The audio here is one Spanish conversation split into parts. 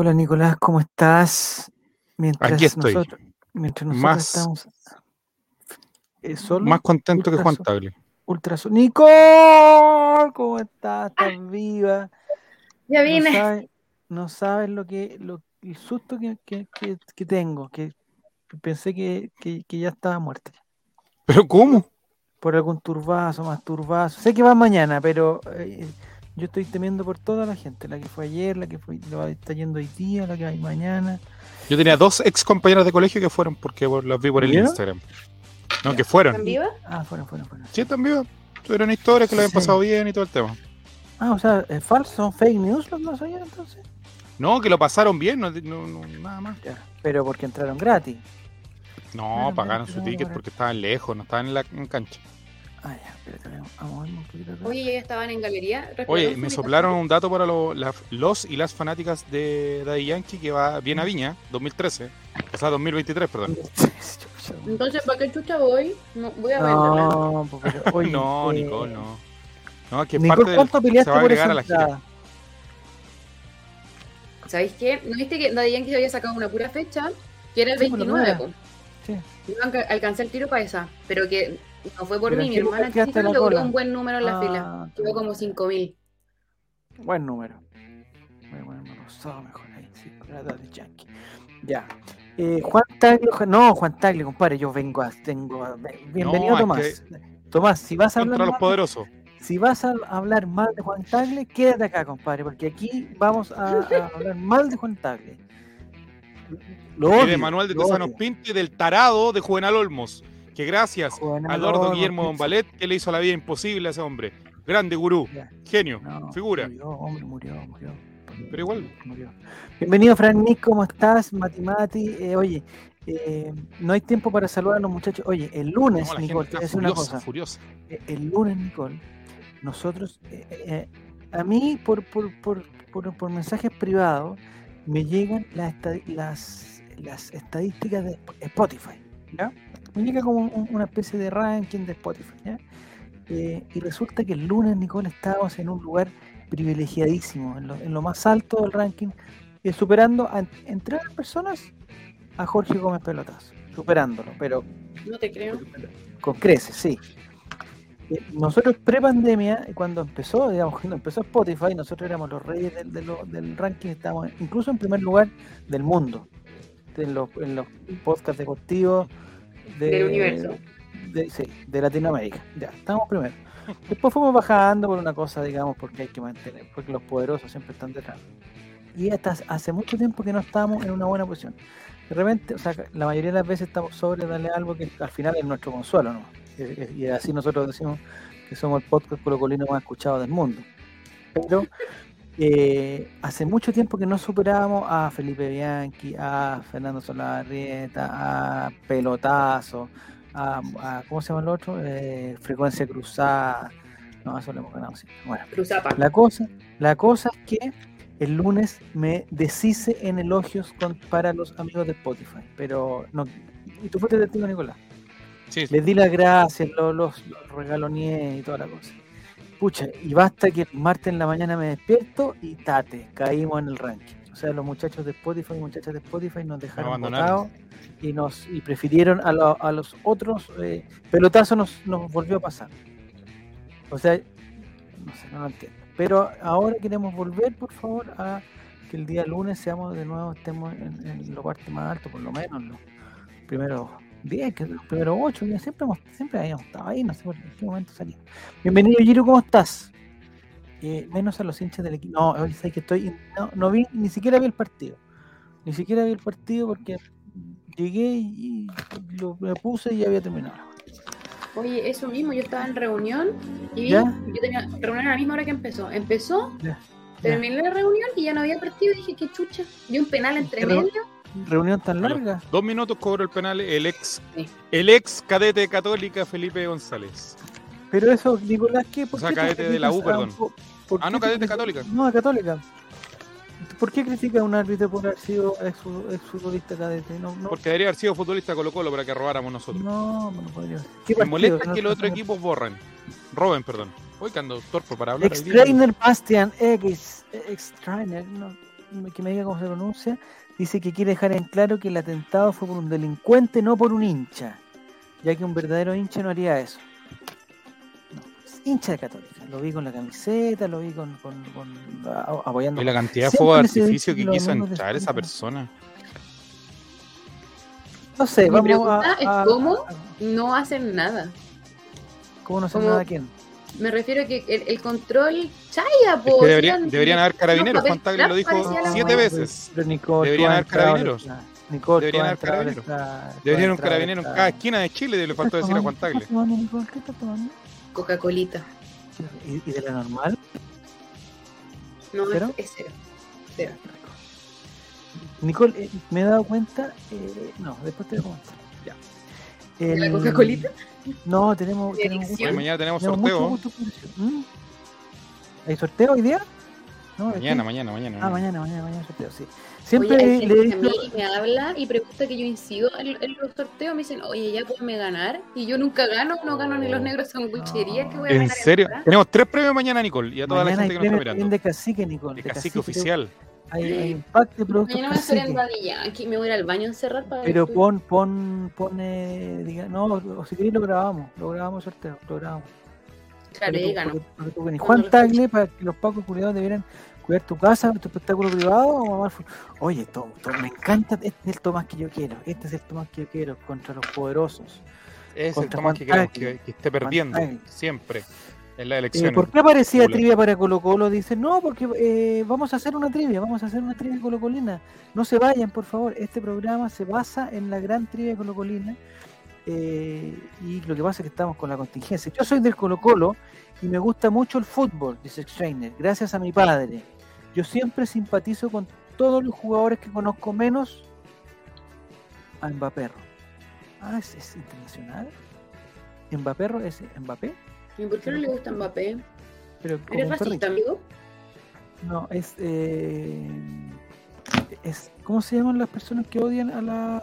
Hola Nicolás, ¿cómo estás? Mientras Aquí estoy. nosotros, mientras nosotros Más- estamos eh, solo, Más contento que Juan so- Tagle. ultra so- ¡Nicole! ¿Cómo estás? ¿Estás viva? Ya No vine. sabes, no sabes lo que, lo, el susto que, que, que- que tengo, que pensé que, que, que ya estaba muerta. ¿Pero cómo? Por algún turbazo, más turbazo. Sé que va mañana, pero eh, yo estoy temiendo por toda la gente, la que fue ayer, la que fue, la está yendo hoy día, la que va a ir mañana. Yo tenía dos ex compañeros de colegio que fueron porque por- las vi por el ¿Vieron? Instagram. No, Ya. que ¿Están fueron. vivas? Ah, fueron, fueron, fueron. Sí, están vivos. Tuvieron historias que lo habían Sí. pasado bien y todo el tema. Ah, o sea, ¿es falso? ¿Son fake news los dos ayer entonces? No, que lo pasaron bien, no, no- no- nada más. Ya, pero porque entraron gratis. No, pagaron su ticket porque estaban lejos, no estaban en la en cancha. Ah, ya, espérate, vamos a moverme un poquito acá. Oye, ya estaban en galería. Oye, ¿Respiraron me soplaron un dato para lo- la- los y las fanáticas de Daddy Yankee que va bien a Viña, 2013. O sea, 2023, perdón. Entonces, ¿para qué chucha voy? No, voy a verla. No, pero, oye, no, eh, Nicole, no. No, que es Nicole, parte del, ¿cuánto se va a agregar a la gira. ¿Sabéis qué? ¿No viste que Daddy Yankee se había sacado una pura fecha? Que era el Sí, pues, la 29, nueva. po. Sí. Alcanzar el tiro para esa. Pero que no fue por ¿Pero mí. Mi hermana chica logró cola? un buen número en la Ah, fila. Quedó como 5000. Buen número. Voy a ponerme rosado mejor ahí, sí, de Yankee. Ya. Eh, Juan Tagle, no, Juan Tagle, compadre, yo vengo a, tengo a- bienvenido No, Tomás. Tomás, si vas a hablar Contra los mal- poderosos. si vas a hablar mal de Juan Tagle, quédate acá, compadre, porque aquí vamos a, a hablar mal de Juan Tagle. Lo y de Manuel de Tesanos. Pinto y del tarado de Juvenal Olmos. Que gracias Juvenal a Olmos, Guillermo. Bombalet que le hizo la vida imposible a ese hombre. Grande gurú, genio, no, figura. Murió, hombre, murió, murió. Pero igual. Murió. Bienvenido, Fran Nick, ¿cómo estás? Mati Mati. Eh, oye, eh, no hay tiempo para saludar a los muchachos. Oye, el lunes, No, Nicole, gente te voy a está decir una furiosa, cosa. furiosa. Eh, El lunes, Nicole, nosotros, eh, a mí por, por, por, por, mensajes privados, me llegan las, las, las estadísticas de Spotify. ¿ya? Llega como un- una especie de ranking de Spotify. ¿ya? Eh, y resulta que el lunes, Nicole, estábamos en un lugar privilegiadísimo, en lo, en lo más alto del ranking, eh, superando a, entre otras personas a Jorge Gómez Pelotazo, superándolo, pero No te creo. con creces, sí. Eh, Nosotros pre-pandemia, cuando empezó, digamos, cuando empezó Spotify, nosotros éramos los reyes del, del ranking, estábamos incluso en primer lugar del mundo, en los, en los podcasts deportivos de- Del universo. de, sí, de Latinoamérica. Ya, estábamos primero. Después fuimos bajando por una cosa, digamos, porque hay que mantener, porque los poderosos siempre están detrás. Y hasta hace mucho tiempo que no estábamos en una buena posición. De repente, o sea, la mayoría de las veces estamos sobre darle algo que al final es nuestro consuelo, ¿no? Eh, Y así nosotros decimos que somos el podcast colocolino más escuchado del mundo. Pero eh, hace mucho tiempo que no superábamos a Felipe Bianchi, a Fernando Solabarrieta, a Pelotazo, a, a- ¿cómo se llama el otro? Eh, frecuencia cruzada. No, eso lo hemos ganado siempre. Bueno, Cruzapa. la cosa, la cosa es que el lunes me deshice en elogios con- para los amigos de Spotify, pero no. Y tú fuiste testigo, Nicolás. Sí, sí. Les di las gracias, los, los, los regaloneé y toda la cosa. Pucha, y basta que el martes en la mañana me despierto y tate, caímos en el ranking. O sea, los muchachos de Spotify y muchachas de Spotify nos dejaron botados y nos y prefirieron a, lo- a los otros. Eh, pelotazo nos, nos volvió a pasar. O sea, no sé, no lo entiendo. Pero ahora queremos volver, por favor, a que el día lunes seamos de nuevo, estemos en, en la parte más alto, por lo menos los primeros 10, que los primeros 8, siempre, hemos, siempre habíamos estado ahí, no sé por qué momento salimos. Bienvenido, Giro, ¿cómo estás? Eh, menos a los hinchas del equipo. No, sé que estoy. No, no vi, ni siquiera vi el partido. Ni siquiera vi el partido porque llegué y, lo, me puse y ya había terminado. Oye, eso mismo, yo estaba en reunión y vi, ¿Ya? yo tenía reunión a la misma hora que empezó. Empezó, Ya, terminé la reunión y ya no había partido y dije, qué chucha. Y un penal entre Pero- medio. Reunión tan Bueno, larga. Dos minutos cobró el penal el ex, Sí. el ex cadete de católica Felipe González. Pero eso, Nicolás, ¿qué? ¿Por O sea, qué cadete de la U, un perdón. por Ah, no, cadete católica. No, de católica. ¿Por qué critica a un árbitro por haber sido ex, futbolista cadete? No, no, Porque debería haber sido futbolista Colo Colo para que robáramos nosotros. no, no podría ser. ¿Qué Me molesta No que los otros equipos borran. Roben, perdón. Hoy que ando torpe para hablar. Ex-trainer Bastian X. Ex-trainer, no. que me diga cómo se pronuncia, dice que quiere dejar en claro que el atentado fue por un delincuente, no por un hincha, ya que un verdadero hincha no haría eso. No, es hincha de Católica. Lo vi con la camiseta, lo vi con, con- con- apoyando. Y la cantidad de fuegos de artificio que quiso entrar esa persona. No sé, Mi vamos pregunta a, es a- cómo a- No hacen nada. ¿Cómo no cómo- nada quién? Me refiero a que el, el control chaya, Es po. que debería- sigan- deberían haber carabineros. Juan Tagle lo dijo siete veces. Deberían haber carabineros. Nicole, Deberían haber carabineros. Deberían un carabinero en cada esquina de Chile, le faltó decir a Juan ¿Qué Tagle. Coca-Colita. ¿Y, de la normal? No, es- ¿Cero? es cero. Cero. Nicole, eh, me he dado cuenta, eh, no, después te voy a comentar. Ya. ¿De la El- Coca-Colita? No, tenemos, ¿De tenemos? Hoy mañana tenemos tenemos mucho sorteo. gusto eso. ¿Mm? ¿Hay sorteo hoy día? No, ¿de Mañana, mañana, mañana. Ah, mañana, mañana, mañana sorteo, sí. Siempre Oye, hay le que a mí me habla y pregunta que yo incido en, en los sorteos. Me dicen, oye, ya puedo ganar. Y yo nunca gano, no gano ni los negros son bucherías. que voy a ¿En ganar serio? Tenemos tres premios mañana, Nicole, y a toda mañana la gente que nos está mirando. de cacique, Nicole. De de cacique oficial. Hay, hay un pack de productos Mañana me voy a hacer en Yankee. Me voy a ir al baño a encerrar para Pero ver- pon, pon, pone, diga, no, o si queréis lo grabamos, lo grabamos sorteo, lo grabamos. Claro. No, Juan Tagle, para que los pacos culiados debieran cuidar tu casa, tu espectáculo privado, o mamar Oye, Tom, Tom, me encanta, este es el Tomás que yo quiero, este es el Tomás que yo quiero, contra los poderosos. Es el Tomás que queremos que, que esté perdiendo. Siempre. En Eh. ¿Por qué aparecía trivia para Colo Colo? Dice, no, porque eh, vamos a hacer una trivia, vamos a hacer una trivia colocolina. No se vayan, por favor. Este programa se basa en la gran trivia colocolina. eh, y lo que pasa es que estamos con la contingencia. Yo soy del Colo Colo y me gusta mucho el fútbol, dice Schreiner, gracias a mi padre. Yo siempre simpatizo con todos los jugadores que conozco, menos a Mbappé. Ah, ¿es, es internacional? ¿Mbappé es Mbappé? ¿Y por qué no le gusta Mbappé? Pero ¿Eres racista, perrito. amigo? No, es, eh, es. ¿Cómo se llaman las personas que odian a la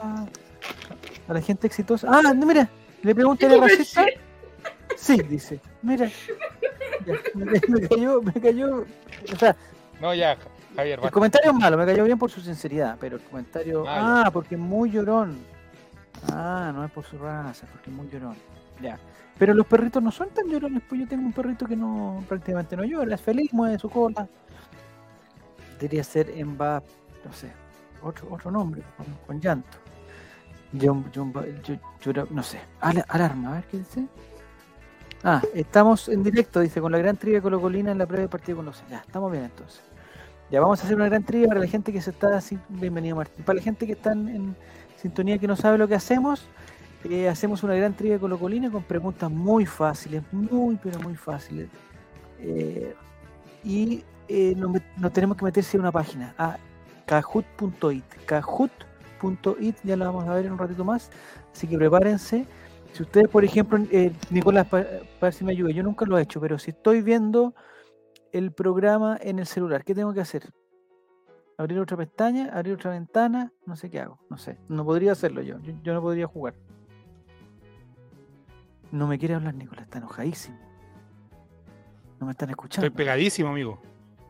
a la gente exitosa? Ah, no, mira, le pregunté a la racista. Sí, dice. Mira. Ya, me, me cayó, me cayó. O sea, No, ya, Javier, el comentario es malo, me cayó bien por su sinceridad, pero el comentario. Ah, Ah, porque es muy llorón. Ah, no es por su raza, porque es muy llorón. Ya. Pero los perritos no son tan llorones, pues yo tengo un perrito que no prácticamente no llora, es feliz, mueve su cola. Debería ser Mba, no sé, otro, otro nombre, con, llanto. Ba- Yo- Llora- no sé. Ala- alarma, a ver qué dice. Ah, estamos en directo, dice, con la gran trivia colocolina en la previa del partido con los. Ya, estamos bien entonces. Ya vamos a hacer una gran trivia para la gente que se está así. Bienvenido Martín. Para la gente que está en, en sintonía que no sabe lo que hacemos, eh, hacemos una gran trivia colocolina con preguntas muy fáciles, muy pero muy fáciles. Eh, y eh, nos, tenemos que meterse a una página, a kahoot.it. Kahoot.it, ya la vamos a ver en un ratito más. Así que prepárense. Si ustedes, por ejemplo, eh, Nicolás, para ver si me ayuda, yo nunca lo he hecho, pero si estoy viendo el programa en el celular, ¿qué tengo que hacer? Abrir otra pestaña, abrir otra ventana, no sé qué hago, no sé, no podría hacerlo yo, yo no podría jugar. No me quiere hablar Nicolás, está enojadísimo. No me están escuchando. Estoy pegadísimo, amigo.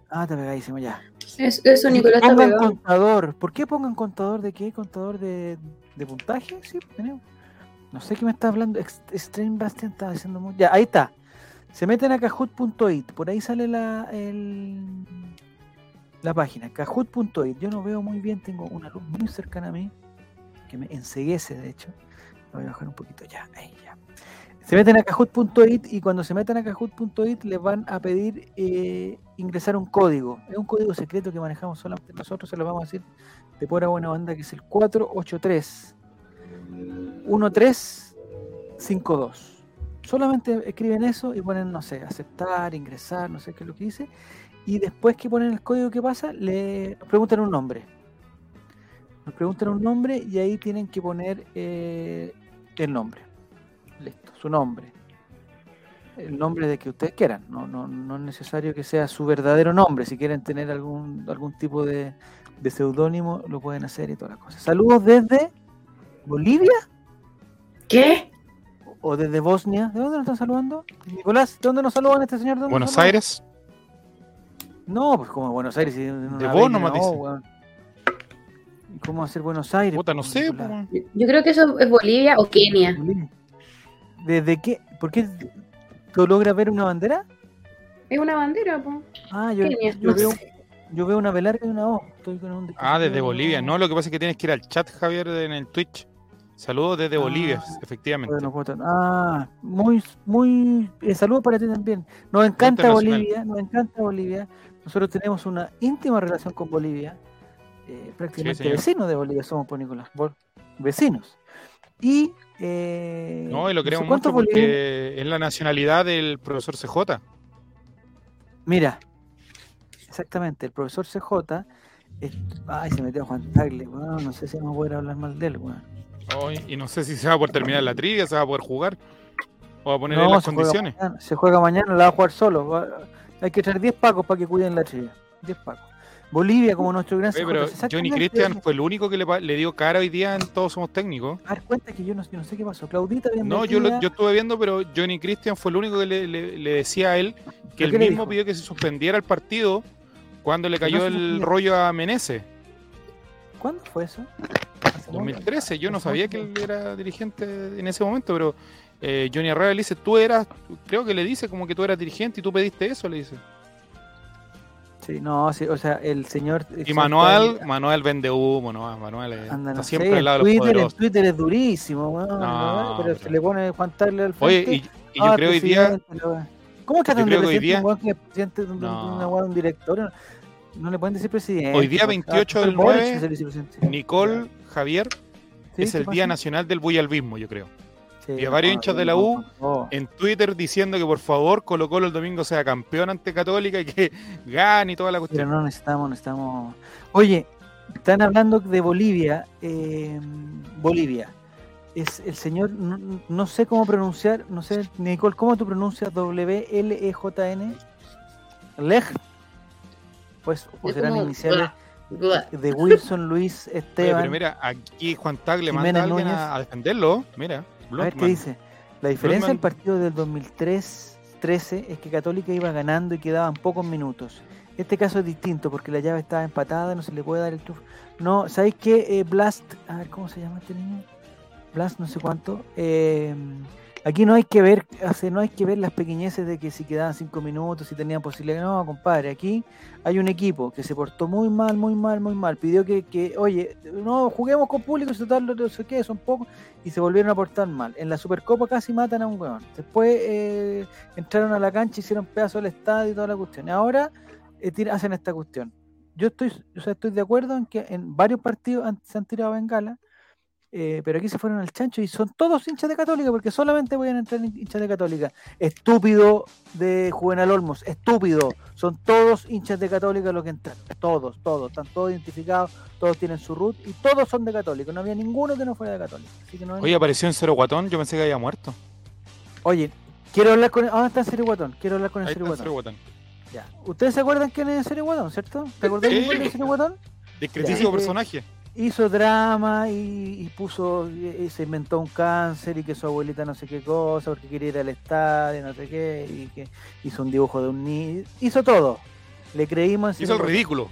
Ah, está pegadísimo, ya. Es- eso, Nicolás está pongan pegado. contador. ¿Por qué pongan contador de qué? ¿Contador de, de puntaje? Sí, tenemos. No sé qué me está hablando. Ex- Extreme Bastion está haciendo muy... Ya, ahí está. Se meten a kahoot.it. Por ahí sale la, el, la página. Kahoot.it. Yo no veo muy bien. Tengo una luz muy cercana a mí. Que me enseguece, de hecho. Lo voy a bajar un poquito. Ya, ahí ya. Se meten a kahoot.it y cuando se metan a kahoot.it les van a pedir eh, ingresar un código. Es un código secreto que manejamos solamente nosotros, se lo vamos a decir de pura buena banda, que es el 483 1352. Solamente escriben eso y ponen, no sé, aceptar, ingresar, no sé qué es lo que dice. Y después que ponen el código que pasa, le preguntan un nombre. Nos preguntan un nombre y ahí tienen que poner eh, el nombre. Listo, su nombre. El nombre de que ustedes quieran. No, no, no es necesario que sea su verdadero nombre. Si quieren tener algún, algún tipo de, de seudónimo, lo pueden hacer y todas las cosas. Saludos desde Bolivia ¿Qué? o desde Bosnia. ¿De dónde nos están saludando? Nicolás, ¿de dónde nos saludan este señor? ¿De dónde nos Buenos saludan? Aires. No, pues como Buenos Aires. De vos nomás dice. ¿Cómo hacer Buenos Aires? Puta, no sé. po. Yo creo que eso es Bolivia o Kenia. ¿Desde qué? ¿Por qué tú logras ver una bandera? Es una bandera, po. Ah, yo, yo veo, yo veo una B larga y una O. Estoy con un Ah, desde Bolivia. No, lo que pasa es que tienes que ir al chat, Javier, en el Twitch. Saludos desde Ah, Bolivia, efectivamente. Bueno. Ah, muy, muy. Eh, saludos para ti también. Nos encanta. Bolivia, nos encanta Bolivia. Nosotros tenemos una íntima relación con Bolivia. eh, prácticamente vecinos de Bolivia somos, por Nicolás. Bol- Vecinos. Y. Eh, No, y lo cuántos mucho porque es la nacionalidad del profesor CJ. Mira, exactamente, el profesor CJ. es- Ay, se metió Juan Tagle, weón, no sé si vamos a poder hablar mal de él, weón. Ay, y no sé si se va a poder terminar la trivia, se va a poder jugar. O a poner en las se juega, condiciones. mañana, se juega mañana, la va a jugar solo. va- hay que traer 10 pacos para que cuiden la trilla. 10 pacos. Bolivia, como nuestro gran Oye, pero Johnny Christian fue el único que le, dio cara hoy día en Todos Somos Técnicos. Dar cuenta que yo no, yo no sé qué pasó. Claudita, No, yo, lo- yo estuve viendo, pero Johnny Christian fue el único que le, le- le decía a él que ¿Pero él mismo pidió que se suspendiera el partido cuando le no cayó el rollo a Menezes. ¿Cuándo fue eso? Hace mucho. 2013, yo no sabía que él era dirigente en ese momento, pero eh, Johnny Herrera le dice, tú eras, creo que le dice como que tú eras dirigente y tú pediste eso, le dice. Sí, no, sí, o sea, el señor. Y Manuel, Manuel vende humo, ¿no? Manuel eh, Anda, está no siempre sé, al lado en de los Twitter, poderosos. Twitter es durísimo, weón, No, pero, pero- se le pone Juan Tagle al Oye, frente. y, y yo Ah, creo hoy día. ¿Cómo creo que hoy presidente día- un que es presidente de un, de No. una un? No le pueden decir presidente. Hoy día, pues. 28 Ah, del Boric 9, es el vicepresidente. Nicole Javier Sí, es ¿qué el pasa? Día Nacional del Buyalbismo, yo creo. Sí, y a varios no, hinchas de la U no. En Twitter diciendo que por favor Colo Colo el domingo sea campeón ante Católica y que gane y toda la Pero cuestión. no necesitamos, necesitamos. Oye, están hablando de Bolivia. eh, Bolivia. Es el señor, no, no sé cómo pronunciar, no sé, Nicole, ¿cómo tú pronuncias W-L-E-J-N? Lej. Pues, serán como- iniciales de Wilson Luis Oye, Esteban. pero mira, aquí Juan Tag le manda a alguien Núñez. a, a defenderlo. Mira, A ver qué dice. La diferencia del Blotman. partido del 2003 13 es que Católica iba ganando y quedaban pocos minutos. Este caso es distinto porque la llave estaba empatada, no se le puede dar el triunfo. No, ¿sabéis qué? Eh, Blast, a ver cómo se llama este niño. Blast, no sé cuánto. Eh, aquí no hay que ver, no hay que ver las pequeñeces de que si quedaban cinco minutos, si tenían posibilidad. No, compadre, aquí hay un equipo que se portó muy mal, muy mal, muy mal. Pidió que, oye, no, juguemos con público, si total, no sé qué, son pocos y se volvieron a portar mal. En la Supercopa casi matan a un weón. Después eh, entraron a la cancha, hicieron pedazo del estadio y toda la cuestión. Ahora eh, hacen esta cuestión. Yo estoy, o sea, estoy de acuerdo en que en varios partidos se han tirado bengala, eh, pero aquí se fueron al chancho y son todos hinchas de Católica porque solamente voy a entrar hinchas de Católica. Estúpido de Juvenal Olmos, estúpido. Son todos hinchas de Católica los que entran. Todos, todos. Están todos identificados, todos tienen su root y todos son de Católica. No había ninguno que no fuera de Católica. Así que no hay- Oye, apareció en Cero Guatón, yo pensé que había muerto. Oye, quiero hablar con. ¿Dónde está Serio Guatón? Quiero hablar con el Ahí está Cero Guatón. Guatón. Ya. ¿Ustedes se acuerdan quién es el Serio Guatón, cierto? ¿Te acordás Sí. de Serio Guatón? Discretísimo Ya. personaje. Hizo drama y, y puso. y se inventó un cáncer y que su abuelita no sé qué cosa, porque quería ir al estadio, no sé qué, y que hizo un dibujo de un niño. Hizo todo. Le creímos Hizo el ridículo.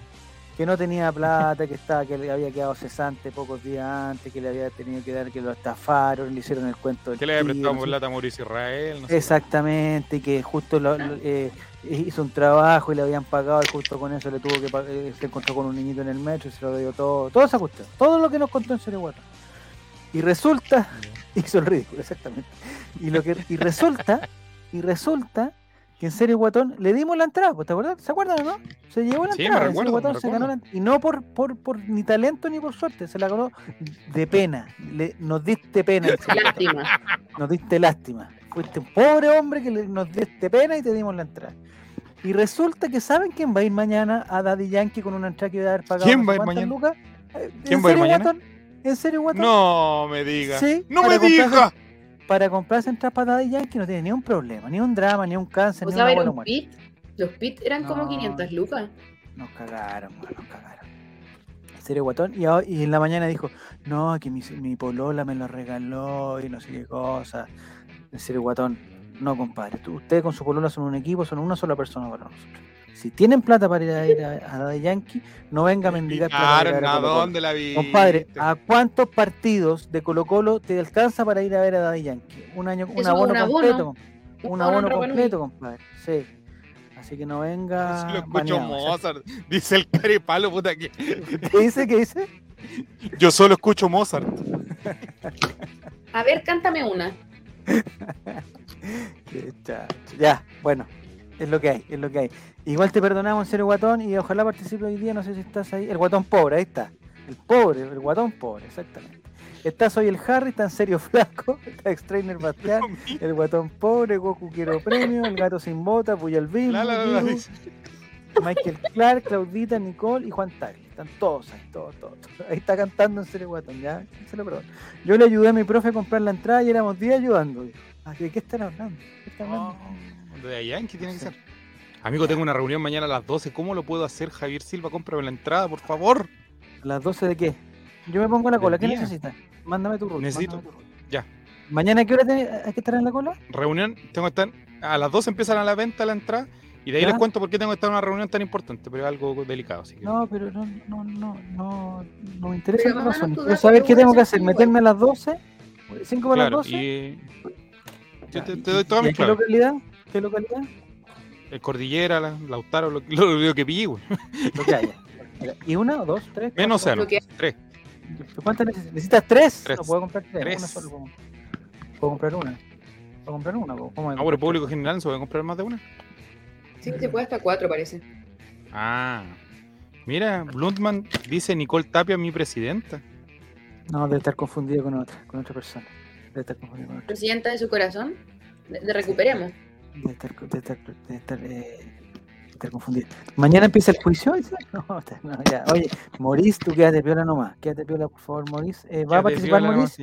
que no tenía plata, que estaba, que le había quedado cesante pocos días antes, que le había tenido que dar, que lo estafaron, le hicieron el cuento del Que le había prestado plata a Mauricio Israel. No sé. Exactamente, que justo lo- lo- eh, hizo un trabajo y le habían pagado y justo con eso le tuvo que eh, se encontró con un niñito en el metro y se lo dio todo, toda esa cuestión, todo lo que nos contó en Serie Guata. Y resulta, hizo el ridículo, exactamente. Y lo que y resulta, y resulta que en Serie Guatón le dimos la entrada, pues, ¿te acuerdas? ¿Se acuerdan o no? Se llevó la Sí, entrada, recuerdo, Guatón me se ganó la- y no por, por, por ni talento ni por suerte, se la ganó de pena. Le- nos diste pena Lástima. nos diste lástima. Fuiste un pobre hombre que le- nos diste pena y te dimos la entrada. Y resulta que ¿saben quién va a ir mañana a Daddy Yankee con una entrada que iba a haber pagado? ¿Quién no sé va a ir mañana? lucas? Eh, ¿Quién ¿En va a ir mañana? guatón? ¿En serio, guatón? No me diga. Sí, ¡No para me diga! Para comprarse entradas para Daddy Yankee no tiene ni un problema, ni un drama, ni un cáncer, O ni sea, una un muerte. pit. Los pit eran como No. 500 lucas. Nos cagaron, man, nos cagaron. En serio, guatón. Y, ahora- y en la mañana dijo, no, que mi, mi polola me lo regaló y no sé qué cosa. En serio, guatón. No, compadre. tú- Ustedes con su polola son un equipo, son una sola persona para nosotros. Si tienen plata para ir a, ir a, a Daddy Yankee, no venga a mendigar plata para ir a ver a ¿a Colo-Colo. dónde la vi? Compadre, ¿a cuántos partidos de Colo Colo te alcanza para ir a ver a Daddy Yankee? Un año, un abono un abono. completo. Un Un abono completo, compadre. Sí. Así que no venga. Si lo escucho baneado, o sea, Mozart. Dice el carepalo, puta que. ¿Qué dice? ¿Qué dice? Yo solo escucho Mozart. A ver, cántame una. Ya, bueno. Es lo que hay, es lo que hay. Igual te perdonamos, en serio, guatón, y ojalá participe hoy día. No sé si estás ahí. El guatón pobre, ahí está. El pobre, el guatón pobre, exactamente. Estás hoy el Harry, está en serio flaco. Está Extrainer Bastián, el guatón pobre, Goku quiero premio, el gato sin bota, Puyal Bim, La, la, la, la, Dibu, dice. Michael Clark, Claudita, Nicole y Juan Tagli. Están todos ahí, todos, todos. todos. Ahí está cantando en serio guatón, ya. Se lo perdono. Yo le ayudé a mi profe a comprar la entrada y éramos 10 ayudando. Así que, ¿qué están hablando? ¿Qué están hablando? Oh, de Yankee tiene que ser. Amigo, tengo una reunión mañana a las 12. ¿Cómo lo puedo hacer, Javier Silva? Cómprame la entrada, por favor. ¿A las 12 de qué? Yo me pongo a la cola. ¿Qué necesitas? Mándame tu ruta. Necesito- tu ruta. Ya. ¿Mañana a qué hora hay que estar en la cola? Reunión, tengo que estar. A las 12 empiezan a la venta la entrada. Y de ahí Ya. les cuento por qué tengo que estar en una reunión tan importante, pero es algo delicado. Así que... No, pero no, no, no, no, no me interesa Pero la razón. Quiero saber qué tengo que hacer. ¿Meterme a las 12? ¿5 para claro, las 12? y Ya, yo te, ¿y- te doy toda y mi ¿Qué clave. localidad? ¿Qué localidad? El Cordillera, la, Lautaro, lo, lo, lo que pillé, güey. Lo que haya. Mira, ¿Y una o dos? ¿Tres? Menos cuatro? océano. Lo que- Tres. ¿Cuántas necesitas? ¿Necesitas tres? Tres. No puedo comprar tres. Tres. Una solo puedo, puedo comprar una. Puedo comprar una. ¿Cómo Ah, por el público general, ¿se puede comprar más de una? Sí, se puede hasta cuatro, parece. Ah. Mira, Bluntman dice Nicole Tapia, mi presidenta. No, debe estar confundido con otra, con otra persona. Debe estar confundido con otra. Presidenta de su corazón. De, de recuperemos. Debe estar, debe estar, debe estar, eh, debe estar confundido. ¿Mañana empieza el juicio? No, ya. Oye, Morís, tú quédate piola nomás. Quédate piola, por favor, Morís. Eh, ¿Va a participar Morís?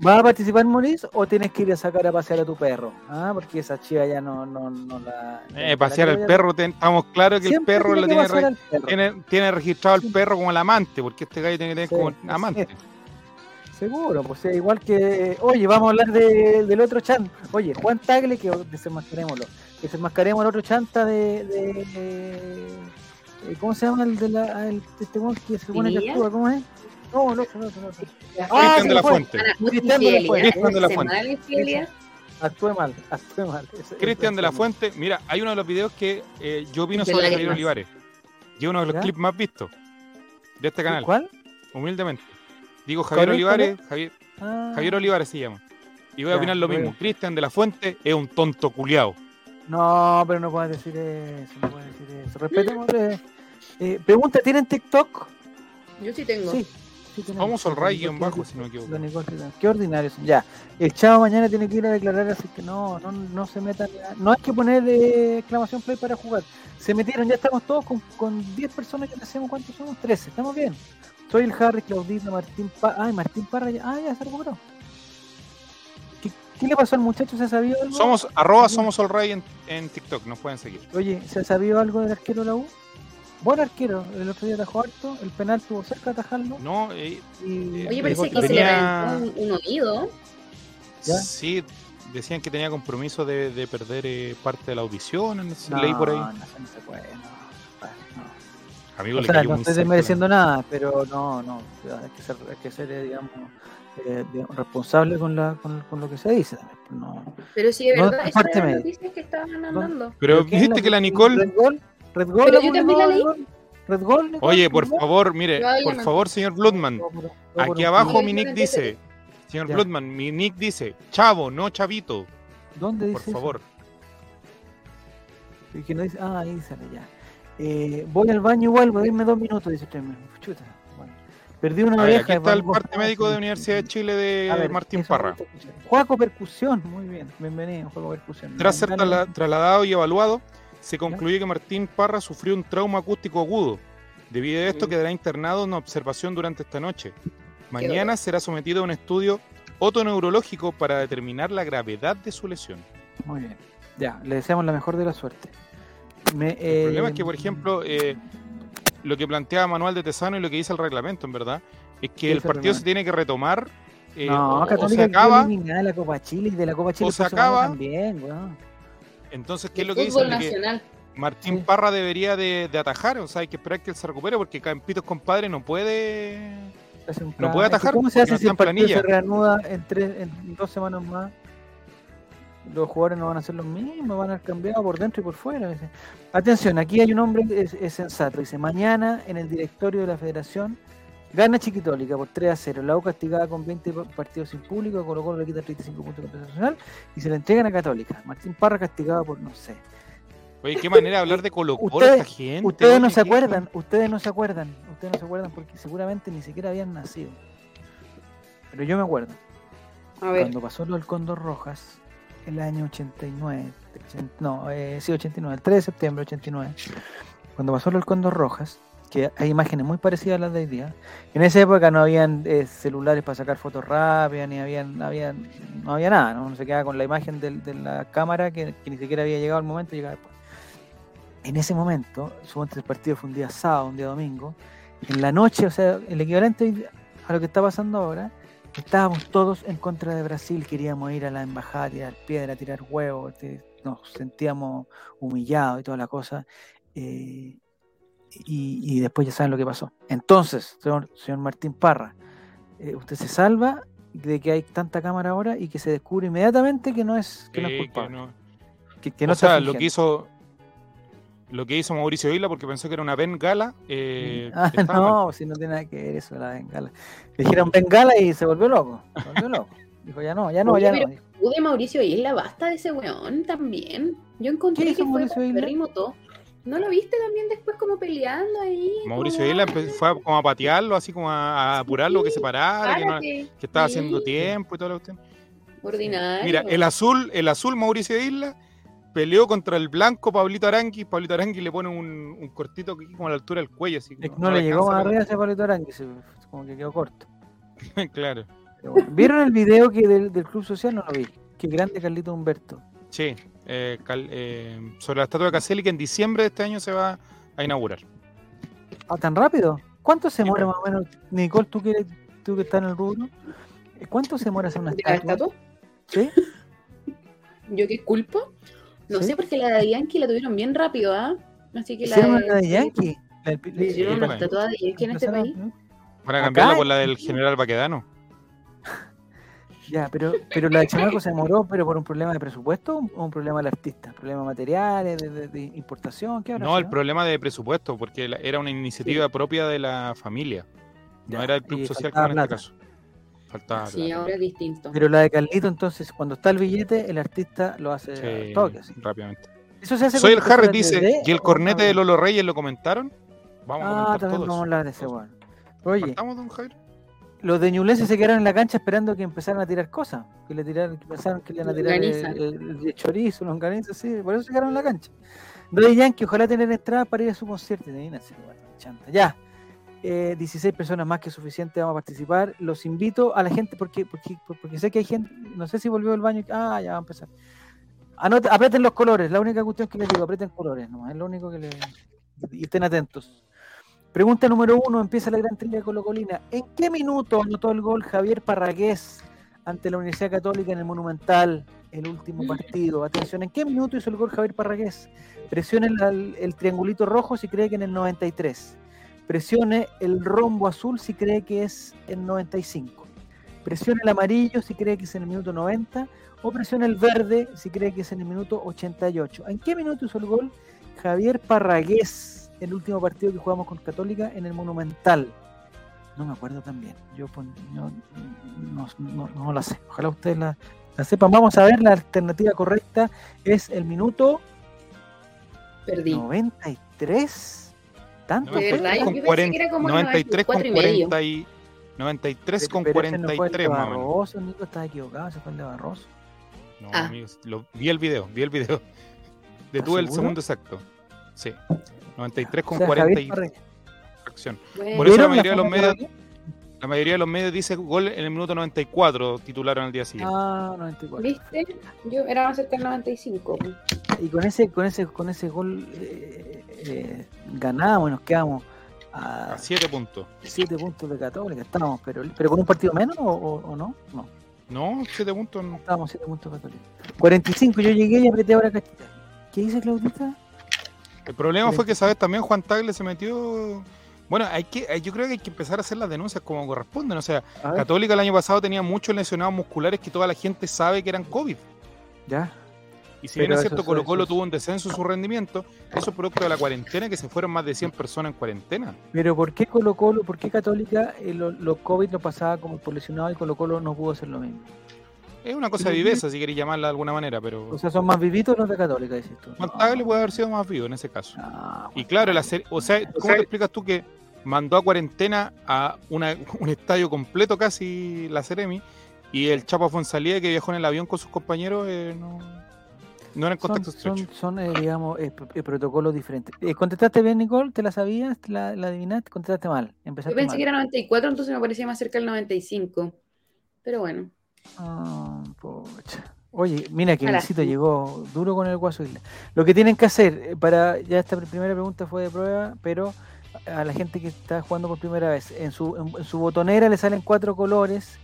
Sí, ya. ¿Va a participar Morís o tienes que ir a sacar a pasear a tu perro? Ah, porque esa chiva ya no, no, no la. Eh, pasear al perro, ten- estamos claros que el perro lo tiene, perro. tiene, tiene registrado al perro como el amante, porque este gallo tiene que tener Sí, como sí. amante. Seguro, pues es igual que. Oye, vamos a hablar de- del otro chan. Oye, Juan Tagle, que desenmascarémoslo. Que desenmascaremos al otro chanta de. de- de- eh, ¿Cómo se llama el de la. El, este que se supone que actúa? ¿Cómo es? No, no, no, no, no. Cristian Ah, de la. Fuente. Cristian de la Fuente. Cristian de la ¿Es Fuente. Actué mal, actué mal. Cristian de la Fuente, mira, hay uno de los videos que eh, yo opino sobre. Javier Olivares. Y es uno de los ¿Ya? clips más vistos de este canal, ¿Cuál? humildemente. Digo Javier ¿Cuál es, cuál Olivares, Javier, Ah, Javier Olivares se llama. Y voy a Ya, opinar lo mismo. Cristian de la Fuente es un tonto culiao. No, pero no puedes decir eso, no puedes decir eso. Respetemos. eh, eh, pregunta, ¿tienen TikTok? Yo sí tengo. Sí. Vamos al ray guion bajo, si no me equivoco. Qué ordinarios. son. Ya. El chavo mañana tiene que ir a declarar, así que no, no, no se metan. No hay que poner eh, exclamación play para jugar. Se metieron, ya estamos todos con, con 10 personas que hacemos. ¿Cuántos somos? 13. Estamos bien. Soy el Harry, Claudita, Martín Parra. Ay, Martín Parra. Ya, ah, ya se recuperó. ¿Qué, qué le pasó al muchacho? ¿Se ha sabido algo? Somos, arroba somos all Ray en, en TikTok, nos pueden seguir. Oye, ¿se ha sabido algo del arquero de la U? Buen arquero, el otro día atajó harto, el penal tuvo cerca de atajarlo. No, eh, Y Oye, Eh, parece que se le reventó un, un oído. ¿Ya? sí, decían que tenía compromiso de, de perder eh, parte de la audición, no no, leí por ahí. No, no se puede, no. no. Amigo, O le sea, no estoy desmereciendo nada, pero no, no. Hay que ser, hay que ser eh, digamos, eh, digamos, responsable con, la, con, con lo que se dice. también, pues, No. Pero sí, de No, verdad, me- noticia que estaban andando. Pero ¿quién viste la- que la Nicole, Red Gol, Red Gol, Pero yo también la Red leí. Gol, Red Gol, Nicole, oye, por favor, mire, por favor, señor Bloodman, aquí abajo mi nick dice, señor. Bloodman, mi nick dice, chavo, no chavito, ¿Dónde dice por favor. Y que no dice, ah, ahí sale ya. Eh, voy al baño y vuelvo, denme dos minutos, dice usted. Chuta, bueno. Perdí una A ver, oreja. aquí está el parte médico de Universidad de Chile de ver, Martín Parra. Juaco Percusión, muy bien, bienvenido, Juaco Percusión. Tras ser trasladado y evaluado, se concluye que Martín Parra sufrió un trauma acústico agudo. Debido a esto, Mm. quedará internado en observación durante esta noche. Mañana será sometido a un estudio otoneurológico para determinar la gravedad de su lesión. Muy bien, ya, le deseamos la mejor de la suerte. Me, El problema es que, eh, por ejemplo, eh, lo que plantea Manuel de Tesano y lo que dice el reglamento, en verdad, es que ¿Qué el partido se tiene que retomar. eh, no, o- o, Católica se quedó acaba. de la Copa Chile y de la Copa Chile o se acaba. también. Entonces, ¿qué es lo que que nacional. Martín. Parra debería de, de atajar, o sea, hay que esperar que él se recupere porque Campitos compadre no puede. No puede atajar ¿Cómo se porque hace no si el partido se reanuda en, tres, en dos semanas más? Los jugadores no van a ser los mismos, van a ser cambiados por dentro y por fuera. dice. Atención, aquí hay un hombre es sensato. Dice, mañana en el directorio de la federación gana Chiquitólica por 3 a 0. La U castigada con 20 pa- partidos sin público, Colo Colo le quita 35 puntos de nacional y se le entregan a Católica. Martín Parra castigado por, no sé. Oye, qué manera de hablar de Colo Colo Ustedes- esta gente. Ustedes no se qué- acuerdan, ustedes no se acuerdan, ustedes no se acuerdan porque seguramente ni siquiera habían nacido. Pero yo me acuerdo. A ver, Cuando pasó lo del Cóndor Rojas, el año 89, 80 no, eh, sí, 89, el 3 de septiembre 89, cuando pasó lo del Cóndor Rojas, que hay imágenes muy parecidas a las de hoy día, en esa época no habían eh, celulares para sacar fotos rápidas, ni habían, habían, no había nada, ¿no? Uno se quedaba con la imagen de la cámara que, ni siquiera había llegado al momento, llegaba después. En ese momento, suponte el partido fue un día sábado, un día domingo, en la noche, o sea, el equivalente a lo que está pasando ahora, estábamos todos en contra de Brasil, queríamos ir a la embajada a tirar piedra, tirar huevos, nos sentíamos humillados y toda la cosa. eh, y, y después ya saben lo que pasó. Entonces, señor, señor Martín Parra, eh, usted se salva de que hay tanta cámara ahora y que se descubre inmediatamente que no es, que no es Sí, que culpable. no- Que, que no o sea, lo que hizo lo que hizo Mauricio Isla porque pensó que era una bengala. Eh, Ah, mal. no, si no tiene nada que ver eso, la bengala. Le dijeron bengala y se volvió loco. Se volvió loco. Dijo, ya no, ya no, Oye, ya pero- no. de Mauricio Isla, basta de ese weón también. Yo encontré ¿Qué que fue todo. ¿No lo viste también después como peleando ahí? Mauricio Isla fue a- como a patearlo, así como a, a apurarlo, que se parara, que, no- que estaba Sí, haciendo tiempo y toda la cuestión. Ordinario. Mira, el azul, el azul Mauricio Isla peleó contra el blanco Pablito Arangui. Pablito Arangui le pone un, un cortito aquí como a la altura del cuello. Así, Es que no le llegó más arriba ese Pablito Arangui, se- como que quedó corto. claro. Bueno. ¿Vieron el video que del, del Club Social? No lo vi. Qué grande Carlito Humberto. Sí, eh, cal- eh, sobre la estatua de Caselli que en diciembre de este año se va a inaugurar. Ah, ¿Tan rápido? ¿Cuánto se demora más o menos? Nicole, tú que, tú que estás en el rubro. eh, ¿Cuánto se demora hacer una ¿De la estatua? estatua? ¿Sí? ¿Yo qué culpo? No ¿Sí? sé, porque la de Yankee la tuvieron bien rápido, ¿ah? Así que la ¿Hicieron una de Yankee? Le hicieron una estatua de Yankee en este país. Para cambiarla por la del general Baquedano. Ya, pero, pero la de Chamaco se demoró, pero por un problema de presupuesto o un problema del artista, problema materiales, de, de- de importación, ¿qué habrá No, el problema de presupuesto, porque la- era una iniciativa propia de la familia. No era el club social como en este caso. Faltaba Sí, plata. ahora es distinto. Pero la de Carlito, entonces, cuando está el billete, el artista lo hace Sí, al toque. así. rápidamente. Eso se hace Soy el Harry dice, 3D, ¿y el cornete no? de Lolo Reyes lo comentaron? Vamos a Ah, comentar también todos. vamos a hablar de ese weón. Oye, ¿Partamos, don Javier? Los de Ñublense se quedaron en la cancha esperando que empezaran a tirar cosas. Que le tiraron, que pensaron que le iban a tirar el, el- el chorizo, longaniza, sí, por eso se quedaron en la cancha. Daddy Yankee, ojalá tener entradas para ir a su concierto. Chanta. Ya. Eh, 16 personas más que suficiente vamos a participar. Los invito a la gente porque, porque, porque sé que hay gente, no sé si volvió el baño. Ah, ya va a empezar. Anota, aprieten los colores, la única cuestión que les digo, aprieten colores, nomás, es lo único que les. Y estén atentos. Pregunta número uno, empieza la gran trilla colocolina. ¿En qué minuto anotó el gol Javier Parragués ante la Universidad Católica en el Monumental, el último partido? Atención, ¿en qué minuto hizo el gol Javier Parragués? Presione el, el triangulito rojo si cree que en el 93. Presione el rombo azul si cree que es en 95. Presione el amarillo si cree que es en el minuto 90. O presione el verde si cree que es en el minuto 88. ¿En qué minuto hizo el gol Javier Parragués, el último partido que jugamos con Católica en el Monumental? No me acuerdo también. Yo pon- no, no, no- no la sé. Ojalá ustedes la, la sepan. Vamos a ver, la alternativa correcta es el minuto Perdí. 93. ¿Tanto? De verdad, yo con pensé 40 que era como 93 con 94 y medio. 40 y 93 con Pero ese no fue el de 43 más o menos. Barroso, Nico estaba equivocado, ese fue el de Barroso. No, Ah. amigos, lo- vi el video, vi el video. Detuve el segundo exacto. Sí. 93 con O sea, 40 Javier y fracción. Bueno, Por eso la ¿Vieron mayoría de los medios-? La mayoría de los medios dice gol en el minuto 94, titularon al día siguiente. Ah, 94. ¿Viste? Yo era más cerca del 95. Y con ese, con ese, con ese gol eh, eh, ganábamos y nos quedamos a A 7 puntos. 7 puntos de Católica. Estábamos, pero, pero con un partido menos o, o- o no? No, No, 7 puntos no. estábamos 7 puntos de Católica. 45, yo llegué y apreté ahora cachita. ¿Qué dice Claudita? El problema fue que, ¿sabes? También Juan Tagle se metió. Bueno, hay que, yo creo que hay que empezar a hacer las denuncias como corresponden. O sea, Católica el año pasado tenía muchos lesionados musculares que toda la gente sabe que eran COVID. ya. Y si Pero bien es cierto, Colo Colo tuvo un descenso en su rendimiento, eso es producto de la cuarentena, que se fueron más de 100 personas en cuarentena. Pero ¿por qué Colo Colo, por qué Católica eh, lo, lo COVID lo pasaba como por lesionado y Colo Colo no pudo hacer lo mismo? Es una cosa de viveza, si queréis llamarla de alguna manera, pero O sea, son más vivitos los de Católica, dices tú. Juan Tagle puede haber sido más vivo en ese caso. Ah, Y claro, la ser- o sea, ¿cómo te explicas tú que mandó a cuarentena a una- un estadio completo casi la Ceremi y el Chapo Fonsalía que viajó en el avión con sus compañeros eh, no, no era en son, contacto son, estrecho? son, eh, digamos, eh, eh, protocolos diferentes. Eh, ¿Contestaste bien, Nicole? ¿Te la sabías? ¿Te la, la adivinaste? ¿Contestaste mal? Yo Empezaste pensé mal. que era 94, entonces me parecía más cerca del 95. Pero bueno. Ah. Oye, mira que. Luisito llegó duro con el Guaso Isla. Lo que tienen que hacer, eh, para ya esta primera pregunta fue de prueba, pero a la gente que está jugando por primera vez, en su, en, en su botonera le salen cuatro colores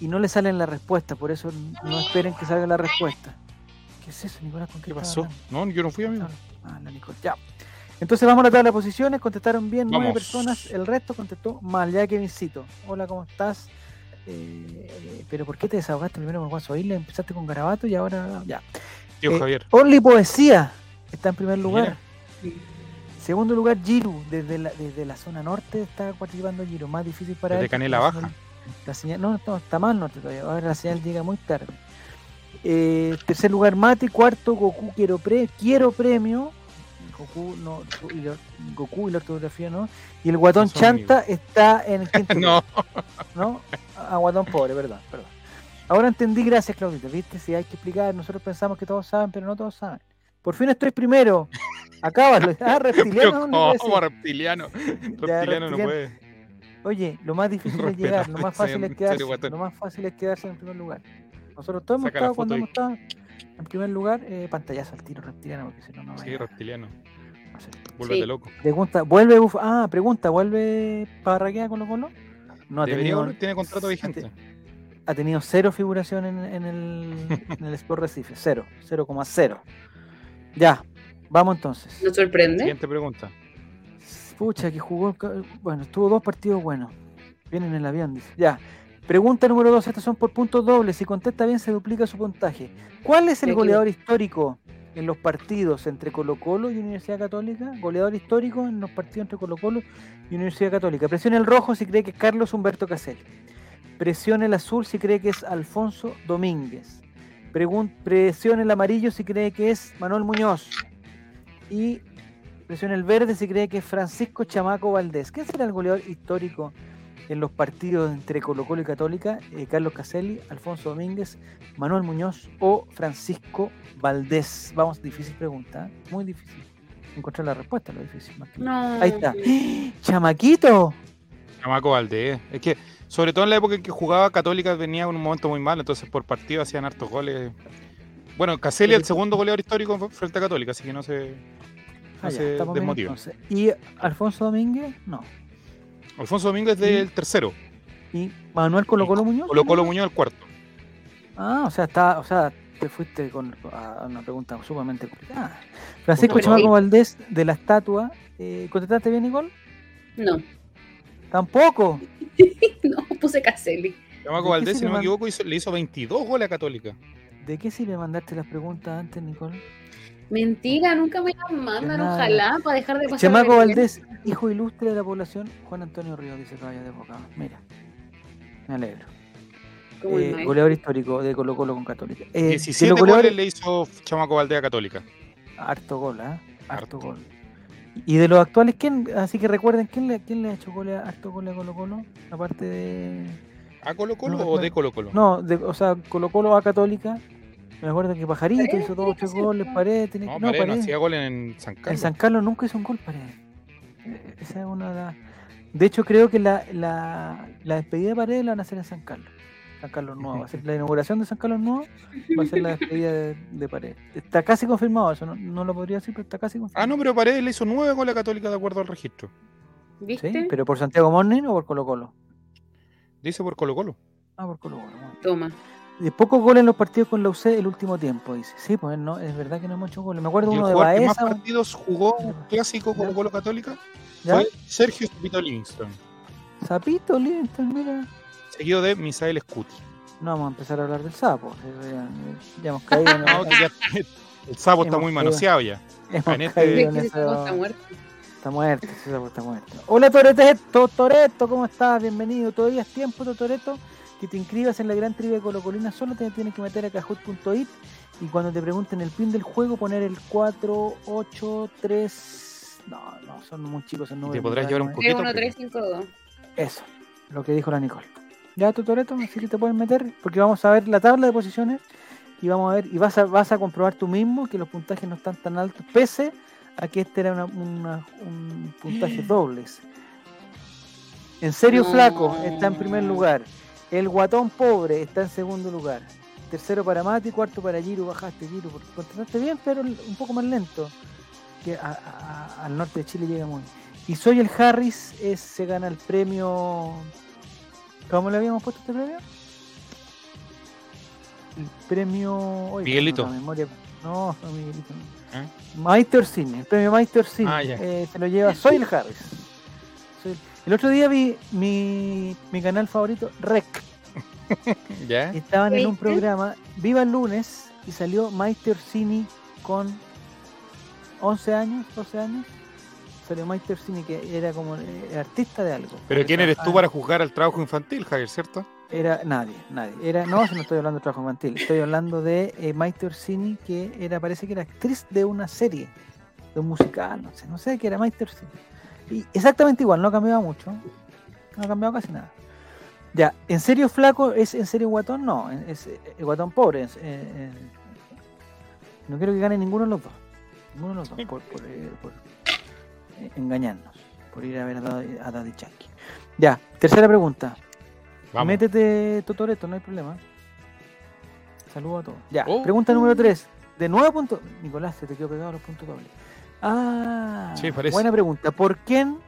y no le salen la respuesta, por eso no esperen que salga la respuesta. ¿Qué es eso, Nicolás? ¿Con ¿Qué pasó? hablando? No, yo no fui amigo. Ah, la Nicole. Ya. Entonces vamos a la tabla de posiciones, contestaron bien nueve personas, el resto contestó mal, ya que Vincito. Hola, ¿cómo estás? Eh, eh, pero ¿por qué te desahogaste primero con Guaso Isla? Empezaste con Garabato y ahora ya. Tío Eh, Javier. Only Poesía está en primer lugar. Mira. Segundo lugar, Giru, desde la, desde la zona norte está participando Giru, más difícil para Desde él. Canela la Baja. La señal, no, no, está más norte todavía, ahora la señal llega muy tarde. Eh, tercer lugar, Mati. Cuarto, Goku Quiero, pre, quiero Premio. Goku, no, y la- Goku y la ortografía no. Y el Guatón No Chanta está en el quinto. No, ¿no? A Guatón pobre, perdón, perdón. Ahora entendí, gracias Claudita, ¿viste? Si hay que explicar, nosotros pensamos que todos saben, pero no todos saben. Por fin estoy primero. Acábalo. Ah, reptiliano. no le ¿cómo decía. reptiliano? Ya, Reptiliano no reptiliano. puede. Oye, lo más difícil es llegar, lo más fácil es quedarse, lo más fácil es quedarse en primer lugar. Nosotros todos hemos estado cuando hemos estado en primer lugar, eh, pantallazo al tiro reptiliano, porque si no, no Sí, vaya- reptiliano. no sé. Vuélvete Sí. loco. Pregunta, ¿vuelve Buf- Ah, pregunta, ¿vuelve Parraquea con Colo? No, ha Debería tenido, tiene contrato vigente. te- ha tenido cero figuración en, en el, en el Sport Recife, cero, 0,0. Ya, vamos entonces. ¿Nos sorprende? Siguiente pregunta. Pucha, que jugó, bueno, tuvo dos partidos buenos. Viene en el avión, dice. Ya. Pregunta número dos, estas son por puntos dobles. Si contesta bien, se duplica su puntaje. ¿Cuál es el goleador histórico en los partidos entre Colo Colo y Universidad Católica? Goleador histórico en los partidos entre Colo Colo y Universidad Católica. Presione el rojo si cree que es Carlos Humberto Caselli. Presione el azul si cree que es Alfonso Domínguez. Presione el amarillo si cree que es Manuel Muñoz. Y presione el verde si cree que es Francisco Chamaco Valdés. ¿Quién será el goleador histórico en los partidos entre Colo Colo y Católica? Eh, Carlos Caselli, Alfonso Domínguez, Manuel Muñoz o Francisco Valdés. Vamos, difícil pregunta, ¿eh? muy difícil. Encontrar la respuesta, lo difícil. más que- No. Ahí está. ¡Chamaquito! Chamaco Valdés. Es que, sobre todo en la época en que jugaba Católica, venía en un momento muy mal, entonces por partido hacían hartos goles. Bueno, Caselli el segundo goleador histórico fue frente a Católica, así que no se. Ah, No ya, se estamos bien desmotive. entonces. ¿Y Alfonso Domínguez? No. Alfonso Domínguez del tercero. ¿Y Manuel Colo Colo Muñoz? Colo Colo Muñoz el cuarto. Ah, o sea, está, o sea, te fuiste con a una pregunta sumamente complicada. Francisco Chamaco. Valdés de la estatua. Eh, ¿Contestaste bien, Nicole? No. Tampoco. No, puse Caselli. Chamaco ¿De qué Valdés, si no me equivoco, hizo- le hizo 22 goles a Católica. ¿De qué sirve mandarte las preguntas antes, Nicole? Mentira, nunca me las mandan, nada. ojalá, para dejar de pasar. Chamaco. Valdés, hijo ilustre de la población, Juan Antonio Ríos, dice Caballo de Boca. Mira, me alegro. Eh, goleador histórico de Colo Colo con Católica. Eh, de 17 los goles goleadores- le hizo Chamaco Valdés a Católica. Harto gol, ¿ah? Harto, Harto. gol. Y de los actuales, ¿quién? Así que recuerden, ¿quién le, quién le ha hecho goles, harto goles a Colo Colo? Aparte de... ¿A Colo Colo No, o de Colo Colo? No, de, o sea, Colo Colo a Católica. Me acuerdo que Pajarito hizo dos hacer, goles, ¿no? Paredes, tiene No, que... Paredes no hacía goles en San En Carlos. San Carlos nunca hizo un gol, Paredes. Eh, Esa es una de las... De hecho, creo que la, la, la despedida de Paredes la van a hacer en San Carlos. San Carlos Nuevo. Va a ser la inauguración de San Carlos Nuevo. Va a ser la despedida de, de Paredes. Está casi confirmado eso. No, no lo podría decir, pero está casi confirmado. Ah, no, pero Paredes le hizo 9 goles a Católica de acuerdo al registro. ¿Viste? ¿Sí? ¿Pero por Santiago Morning o por Colo Colo? Dice por Colo Colo. Ah, por Colo Colo. Toma. De pocos goles en los partidos con la UC el último tiempo, dice. Sí, pues no, es verdad que no hemos hecho goles. Me acuerdo uno de jugador que más Baeza. partidos jugó un clásico como. Colo Católica ¿ya? fue Sergio Zapito Livingston, Zapito, Livingston, mira. seguido de Misael Scuti. No vamos a empezar a hablar del sapo. eh, Ya, ya hemos caído en, No, ya- el sapo está muy caído. manoseado ya. hemos Canete- caído Es en que ese eso. sapo está muerto. Está muerto, ese sapo está muerto. Hola Toreto, Toreto, ¿cómo estás? Bienvenido. Todavía es tiempo, Toreto, que te inscribas en la gran trivia de Colo Colina. Solo te tienes que meter a cajut.it y cuando te pregunten el pin del juego poner el 483. No, no, son muy chicos el número. Te podrás llevar un. Poquito, 31352. Eso, lo que dijo la Nicole. Ya, tu Toreto, así que te pueden meter, porque vamos a ver la tabla de posiciones y vamos a ver, y vas a, vas a comprobar tú mismo que los puntajes no están tan altos, pese a que este era una- una- un puntaje dobles. En serio, No. Flaco está en primer lugar. El Guatón Pobre está en segundo lugar. Tercero para Mati, cuarto para Giro. Bajaste, Giro, porque contestaste bien, pero un poco más lento. Que a- a- al norte de Chile llega muy. Y soy el Harris, es, se gana el premio. ¿Cómo le habíamos puesto este premio? El premio. oye, Miguelito. no, la memoria- No, no, Miguelito. no. ¿Eh? Maite Orsini, el premio Maite Orsini. Ah, eh, se lo lleva Soy el Harris. Soy el... el otro día vi mi, mi canal favorito, Rec. ¿Ya? Estaban en un programa, Viva el lunes, y salió Maite Orsini con 11 años, 12 años. Salió Maite Orsini, que era como eh, artista de algo. Pero ¿quién eres tú para juzgar al trabajo infantil, Javier, cierto? Era nadie, nadie. Era, no, no estoy hablando de trabajo infantil, estoy hablando de eh, Maite Orsini, que era, parece que era actriz de una serie, de un musical, no sé, no sé qué era Maite Orsini. Y exactamente igual, no ha cambiado mucho, no ha cambiado casi nada. Ya, ¿en serio flaco es en serio guatón? No, es, eh, guatón pobre. es, eh, eh, no quiero que gane ninguno de los dos. Ninguno de los dos, por, por, por, eh, engañarnos, por ir a ver a Daddy, a Daddy Yankee. Ya, tercera pregunta. Vamos. Métete Totoreto, no hay problema. Saludos a todos. Ya, Oh. pregunta número 3. De nuevo puntos. Nicolás, se te quedó pegado los puntos dobles. Ah, Sí, buena pregunta. ¿Por quién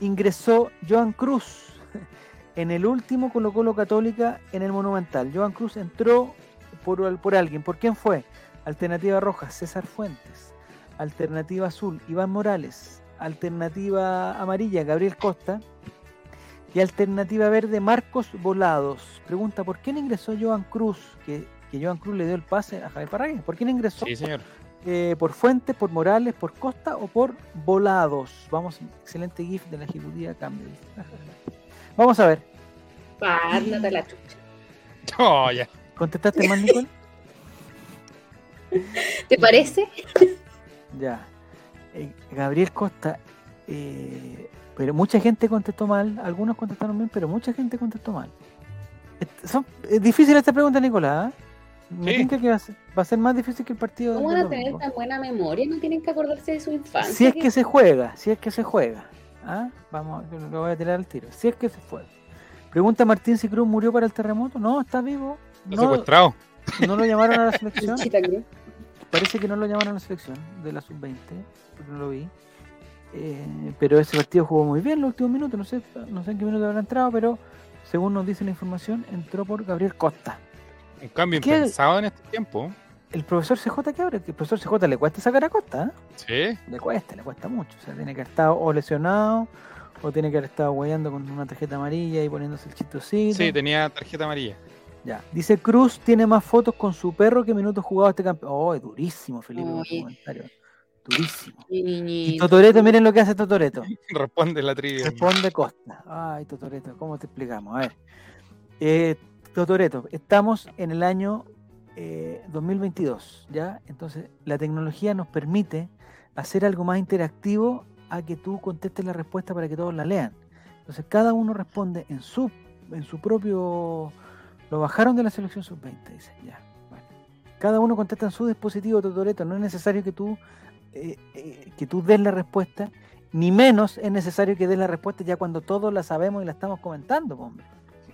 ingresó Joan Cruz en el último Colo Colo Católica en el Monumental? Joan Cruz entró por, por alguien. ¿Por quién fue? Alternativa roja, César Fuentes. Alternativa azul, Iván Morales. Alternativa amarilla, Gabriel Costa. Y alternativa verde, Marcos Volados. Pregunta, ¿por quién ingresó Joan Cruz? Que, que Joan Cruz le dio el pase a Javier Parragués. ¿Por quién ingresó? Sí, señor. Eh, ¿Por Fuentes, por Morales, por Costa o por Volados? Vamos, excelente GIF de la ejecutiva Campbell. Vamos a ver. Ándate la chucha. Oh, ya. ¿Contestaste más, Nicole? ¿Te parece? Ya. Eh, Gabriel Costa. eh, pero mucha gente contestó mal. Algunos contestaron bien, pero mucha gente contestó mal. Son- es difícil esta pregunta, Nicolás. ¿eh? Me Sí. que va a, ser, va a ser más difícil que el partido ¿Cómo van a tener tan buena memoria? No tienen que acordarse de su infancia. Si es que se juega, si es que se juega. ¿Ah? Vamos, lo voy a tirar al tiro. Si es que se juega. Pregunta Martín si Cruz murió para el terremoto. No, está vivo. Está No, secuestrado. no lo llamaron a la selección. Parece que no lo llamaron a la selección de la sub-20, porque no lo vi. Eh, pero ese partido jugó muy bien los últimos minutos. No sé, no sé en qué minuto habrá entrado, pero según nos dice la información, entró por Gabriel Costa. Un cambio ¿Qué? impensado en este tiempo. El profesor CJ, ¿qué abre? El profesor CJ le cuesta sacar a Costa, ¿eh? Sí. Le cuesta, le cuesta mucho. O sea, tiene que haber estado o lesionado, o tiene que haber estado guayando con una tarjeta amarilla y poniéndose el chistosito. Sí, tenía tarjeta amarilla. Ya. Dice Cruz tiene más fotos con su perro que minutos jugados este campeón. Oh, durísimo, Felipe, con tu Oye. comentario. Durísimo. Y niñito. Totoreto, miren lo que hace Totoreto. Responde la trivia. Responde Costa. Ay, Totoreto, ¿cómo te explicamos? A ver. Eh, Totoreto, estamos en el año eh, 2022, ¿ya? Entonces, la tecnología nos permite hacer algo más interactivo a que tú contestes la respuesta para que todos la lean. Entonces, cada uno responde en su, en su propio... Lo bajaron de la selección sub-20, dice, ya. Cada uno contesta en su dispositivo, Totoreto. No es necesario que tú, eh, eh, que tú des la respuesta ni menos es necesario que des la respuesta ya cuando todos la sabemos y la estamos comentando, hombre.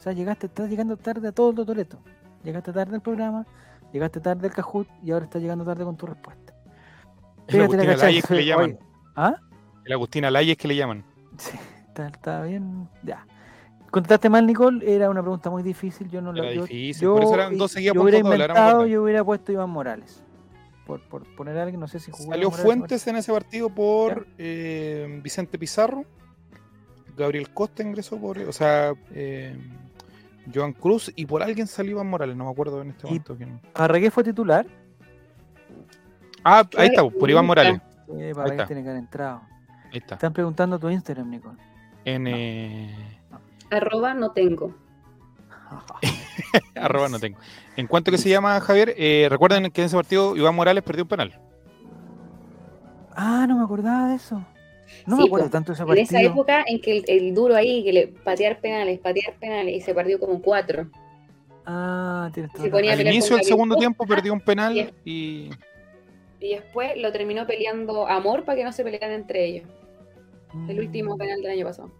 O sea, llegaste, estás llegando tarde a todo el Totoreto. Llegaste tarde al programa, llegaste tarde al Cajut y ahora estás llegando tarde con tu respuesta. Es la la Agustina Layes que le oye, llaman. ¿Ah? El Agustina Layes que le llaman. Sí, está, está bien. Ya. Contestaste mal, Nicole, era una pregunta muy difícil. Yo no la Era yo- difícil, yo- por eso eran dos yo seguidas hubiera ahora me inventado, yo hubiera puesto Iván Morales. Por, por poner a alguien, no sé si jugó Salió Morales Fuentes en ese partido por eh, Vicente Pizarro. Gabriel Costa ingresó por. O sea, eh, Joan Cruz y por alguien salió Iván Morales. No me acuerdo en este momento quién. Parragués fue titular. Ah, ahí Claro, está, por Iván. Morales. Eh, Parragués está. tiene que haber entrado. Ahí está. Están preguntando tu Instagram, Nicole. En. eh, Arroba no tengo. arroba no tengo. En cuanto que se llama Javier, eh, recuerden que en ese partido Iván Morales perdió un penal. Ah, no me acordaba de eso. No me acuerdo pues, tanto de ese En partido. esa época en que el, el duro ahí, que le patear penales, patear penales, y se perdió como cuatro. Ah, tienes a Al inicio del segundo tiempo perdió un penal es- y. Y después lo terminó peleando Amor para que no se pelearan entre ellos. El último Mm, penal del año pasado.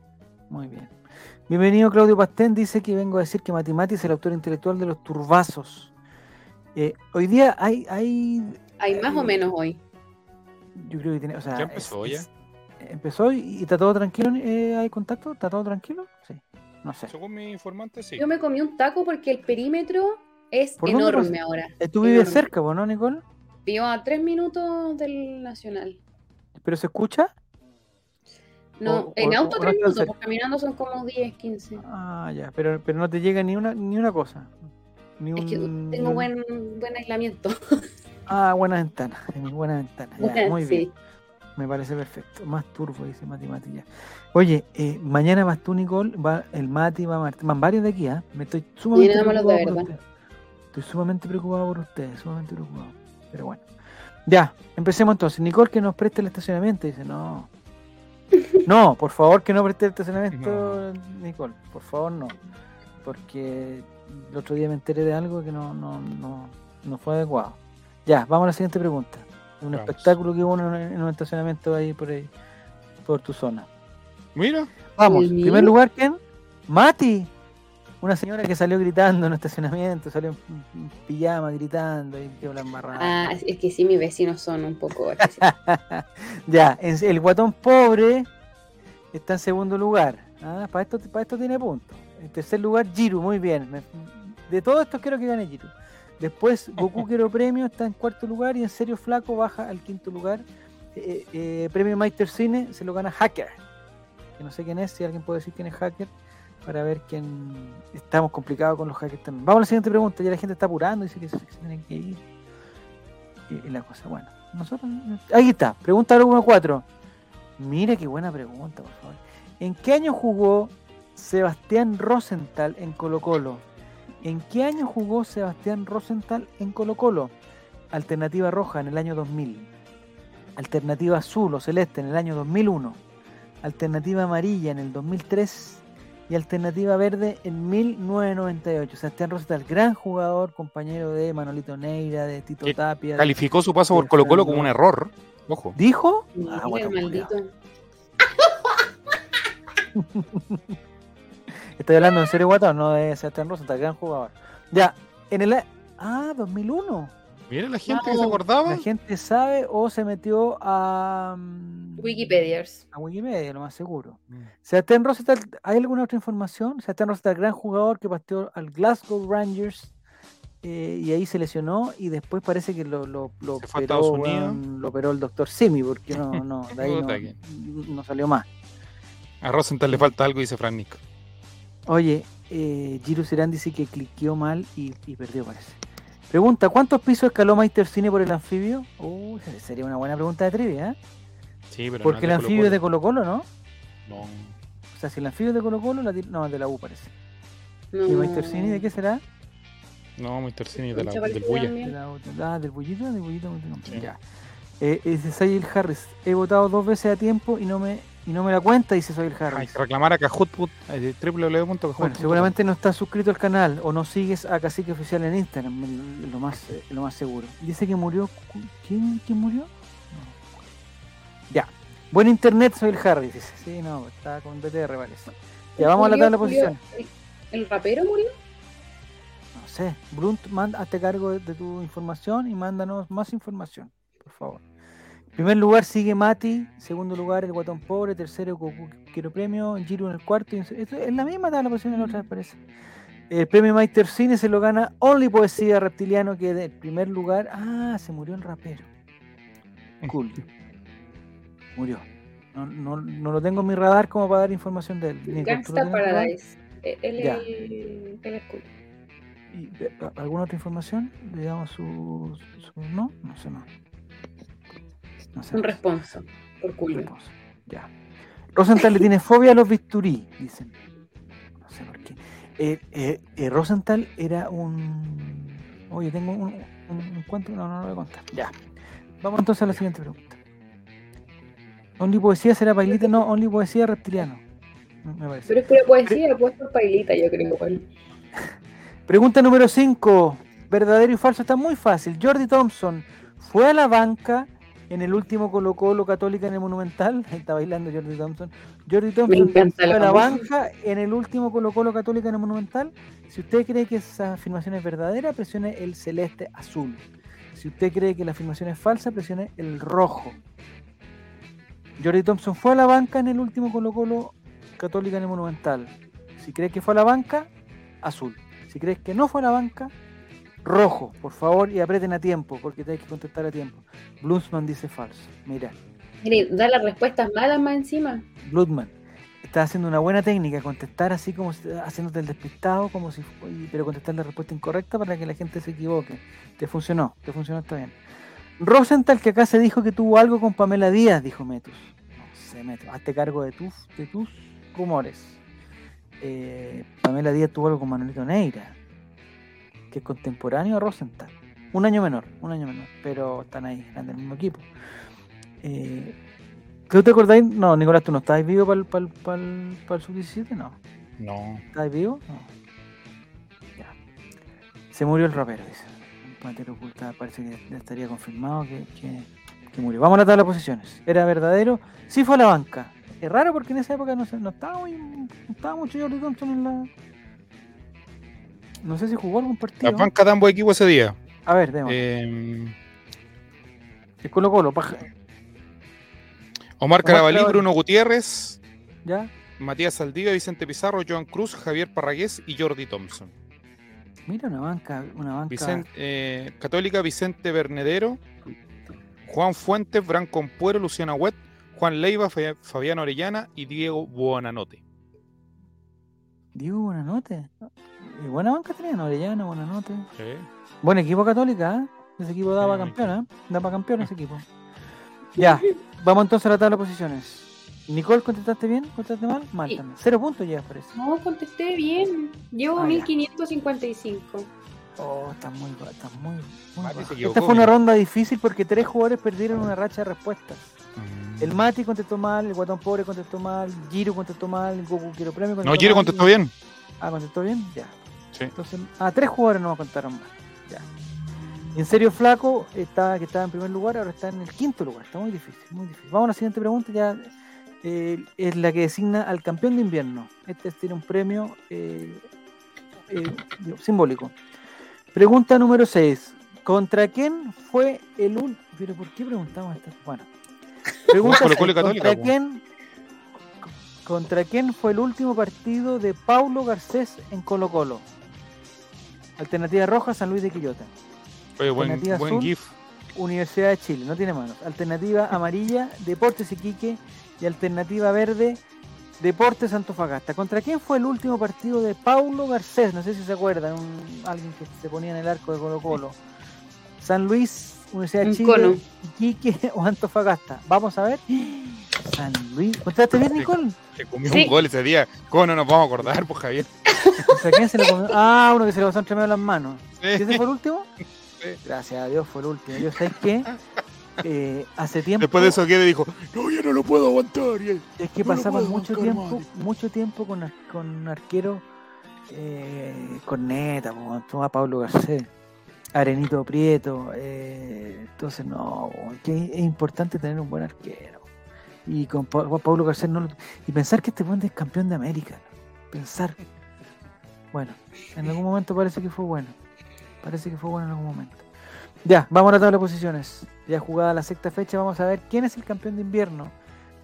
Muy bien. Bienvenido Claudio Pastén, dice que vengo a decir que Matimati es el autor intelectual de los turbazos. Eh, hoy día hay, hay, Hay más o Eh, menos hoy. yo creo que tiene, o sea, Ya empezó, ya. Empezó y, y está todo tranquilo, eh, ¿hay contacto? ¿Está todo tranquilo? Sí, no sé. Según mi informante, sí. Yo me comí un taco porque el perímetro es ¿Por dónde enorme ahora. Eh, Tú vives enorme. cerca, vos, ¿no, Nicole? Vivo a tres minutos del Nacional. ¿Pero se escucha? No, O- en o- auto o tres minutos, pues caminando son como 10, 15. Ah, ya, pero, pero no te llega ni una, ni una cosa. Ni un, Es que tengo un- buen, buen aislamiento. Ah, buena ventana, buena ventana. ya, muy bien. Me parece perfecto. Más turbo, dice Mati Mati ya. Oye, eh, mañana vas tú, Nicole, va el Mati, va Martín, van varios de aquí, ¿ah? Me estoy sumamente de preocupado por ustedes. Estoy sumamente preocupado por ustedes, sumamente preocupado. Pero bueno. Ya, empecemos entonces. Nicole que nos preste el estacionamiento. Dice, no. No, por favor que no preste el estacionamiento, Nicole. Por favor, no. Porque el otro día me enteré de algo que no, no, no, no fue adecuado. Ya, vamos a la siguiente pregunta. Un Vamos. espectáculo que hubo en, en un estacionamiento ahí por ahí, por tu zona. Mira, Vamos, ¿El en primer lugar, ¿quién? Mati. Una señora que salió gritando en un estacionamiento, salió en pijama gritando y embarrada. Ah, es que sí, mis vecinos son un poco ya, el guatón pobre está en segundo lugar. Ah, para esto, para esto tiene punto. En tercer lugar, Jiru, muy bien. De todo esto quiero que gane Jiru. Después, Goku Quiero Premio está en cuarto lugar y en serio Flaco baja al quinto lugar. Eh, eh, premio Meister Cine se lo gana Hacker. Que no sé quién es, si alguien puede decir quién es Hacker, para ver quién. Estamos complicados con los hackers también. Vamos a la siguiente pregunta. Ya la gente está apurando, dice que se, tienen que ir. Y, y la cosa, bueno. Nosotros. Ahí está, pregunta número 4. Mira qué buena pregunta, por favor. ¿En qué año jugó Sebastián Rosenthal en Colo Colo? ¿En qué año jugó Sebastián Rosenthal en Colo Colo? Alternativa roja en el año 2000. Alternativa azul o celeste en el año 2001. Alternativa amarilla en el 2003. Y alternativa verde en 1998. Sebastián Rosenthal, gran jugador, compañero de Manolito Neira, de Tito Que Tapia. calificó su paso por Colo Colo como un error. Ojo. ¿Dijo? Ah, maldito. Estoy hablando en serio, guatón, no de Sebastián Rosenthal, gran jugador. Ya, en el. a- Ah, 2001. Mira la gente que se acordaba. La gente sabe o se metió a. mm, Wikipedias. A Wikimedia, lo más seguro. Mm. Sebastián Rosenthal, ¿hay alguna otra información? Sebastián Rosenthal, gran jugador que pasteó al Glasgow Rangers eh, y ahí se lesionó y después parece que lo, lo, lo Se fue a operó, Estados Unidos. weón, lo operó el doctor Simi porque no, no, de ahí no salió más. A Rosenthal le falta algo, dice Frank Nick. Oye, eh, Giro Serán dice que cliqueó mal y, y perdió, parece. Pregunta, ¿cuántos pisos escaló Meister Cine por el anfibio? Uy, esa sería una buena pregunta de trivia, ¿eh? Sí, pero Porque el no es de anfibio es de Colo-Colo. Colo Colo, ¿no? No. O sea, si el anfibio es de Colo Colo, la, no, de la U parece. No. ¿Y Meister Cine de qué será? No, Mr. Cine de la, del Bulla. De la ah, del bullito, del bullito. Sí. Ya. Eh, dice Sayil Harris, he votado dos veces a tiempo y no me y no me la cuenta, dice Sayil Hay Harris. que reclamar a Cajutput, eh. Bueno, seguramente no estás suscrito al canal o no sigues a Cacique Oficial en Instagram, lo más, lo más seguro. Dice que murió. ¿Quién, quién murió? No. Ya. Buen internet, soy el Harry, dice. Sí, no, está con BTR, parece. Ya vamos a la tabla de posición. ¿El, el rapero murió? No sé. Brunt, manda, hazte cargo de, de tu información y mándanos más información, por favor. Primer lugar sigue Mati, segundo lugar el Guatón Pobre, tercero Goku Quiero Premio, Giro en el cuarto. en- esto es la misma tabla posición de la otra vez parece. El premio Mike Cine se lo gana Only Poesía Reptiliano, que de primer lugar. Ah, se murió el rapero. Cool. Murió. No, no, no lo tengo en mi radar como para dar información de él. Nico, ¿tú lo Gangsta? Paradise. Eh, Él es el, cool. ¿Y de- a- ¿Alguna otra información? Le damos su, su- No, no sé más. No sé Un responso por culo. Responso. Ya. Rosenthal le tiene fobia a los bisturí, dicen. No sé por qué. Eh, eh, eh, Rosenthal era un. Oye, tengo un, un, un cuento. No, no lo voy a contar. Ya. Vamos entonces a la siguiente pregunta. ¿Only poesía será pailita? No, only poesía reptiliano. Me- parece. Pero es pura poesía, pues por pailita, yo creo igual. Pregunta número 5. Verdadero y falso está muy fácil. Jordi Thompson fue a la banca en el último Colo Colo Católica en el Monumental. Ahí está bailando Jordi Thompson. Jordi Thompson fue la a la banca en el último Colo Colo Católica en el Monumental. Si usted cree que esa afirmación es verdadera, presione el celeste azul. Si usted cree que la afirmación es falsa, presione el rojo. Jordi Thompson fue a la banca en el último Colo Colo Católica en el Monumental. Si crees que fue a la banca, azul. Si crees que no fue a la banca, rojo. Por favor, y aprieten a tiempo, porque te hay que contestar a tiempo. Bluesman dice falso. Mira, Mire, da las respuestas malas más encima. Bloodman está haciendo una buena técnica, contestar así como si- haciéndote el despistado, como si, pero contestar la respuesta incorrecta para que la gente se equivoque. Te funcionó, te funcionó, está bien. Rosenthal, que acá se dijo que tuvo algo con Pamela Díaz, dijo Metus. No sé, Metus, hazte cargo de tus, de tus rumores. Eh, Pamela Díaz tuvo algo con Manuelito Neira, que es contemporáneo a Rosenthal. Un año menor, un año menor, pero están ahí, están del mismo equipo. Eh, ¿Tú te acordáis? No, Nicolás, ¿tú no estabas vivo para el, para el, para el, para el sub-17? No. No. ¿Estabas vivo? No. Ya. Se murió el rapero, dice. Pantera Oculta parece que ya estaría confirmado que, que, que murió. Vamos a la tabla de posiciones. ¿Era verdadero? Sí fue a la banca. Es raro porque en esa época no, no estaba muy, no estaba mucho Jordi Thompson en la... No sé si jugó algún partido. Las bancas de ambos equipos ese día. A ver, demos. Eh, El Colo Colo, paja- Omar Omar Carabalí, Carabalí. Bruno Gutiérrez, ¿ya? Matías Saldivia, Vicente Pizarro, Joan Cruz, Javier Parragués y Jordi Thompson. Mira una banca, una banca... Vicen- eh, Católica, Vicente Bernedero, Juan Fuentes, Branco Ampuero, Luciana Huet, Juan Leiva, Fa- Fabián Orellana y Diego Buonanote. Diego Buenanote. Y buena banca tenían, Orellana, Buenanote. Eh, Buen equipo católica, ¿eh? Ese equipo daba Sí, campeón, ¿eh? Daba campeón ese equipo. Ya, vamos entonces a la tabla de posiciones. Nicole, ¿contestaste bien? ¿Contestaste mal? Mal Sí. también. Cero puntos ya parece. No, contesté bien. Llevo Ah, ya. 1555. Oh, está muy está muy, muy equivocó, Esta fue una ronda difícil porque tres jugadores perdieron una racha de respuestas. mm. El Mati contestó mal, el Guatón Pobre contestó mal, Giro contestó mal, el Goku Quiero Premio contestó No, Giro mal, contestó bien. Ah, contestó bien, ya. Sí. Entonces, ah, tres jugadores no me contaron más. Ya. Y en serio, Flaco, está, que estaba en primer lugar, ahora está en el quinto lugar. Está muy difícil, muy difícil. Vamos a la siguiente pregunta, ya eh, es la que designa al campeón de invierno. Este tiene un premio eh, eh, simbólico. Pregunta número 6. ¿Contra quién fue el último? ¿Pero por qué preguntamos esto? Bueno. Pregunta seis, ¿Contra quién, ¿Contra quién fue el último partido de Paulo Garcés en Colo Colo? Alternativa roja, San Luis de Quillota. Oye, buen, Alternativa buen azul. GIF. Universidad de Chile, no tiene manos. Alternativa amarilla, Deportes Iquique. Y alternativa verde, Deportes Antofagasta. ¿Contra quién fue el último partido de Paulo Garcés? No sé si se acuerdan, un- alguien que se ponía en el arco de Colo Colo. San Luis, Universidad de Un Chile. Iquique o Antofagasta. Vamos a ver. San Luis. ¿Contaste bien. Nicole? Se comió Sí. un gol ese día. ¿Cómo no nos vamos a acordar, pues Javier? ¿Contra quién se lo comió? Ah, uno que se le pasó entre medio de las manos. Sí. ¿Ese fue el último? Sí. Gracias a Dios fue el último. Yo sé que eh, hace tiempo. Después de eso, Guede dijo: No, ya no lo puedo aguantar. y- Es que No lo pasamos puedo mucho tiempo, mucho tiempo con, con arquero eh, corneta, como toma Pablo Garcés, Arenito Prieto, eh, entonces no, que es importante tener un buen arquero. Y con Pa- Pablo Garcés no y pensar que este buen es campeón de América. Pensar. Bueno, en algún momento parece que fue bueno. Parece que fue bueno en algún momento. Ya, vamos a la tabla de posiciones. Ya jugada la sexta fecha, vamos a ver quién es el campeón de invierno.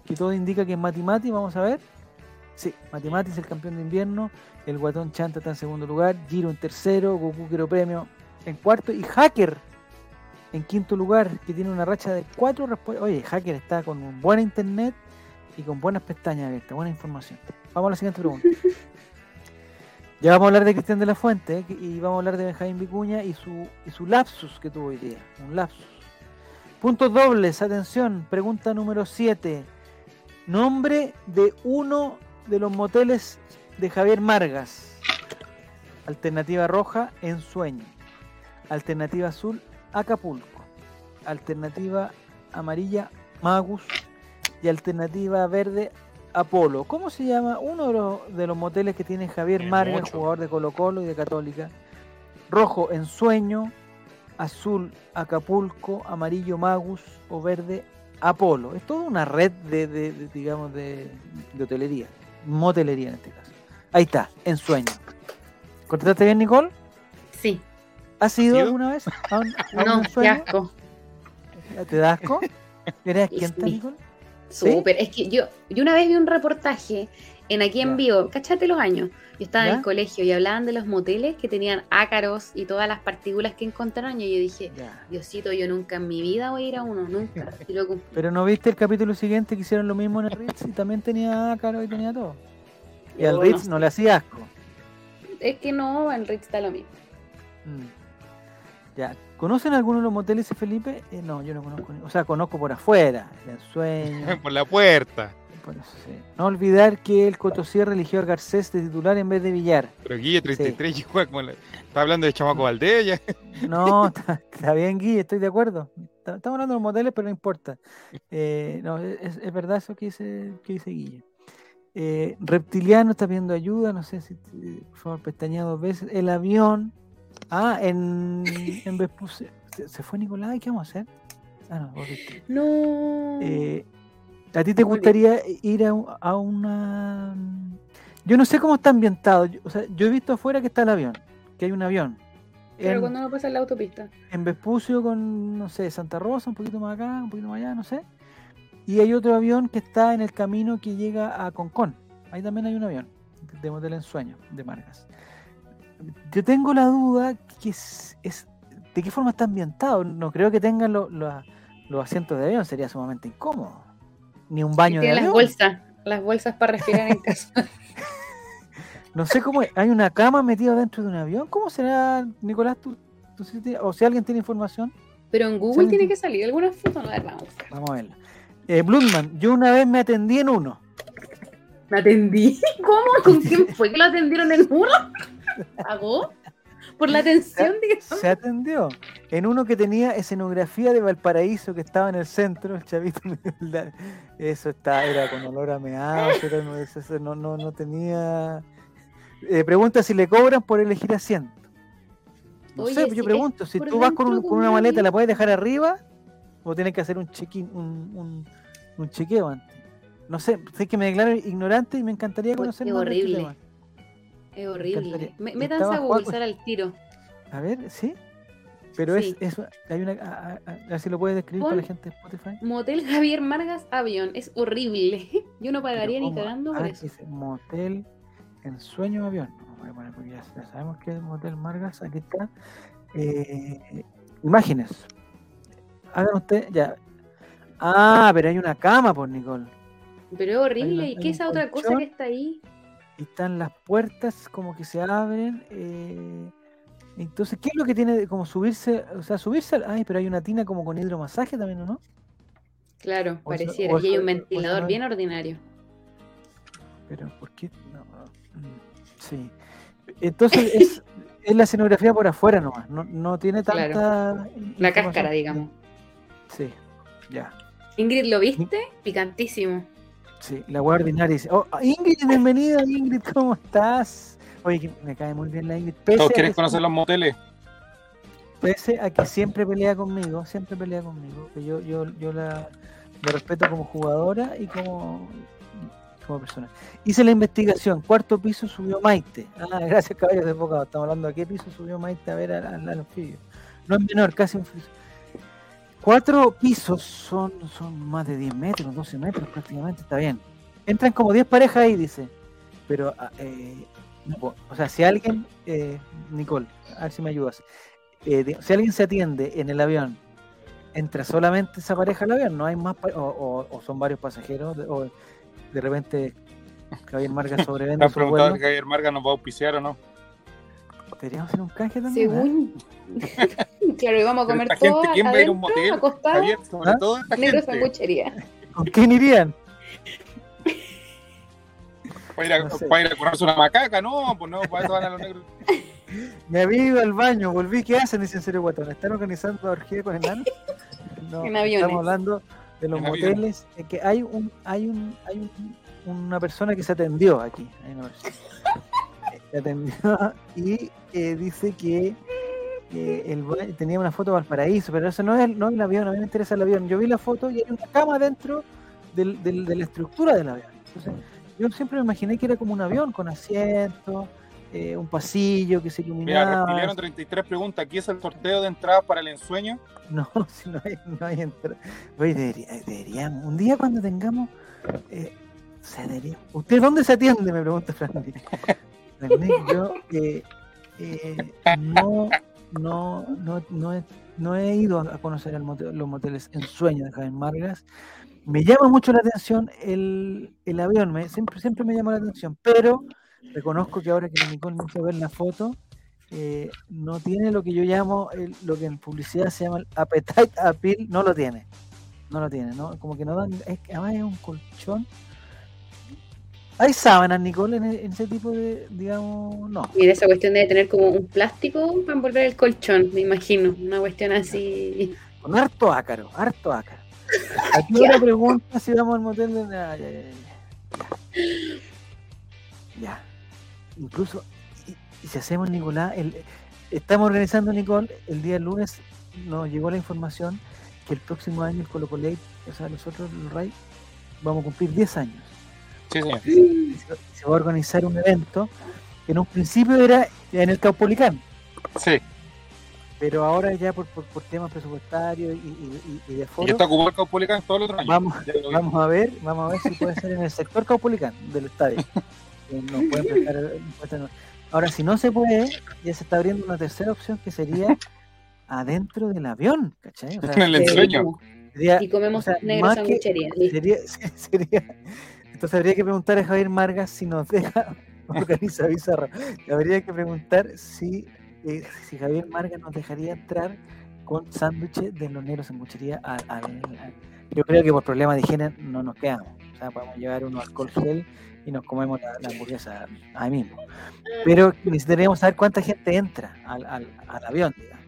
Que todo indica que es Matimati, vamos a ver. Sí, Matimati es el campeón de invierno. El Guatón Chanta está en segundo lugar. Giro en tercero. Goku Quiero Premio en cuarto. Y Hacker en quinto lugar, que tiene una racha de cuatro respuestas. Oye, Hacker está con un buen internet y con buenas pestañas abiertas, buena información. Vamos a la siguiente pregunta. Ya vamos a hablar de Cristian de la Fuente ¿eh? y vamos a hablar de Benjamín Vicuña y su, y su lapsus que tuvo hoy día. Un lapsus. Puntos dobles, atención, pregunta número 7. Nombre de uno de los moteles de Javier Margas. Alternativa roja, Ensueño. Alternativa azul, Acapulco. Alternativa amarilla, Magus. Y alternativa verde, Apolo. ¿Cómo se llama uno de los, de los moteles que tiene Javier mucho. jugador de Colo Colo y de Católica? Rojo, Ensueño. Azul, Acapulco. Amarillo, Magus. O verde, Apolo. Es toda una red de, de- de, digamos, de, de hotelería. Motelería en este caso. Ahí está, Ensueño. ¿Contestaste bien, Nicole? Sí. ¿Has ido ¿Ido? alguna vez a un, a un No, qué asco. ¿Te da asco? ¿Eres Sí. quién? ¿Sí? Súper. Es que yo, yo una vez vi un reportaje en aquí en vivo, cachate los años. Yo estaba en el colegio y hablaban de los moteles que tenían ácaros y todas las partículas que encontraron. Y yo dije, Ya. Diosito, yo nunca en mi vida voy a ir a uno, nunca. Y lo cumplí. Pero no viste el capítulo siguiente que hicieron lo mismo en el Ritz y también tenía ácaro y tenía todo. Y al Yo Ritz no no le hacía asco. Es que no, en Ritz está lo mismo. Mm. Ya. ¿Conocen alguno de los moteles, Felipe? Eh, no, yo no conozco. O sea, conozco por afuera. El ensueño. Por la puerta. eso sí. No olvidar que el Cotosierra eligió a Garcés de titular en vez de Villar. Pero Guille 33 y juega como la- Está hablando de Chamaco Valdés ya. No, está, está bien, Guille, estoy de acuerdo. Estamos hablando de los moteles, pero no importa. Eh, no, es, es verdad eso que dice, que dice Guille. Eh, Reptiliano está pidiendo ayuda, no sé si, por favor, pestañea dos veces. El avión. Ah, en, en Vespucio. ¿Se, se fue Nicolás? ¿Qué vamos a hacer? Ah, no, volviste. No. Eh, ¿A ti te gustaría ir a, a una... Yo no sé cómo está ambientado. yo- o sea, yo he visto afuera que está el avión, que hay un avión. Pero En- cuando no pasa en la autopista. en Vespucio con, no sé, Santa Rosa, un poquito más acá, un poquito más allá, no sé. Y hay otro avión que está en el camino que llega a Concón. Ahí también hay un avión de Motel Ensueño, de Margas. Yo tengo la duda que es, es- de qué forma está ambientado. No creo que tengan lo- lo- los asientos de avión, sería sumamente incómodo. Ni un baño de Tiene las avión. bolsas, las bolsas para respirar en casa. No sé cómo es. Hay una cama metida dentro de un avión. ¿Cómo será, Nicolás? ¿Tú, tú o si alguien tiene información? Pero en Google tiene que salir alguna foto. No, a ver, vamos a buscar. Vamos a verla. Eh, Bloodman, yo una vez me atendí en uno. ¿Me atendí? ¿Cómo? ¿Con quién fue que lo atendieron en uno? ¿Pagó? Por la atención, digamos. Se atendió. En uno que tenía escenografía de Valparaíso que estaba en el centro, el chavito. Eso está, era con olor a meado, no, no, no, tenía. Eh, pregunta si le cobran por elegir asiento. No Oye, sé, si yo pregunto, si tú vas con, un- con una maleta, ¿la puedes dejar arriba? ¿O tienes que hacer un check-in, un, un, un chequeo antes? No sé, sé que me declaro ignorante y me encantaría conocer qué este horrible. Es horrible. Me- ¿Y Métanse estaba a Juaco? Google al tiro. A ver, ¿sí? Pero Sí. es, es, hay una, a, a- a- a ver si lo puedes describir para la gente de Spotify. Motel Javier Margas Avión. Es horrible. Yo no pagaría Pero ni cagando por aquí eso. dice motel en sueño avión. No, voy a poner porque ya, ya sabemos que es motel Margas. Aquí está. Eh, imágenes. Hagan usted, ya. Ah, pero hay una cama, por Nicole. Pero es horrible. una- ¿Y qué es esa otra cosa que está ahí? Y están las puertas como que se abren. eh, entonces, ¿qué es lo que tiene como subirse? O sea, subirse. Ay, pero hay una tina como con hidromasaje también, ¿o no? Claro, O pareciera. y hay un ventilador bien ordinario. Pero, ¿por qué? No, mm, sí. Entonces, es, es la escenografía por afuera nomás. No, no tiene Claro. tanta. La cáscara, digamos. Sí, ya. Ingrid, ¿lo viste? Picantísimo. Sí, la wea ordinaria dice. Oh, Ingrid, bienvenida, Ingrid, ¿cómo estás? Oye, me cae muy bien la Ingrid. Pese Todos quieren conocer los moteles. Pese a que siempre pelea conmigo, siempre pelea conmigo. Que yo, yo, yo la, la respeto como jugadora y como, como persona. Hice la investigación, cuarto piso subió Maite. Ah, gracias caballos de Bocado. Estamos hablando de qué piso subió Maite a ver al, al anfibio. no es menor, casi un. Cuatro pisos son, son más de 10 metros, 12 metros prácticamente, está bien. Entran como 10 parejas ahí, dice. Pero, ah, eh, o sea, si alguien, eh, Nicole, a ver si me ayudas. Eh, si alguien se atiende en el avión, entra solamente esa pareja al avión, no hay más, o, o- o son varios pasajeros, o de repente Javier Marga sobrevende han su preguntado si Javier Marga nos va a auspiciar o no. Deberíamos hacer un canje también. ¿eh? Según. claro, íbamos a Pero comer todo ¿quién va a ir a un adentro, motel? acostados, Javier, sobre ¿Ah? todo esta negro gente. sanguchería. ¿Con quién irían? Para ir, a, No sé. para ir a curarse una macaca, no, pues no, para eso van a los negros. Me había ido al baño, volví. ¿Qué hacen? Dice en serio Guatón. ¿Están organizando orgía con enanos? No, En aviones. estamos hablando de los En moteles. que hay un, hay un, hay un- una persona que se atendió aquí. Hay una persona. Atendió y eh, dice que eh, el tenía una foto de Valparaíso, pero eso no es, el- no es el avión, a mí me interesa el avión. Yo vi la foto y hay una cama dentro del- del- de la estructura del avión. Entonces, yo siempre me imaginé que era como un avión con asientos, eh, un pasillo que se Mira, iluminaba. Reptiliano 33 pregunta, ¿aquí es el sorteo de entradas para el ensueño? No, si no hay, no hay entrada. Oye, debería- deberíamos, un día cuando tengamos, eh, se debería. ¿Usted dónde se atiende? Me pregunta Fran. Yo eh, eh, no, no, no, no, he, no he ido a conocer los moteles en sueño de Javier Margas. Me llama mucho la atención el, el avión, me, siempre, siempre me llama la atención, pero reconozco que ahora que Nicole me hizo ver la foto, eh, no tiene lo que yo llamo, lo que en publicidad se llama el appetite appeal, no lo tiene. No lo tiene, ¿no? Como que no dan, es que además es un colchón. ¿Hay sábanas, Nicole, en, e- en ese tipo de, digamos, no? Mira, esa cuestión debe tener como un plástico para envolver el colchón, me imagino. Una cuestión así. Con harto ácaro, harto ácaro. Aquí otra pregunta si vamos al motel de... ah, ya, ya, ya, ya. Ya. Incluso, y, y si hacemos, Nicolás, el, estamos organizando, Nicole, el día lunes nos llegó la información que el próximo año el Colo Colate, o sea, nosotros, los RAI, vamos a cumplir 10 años. Sí, señor. Y se, se va a organizar un evento que en un principio era en el Caupolicán, Sí, pero ahora ya por, por, por temas presupuestarios y, y- y- y de y foro, está ocupado el Caupolicán todos los otros años. vamos, vamos a ver, vamos a ver si puede ser en el sector Caupolicán del estadio. Nos pueden prestar el- Ahora, si no se puede, ya se está abriendo una tercera opción que sería adentro del avión, ¿cachai? O sea, En el eh, ensueño. sería- Y comemos o sea, negro más que- sería, sería- entonces habría que preguntar a Javier Margas si nos deja organiza Bizarro. Habría que preguntar si, eh, si Javier Margas nos dejaría entrar con sándwiches de los negros sanguchería al, al- Yo creo que por problemas de higiene no nos quedamos. O sea, podemos llevar unos alcohol gel y nos comemos la, la hamburguesa ahí mismo. Pero necesitaríamos saber cuánta gente entra al, al, al avión, digamos.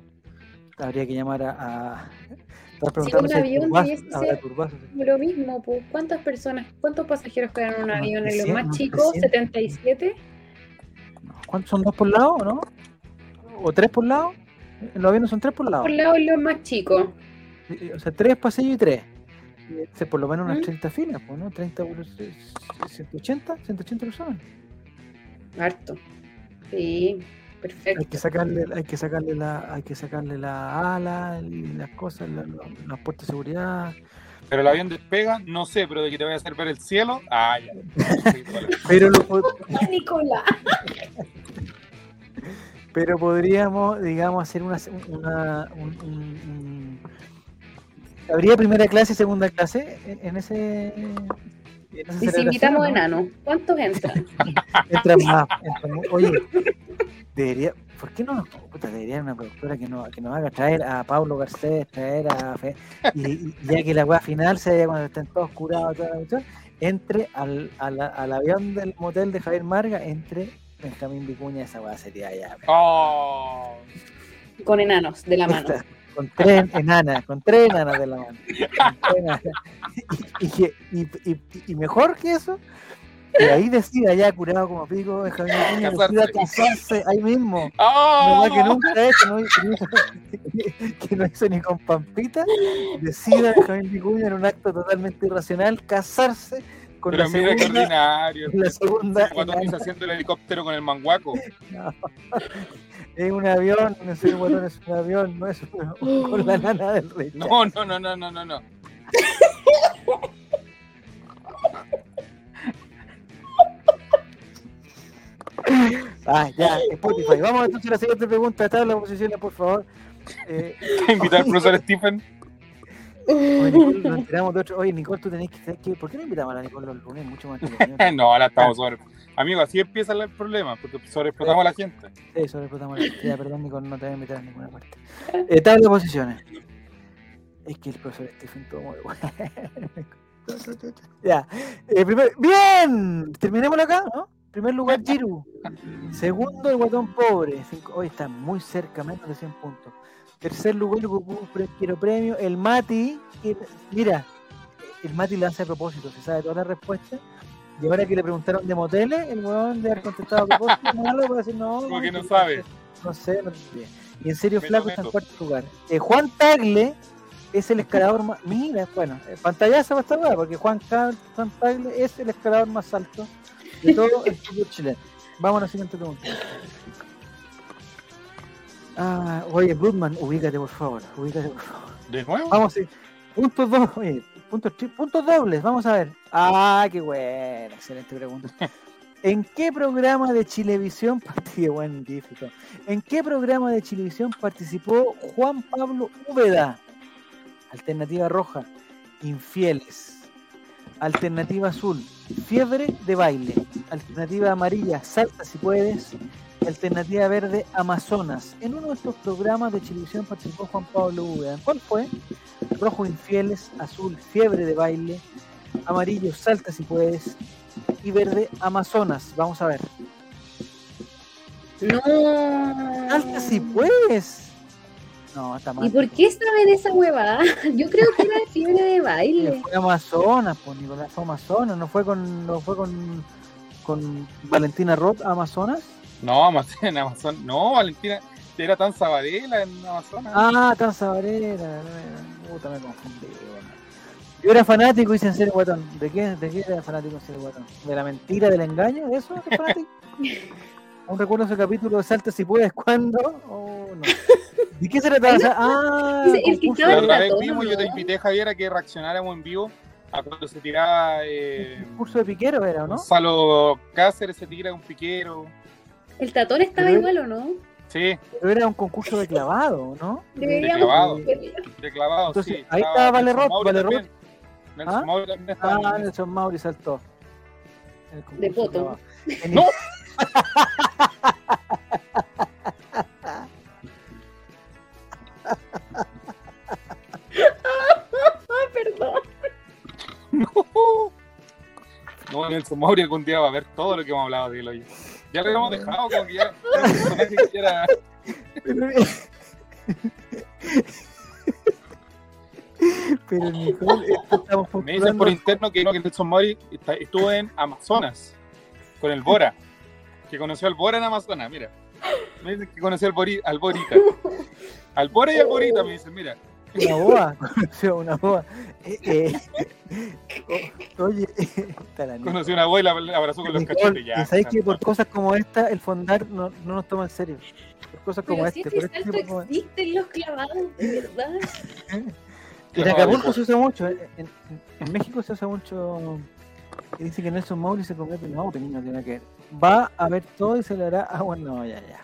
Habría que llamar a estaba preguntando un si hay avión turbazos. Lo mismo, pues. ¿Cuántas personas, cuántos pasajeros quedan en un Unos avión? En los 300, más 300. 77. ¿Cuántos son dos por lado no? ¿O tres por lado? En los aviones son tres por lado. Por lado, los más chicos. Eh, O sea, tres pasillos y tres. Sea, por lo menos unas ¿Mm? 30 filas, pues, ¿no? 30 por eh, 180, 180 personas. Harto. Sí, Hay perfecto. que sacarle, hay que sacarle la, hay que sacarle la ala y las cosas, la- la- las puertas de seguridad. Pero el avión despega, no sé, pero de que te vaya a hacer ver el cielo, ah, ya. Pero lo, Nicolás. pero podríamos, digamos, hacer una, una un- un- un- habría primera clase y segunda clase en, en ese Y si invitamos ¿no? enanos, ¿cuántos entran? Entran más, entran Oye, debería, ¿por qué no puta, debería una productora que nos, que nos haga traer a Pablo Garcés, traer a Fe, y, y ya que la weá final sea cuando estén todos curados, toda la cuestión, entre al, al, al avión del motel de Javier Marga, entre Benjamín Vicuña, esa weá sería ya. Oh, Con enanos de la mano. Esta, Con tres enanas, con tres enanas de la mano. Con tres enanas. Y- y- y mejor que eso, que ahí decida ya curado como pico, Benjamín Vicuña, decida Casarse. ahí mismo. oh, ¿Verdad que nunca hecho, no, que no hizo- que no hizo ni con Pampita? Decida Benjamín Vicuña en un acto totalmente irracional casarse con Pero la mira qué segunda. ordinario. La segunda Cuando estás haciendo el helicóptero con el manguaco. No. Es un avión, no sé, guatón es un avión, no es un- con la nana del rey. No, no, no, no, no, no, no. Ah, ya, Spotify. Vamos entonces a la siguiente pregunta. Tabla posiciones, por favor. Eh, Invitar al profesor Stephen. oye, Nicole, nos enteramos de otro. Oye, Nicole, tú tenés que que. ¿Por qué no invitamos a la Nicole los lunes? Mucho más. No, ahora estamos sobre. Amigo, así empieza el problema, porque sobreexplotamos a la gente. Sí, sobreexplotamos la Ya, perdón, Nicole, no te voy a invitar a ninguna parte. Eh, tabla de posiciones. Es que el profesor Stephen todo muy bueno. ya. eh, ¡Bien! Terminémoslo acá, ¿no? Primer lugar, Giru. Segundo, el guatón pobre. Cinco- Hoy está muy cerca, menos de 100 puntos. Tercer lugar, Goku, quiero premio. El Mati, que- mira, el Mati lo hace a propósito, se sabe todas las respuestas. Y ahora que le preguntaron de moteles, el weón de haber contestado a propósito, malo, para decir no. Como que no sé, sabe. No sé, no sé. Y en serio, Meto, Flaco está en cuarto lugar. Eh, Juan Tagle es el escalador más. Mira, bueno, eh, pantallazo va a estar weá, porque Juan, Juan Tagle es el escalador más alto de todo el fútbol chileno. Vamos a la siguiente pregunta. Ah, oye, Bloodman, ubícate por favor, ubícate por favor. ¿De nuevo? Vamos a ir. Puntos dos, oye, puntos, puntos dobles, vamos a ver. Ah, qué buena, excelente pregunta. ¿En qué programa de Chilevisión participó? ¿En qué programa de Chilevisión participó Juan Pablo Úbeda? Alternativa roja, infieles. Alternativa azul, fiebre de baile. Alternativa amarilla, salta si puedes. Alternativa verde, Amazonas. En uno de estos programas de televisión participó Juan Pablo Úbeda. ¿Cuál fue? Rojo, infieles. Azul, fiebre de baile. Amarillo, salta si puedes. Y verde, Amazonas. Vamos a ver. No. Salta si puedes. No, está mal. ¿Y por qué saben esa huevada? Yo creo que era fiebre de Eh, baile. Fue Amazonas, pues Nicolás fue Amazonas, no fue con, no fue con, con Valentina Roth a Amazonas. No, Amazon, en Amazon. No, Valentina era tan sabadela en Amazonas. Ah, tan sabrera, puta me confundí. Yo era fanático y serio guatón. ¿De qué, ¿De qué era fanático serio guatón? ¿De la mentira, del engaño? ¿De eso era fanático? ¿Aún recuerdo ese capítulo de Salta si puedes? ¿Cuándo? Oh, no. ¿De qué se trataba? Ah, Ese- el que La de- otra vez vimos, yo te invité, Javier, a que reaccionáramos en vivo a cuando se tiraba eh, concurso de piquero era, ¿o ¿no? Gonzalo Cáceres, se tira un piquero. El tatón estaba Pero- igual o no? Sí, Pero era un concurso de clavado, ¿no? Deberíamos clavado. de clavado, Entonces, sí. ahí estaba Vale Nelson Roth, Mauri Vale también. Nelson ¿Ah? Mauri también estaba Ah, en- Nelson Mauri saltó. El De poto. En- No. Ay, perdón. No, Nelson Mauri algún día va a ver todo lo que hemos hablado de él hoy. Ya lo habíamos dejado, como que ya. Pero, esto estamos Me dicen por interno que no, que Nelson Mauri está- estuvo en Amazonas con el Bora. Que conoció al Bora en Amazonas, mira. Me dicen que conoció al, Bori- al Borita. Al Bora y al Borita, me dicen, mira. Una boa, conoció una boa. Eh, eh, o- oye. Conoció a una abuela, la abrazó con los cachetes. Ya, y sabes que por cosas como esta, el fondar no, no nos toma en serio. Por cosas como Pero si este, este por este como- existen los clavados, de verdad. En Acapulco se usa mucho, eh, en, en- en México se usa mucho. que dice que Nelson Mauri se convierte en no, tiene que ver. Va a ver todo y se le hará. Ah, bueno, no, ya, ya.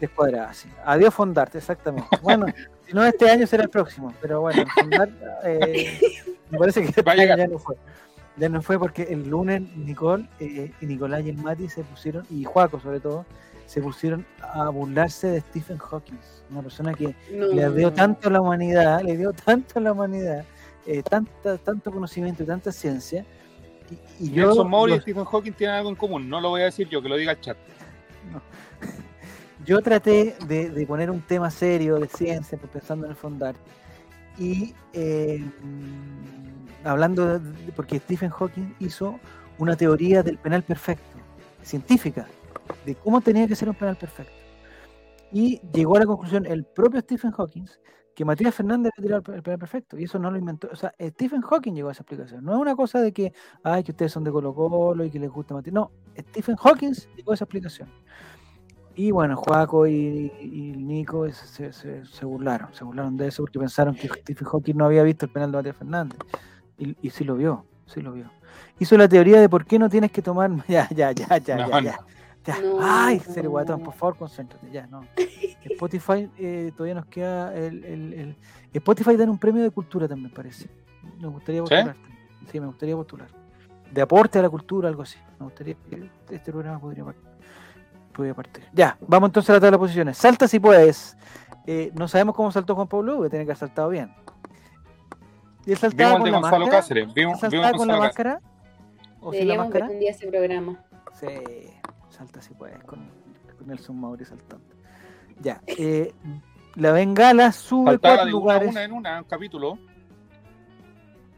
Descuadrada, sí. Adiós, Fondarte, exactamente. Bueno, si no este año será el próximo, pero bueno, el Fondar, eh, me parece que este Va ya no fue. Ya no fue porque el lunes Nicole eh, y Nicolás y el Mati se pusieron, y Juaco sobre todo, se pusieron a burlarse de Stephen Hawking, una persona que No. le dio tanto a la humanidad, le dio tanto a la humanidad, eh, tanta, tanto conocimiento y tanta ciencia. Y, y yo, y Stephen Hawking tienen algo en común. No lo voy a decir yo, que lo diga el chat. yo traté de, de poner un tema serio de ciencia, pues, pensando en el fondar, y eh, hablando, de- porque Stephen Hawking hizo una teoría del penal perfecto, científica, de cómo tenía que ser un penal perfecto. Y llegó a la conclusión el propio Stephen Hawking que Matías Fernández había tirado el el penal perfecto, y eso no lo inventó. O sea, Stephen Hawking llegó a esa explicación. No es una cosa de que, ay, que ustedes son de Colo Colo y que les gusta Matías. No, Stephen Hawking llegó a esa explicación. Y bueno, Juaco y, y Nico se, se, se burlaron, se burlaron de eso porque pensaron que Stephen Hawking no había visto el penal de Matías Fernández. Y, y sí lo vio, sí lo vio. Hizo la teoría de por qué no tienes que tomar. Ya, ya, ya, ya, No, ya, no. Ya. ya. No. Ay, serio guatón, por favor, concéntrate. Ya, no. Spotify eh, todavía nos queda el, el, el- Spotify dan un premio de cultura también, parece. Me gustaría postular. Sí, me gustaría postular. De aporte a la cultura, algo así. Me gustaría que este programa podría, par- podría partir. Ya, vamos entonces a la tabla de posiciones. Salta si puedes. Eh, no sabemos cómo saltó Juan Pablo, Hugo, tiene que haber saltado bien. ¿Y él saltaba Vimos el con la Gonzalo máscara? Cáceres. ¿Él Vimos, vimos saltaba con la Gonzalo máscara? ¿O sin la máscara? un día ese programa. Sí, salta si puedes con, con Nelson Mauri saltando. Ya, eh, la bengala sube Saltaba cuatro de una lugares. una en una, un capítulo.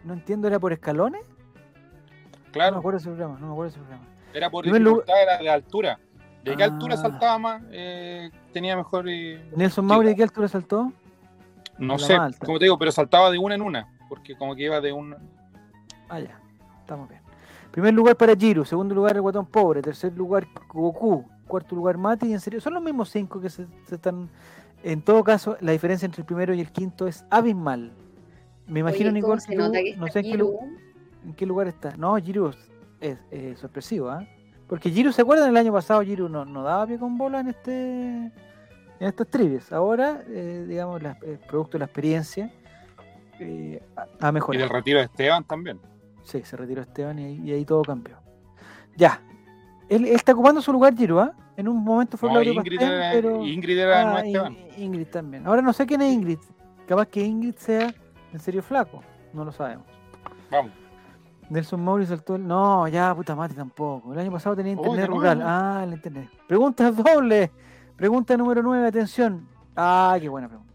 No entiendo, ¿era por escalones? No me Claro, acuerdo ese programa, no me acuerdo ese programa. era por dificultad, era de altura. ¿De qué Ah. altura saltaba más? Eh, tenía mejor. eh, Nelson Mauri, ¿de qué altura saltó? no sé, como te digo, pero saltaba de una en una. Porque como que iba de un. Ah, ya, estamos bien. Primer lugar para Giro, segundo lugar el Guatón Pobre, tercer lugar Goku, cuarto lugar Mati, y en serio, son los mismos cinco que se, se están... En todo caso, la diferencia entre el primero y el quinto es abismal. Me imagino, Oye, ¿cómo Nicole, que tú- no sé en qué, en qué lugar está. No, Giro es, es, eh, sorpresivo, ¿ah? Porque Giro, ¿se acuerdan? El año pasado Giro no, no daba pie con bola en este en estas trivias. Ahora, eh, digamos, la- eh, producto de la experiencia, eh, ha- ha Y mejorado. del retiro de Esteban también. Sí, se retiró Esteban y, ahí- y ahí todo cambió. Ya. Él, él está ocupando su lugar, Giro, ¿ah? En un momento fue No, Claudio Ingrid, era, pero... Ingrid era no Ah, Esteban. In- Ingrid también. Ahora no sé quién es Ingrid. Capaz que Ingrid sea en serio flaco. No lo sabemos. Vamos. Nelson Mauri saltó el... No, ya, puta madre, tampoco. El año pasado tenía Oye, internet rural. no. Ah, el internet. Preguntas dobles. Pregunta número 9, atención. Ah, qué buena pregunta.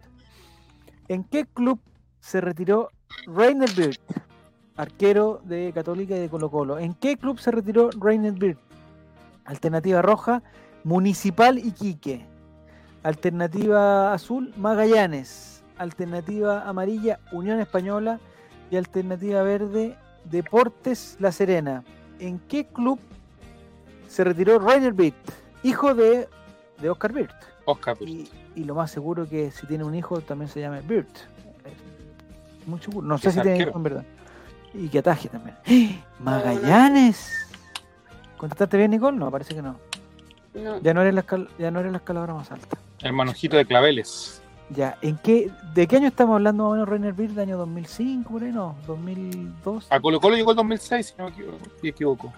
¿En qué club se retiró Rainer Bird, arquero de Católica y de Colo Colo? ¿En qué club se retiró Rainer Bird? Alternativa roja, Municipal Iquique. Alternativa azul, Magallanes. Alternativa amarilla, Unión Española. Y alternativa verde, Deportes La Serena. ¿En qué club se retiró Rainer Bird? Hijo de, de Oscar Bird. Oscar. pues. Y, y lo más seguro que si tiene un hijo también se llame Bird. Seguro. No sé Es si tiene hijo en verdad. Y que ataje también. ¡Eh! ¡Magallanes! ¿Contestaste bien, Nicole? No, parece que no. No, Ya no eres la, escal- ya no eres la escaladora más alta. El manojito de claveles. Ya, ¿en qué, ¿de qué año estamos hablando más o menos Rainer Bird? ¿De año 2005, por ahí? No, 2002, A Colo Colo llegó el 2006, si no me equivoco. me equivoco.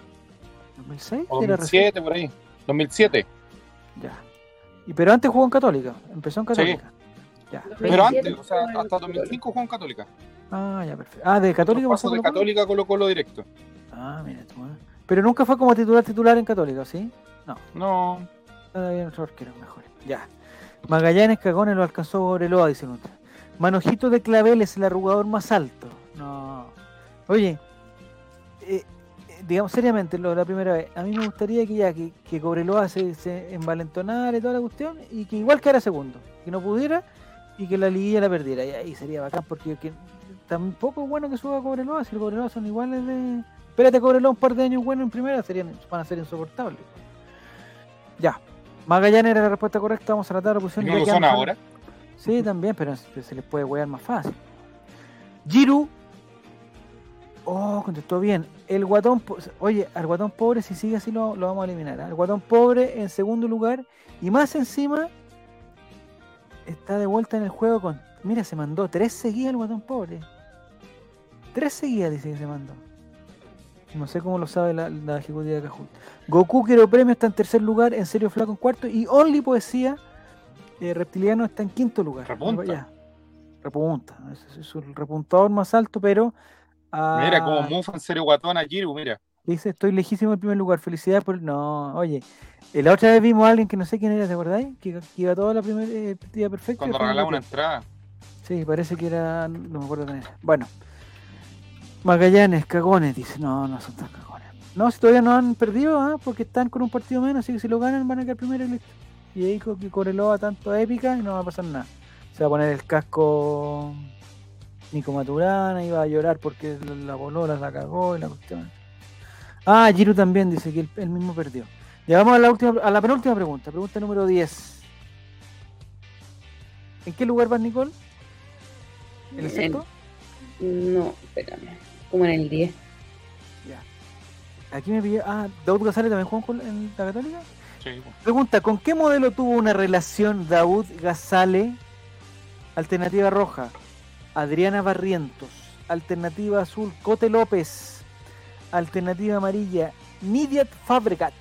2006. O Era recién. 2007, por ahí. 2007. Ya. Y, pero antes jugó en Católica, empezó en Católica. Ya. Pero 2007 antes, o sea, hasta Colo Colo. 2005 jugó en Católica. Ah, ya, perfecto. Ah, de Católica pasó de Colo-Colo? Católica Colo Colo directo. Ah, mira tú. ¿eh? Pero nunca fue como titular titular en Católica, ¿sí? No, Todavía otro arquero mejor. Ya. Magallanes Cagones lo alcanzó Bobreloa, dice otra. Manojito de Clavel es el arrugador más alto. No. Oye, eh, eh, digamos seriamente, lo de la primera vez, a mí me gustaría que ya, que, que Cobreloa se, se envalentonara y toda la cuestión, y que igual quedara segundo, que no pudiera, y que la liguilla la perdiera. Y ahí sería bacán, porque que, tampoco es bueno que suba Cobreloa, si el Cobreloa son iguales de... Espérate Cobreloa un par de años bueno en primera, serían, van a ser insoportables. Ya. Magallanes era la respuesta correcta, vamos a tratar la posición. no lo son ahora. Sí, también, pero se les puede huear más fácil. Giru. Oh, contestó bien. El guatón. Oye, al guatón pobre, si sigue así, lo, lo vamos a eliminar. Al guatón pobre en segundo lugar. Y más encima. Está de vuelta en el juego con. Mira, se mandó tres seguidas el guatón pobre. Tres seguidas dice que se mandó. No sé cómo lo sabe la, la ejecutiva de Cajun. Goku quiero premio está en tercer lugar. En serio, flaco en cuarto. Y Only Poesía eh, Reptiliano está en quinto lugar. Repunta. Ya. Repunta. Es, es el repuntador más alto, pero. ah, Mira como Mufa en serio guatón a Giru, mira. Dice, estoy lejísimo en primer lugar. Felicidades por. No, oye. eh, La otra vez vimos a alguien que no sé quién era, ¿te acordáis? Que, que iba toda la primera eh, partida perfecta. Cuando regalaba una entrada. Sí, parece que era. No me acuerdo quién era. Bueno. Magallanes, cagones, dice. No, no son tan cagones. No, si todavía no han perdido, ¿ah? porque están con un partido menos, así que si lo ganan van a quedar primero y listo. Y ahí co- que Coreloa tanto épica y no va a pasar nada. Se va a poner el casco Nico Maturana y va a llorar porque la bolola la cagó y la cuestión. Ah, Giru también dice que él, él mismo perdió. Ya vamos a la última, a la penúltima pregunta, pregunta número 10. ¿En qué lugar vas, Nicole? ¿En el sexto? No, espérame. Como en el 10. Aquí me pilló. Ah, Daud Gazale también jugó en la Católica. Sí. Pregunta: ¿con qué modelo tuvo una relación Daud Gazale? Alternativa roja, Adriana Barrientos. Alternativa azul, Cote López. Alternativa amarilla, Nidiat Fabregat.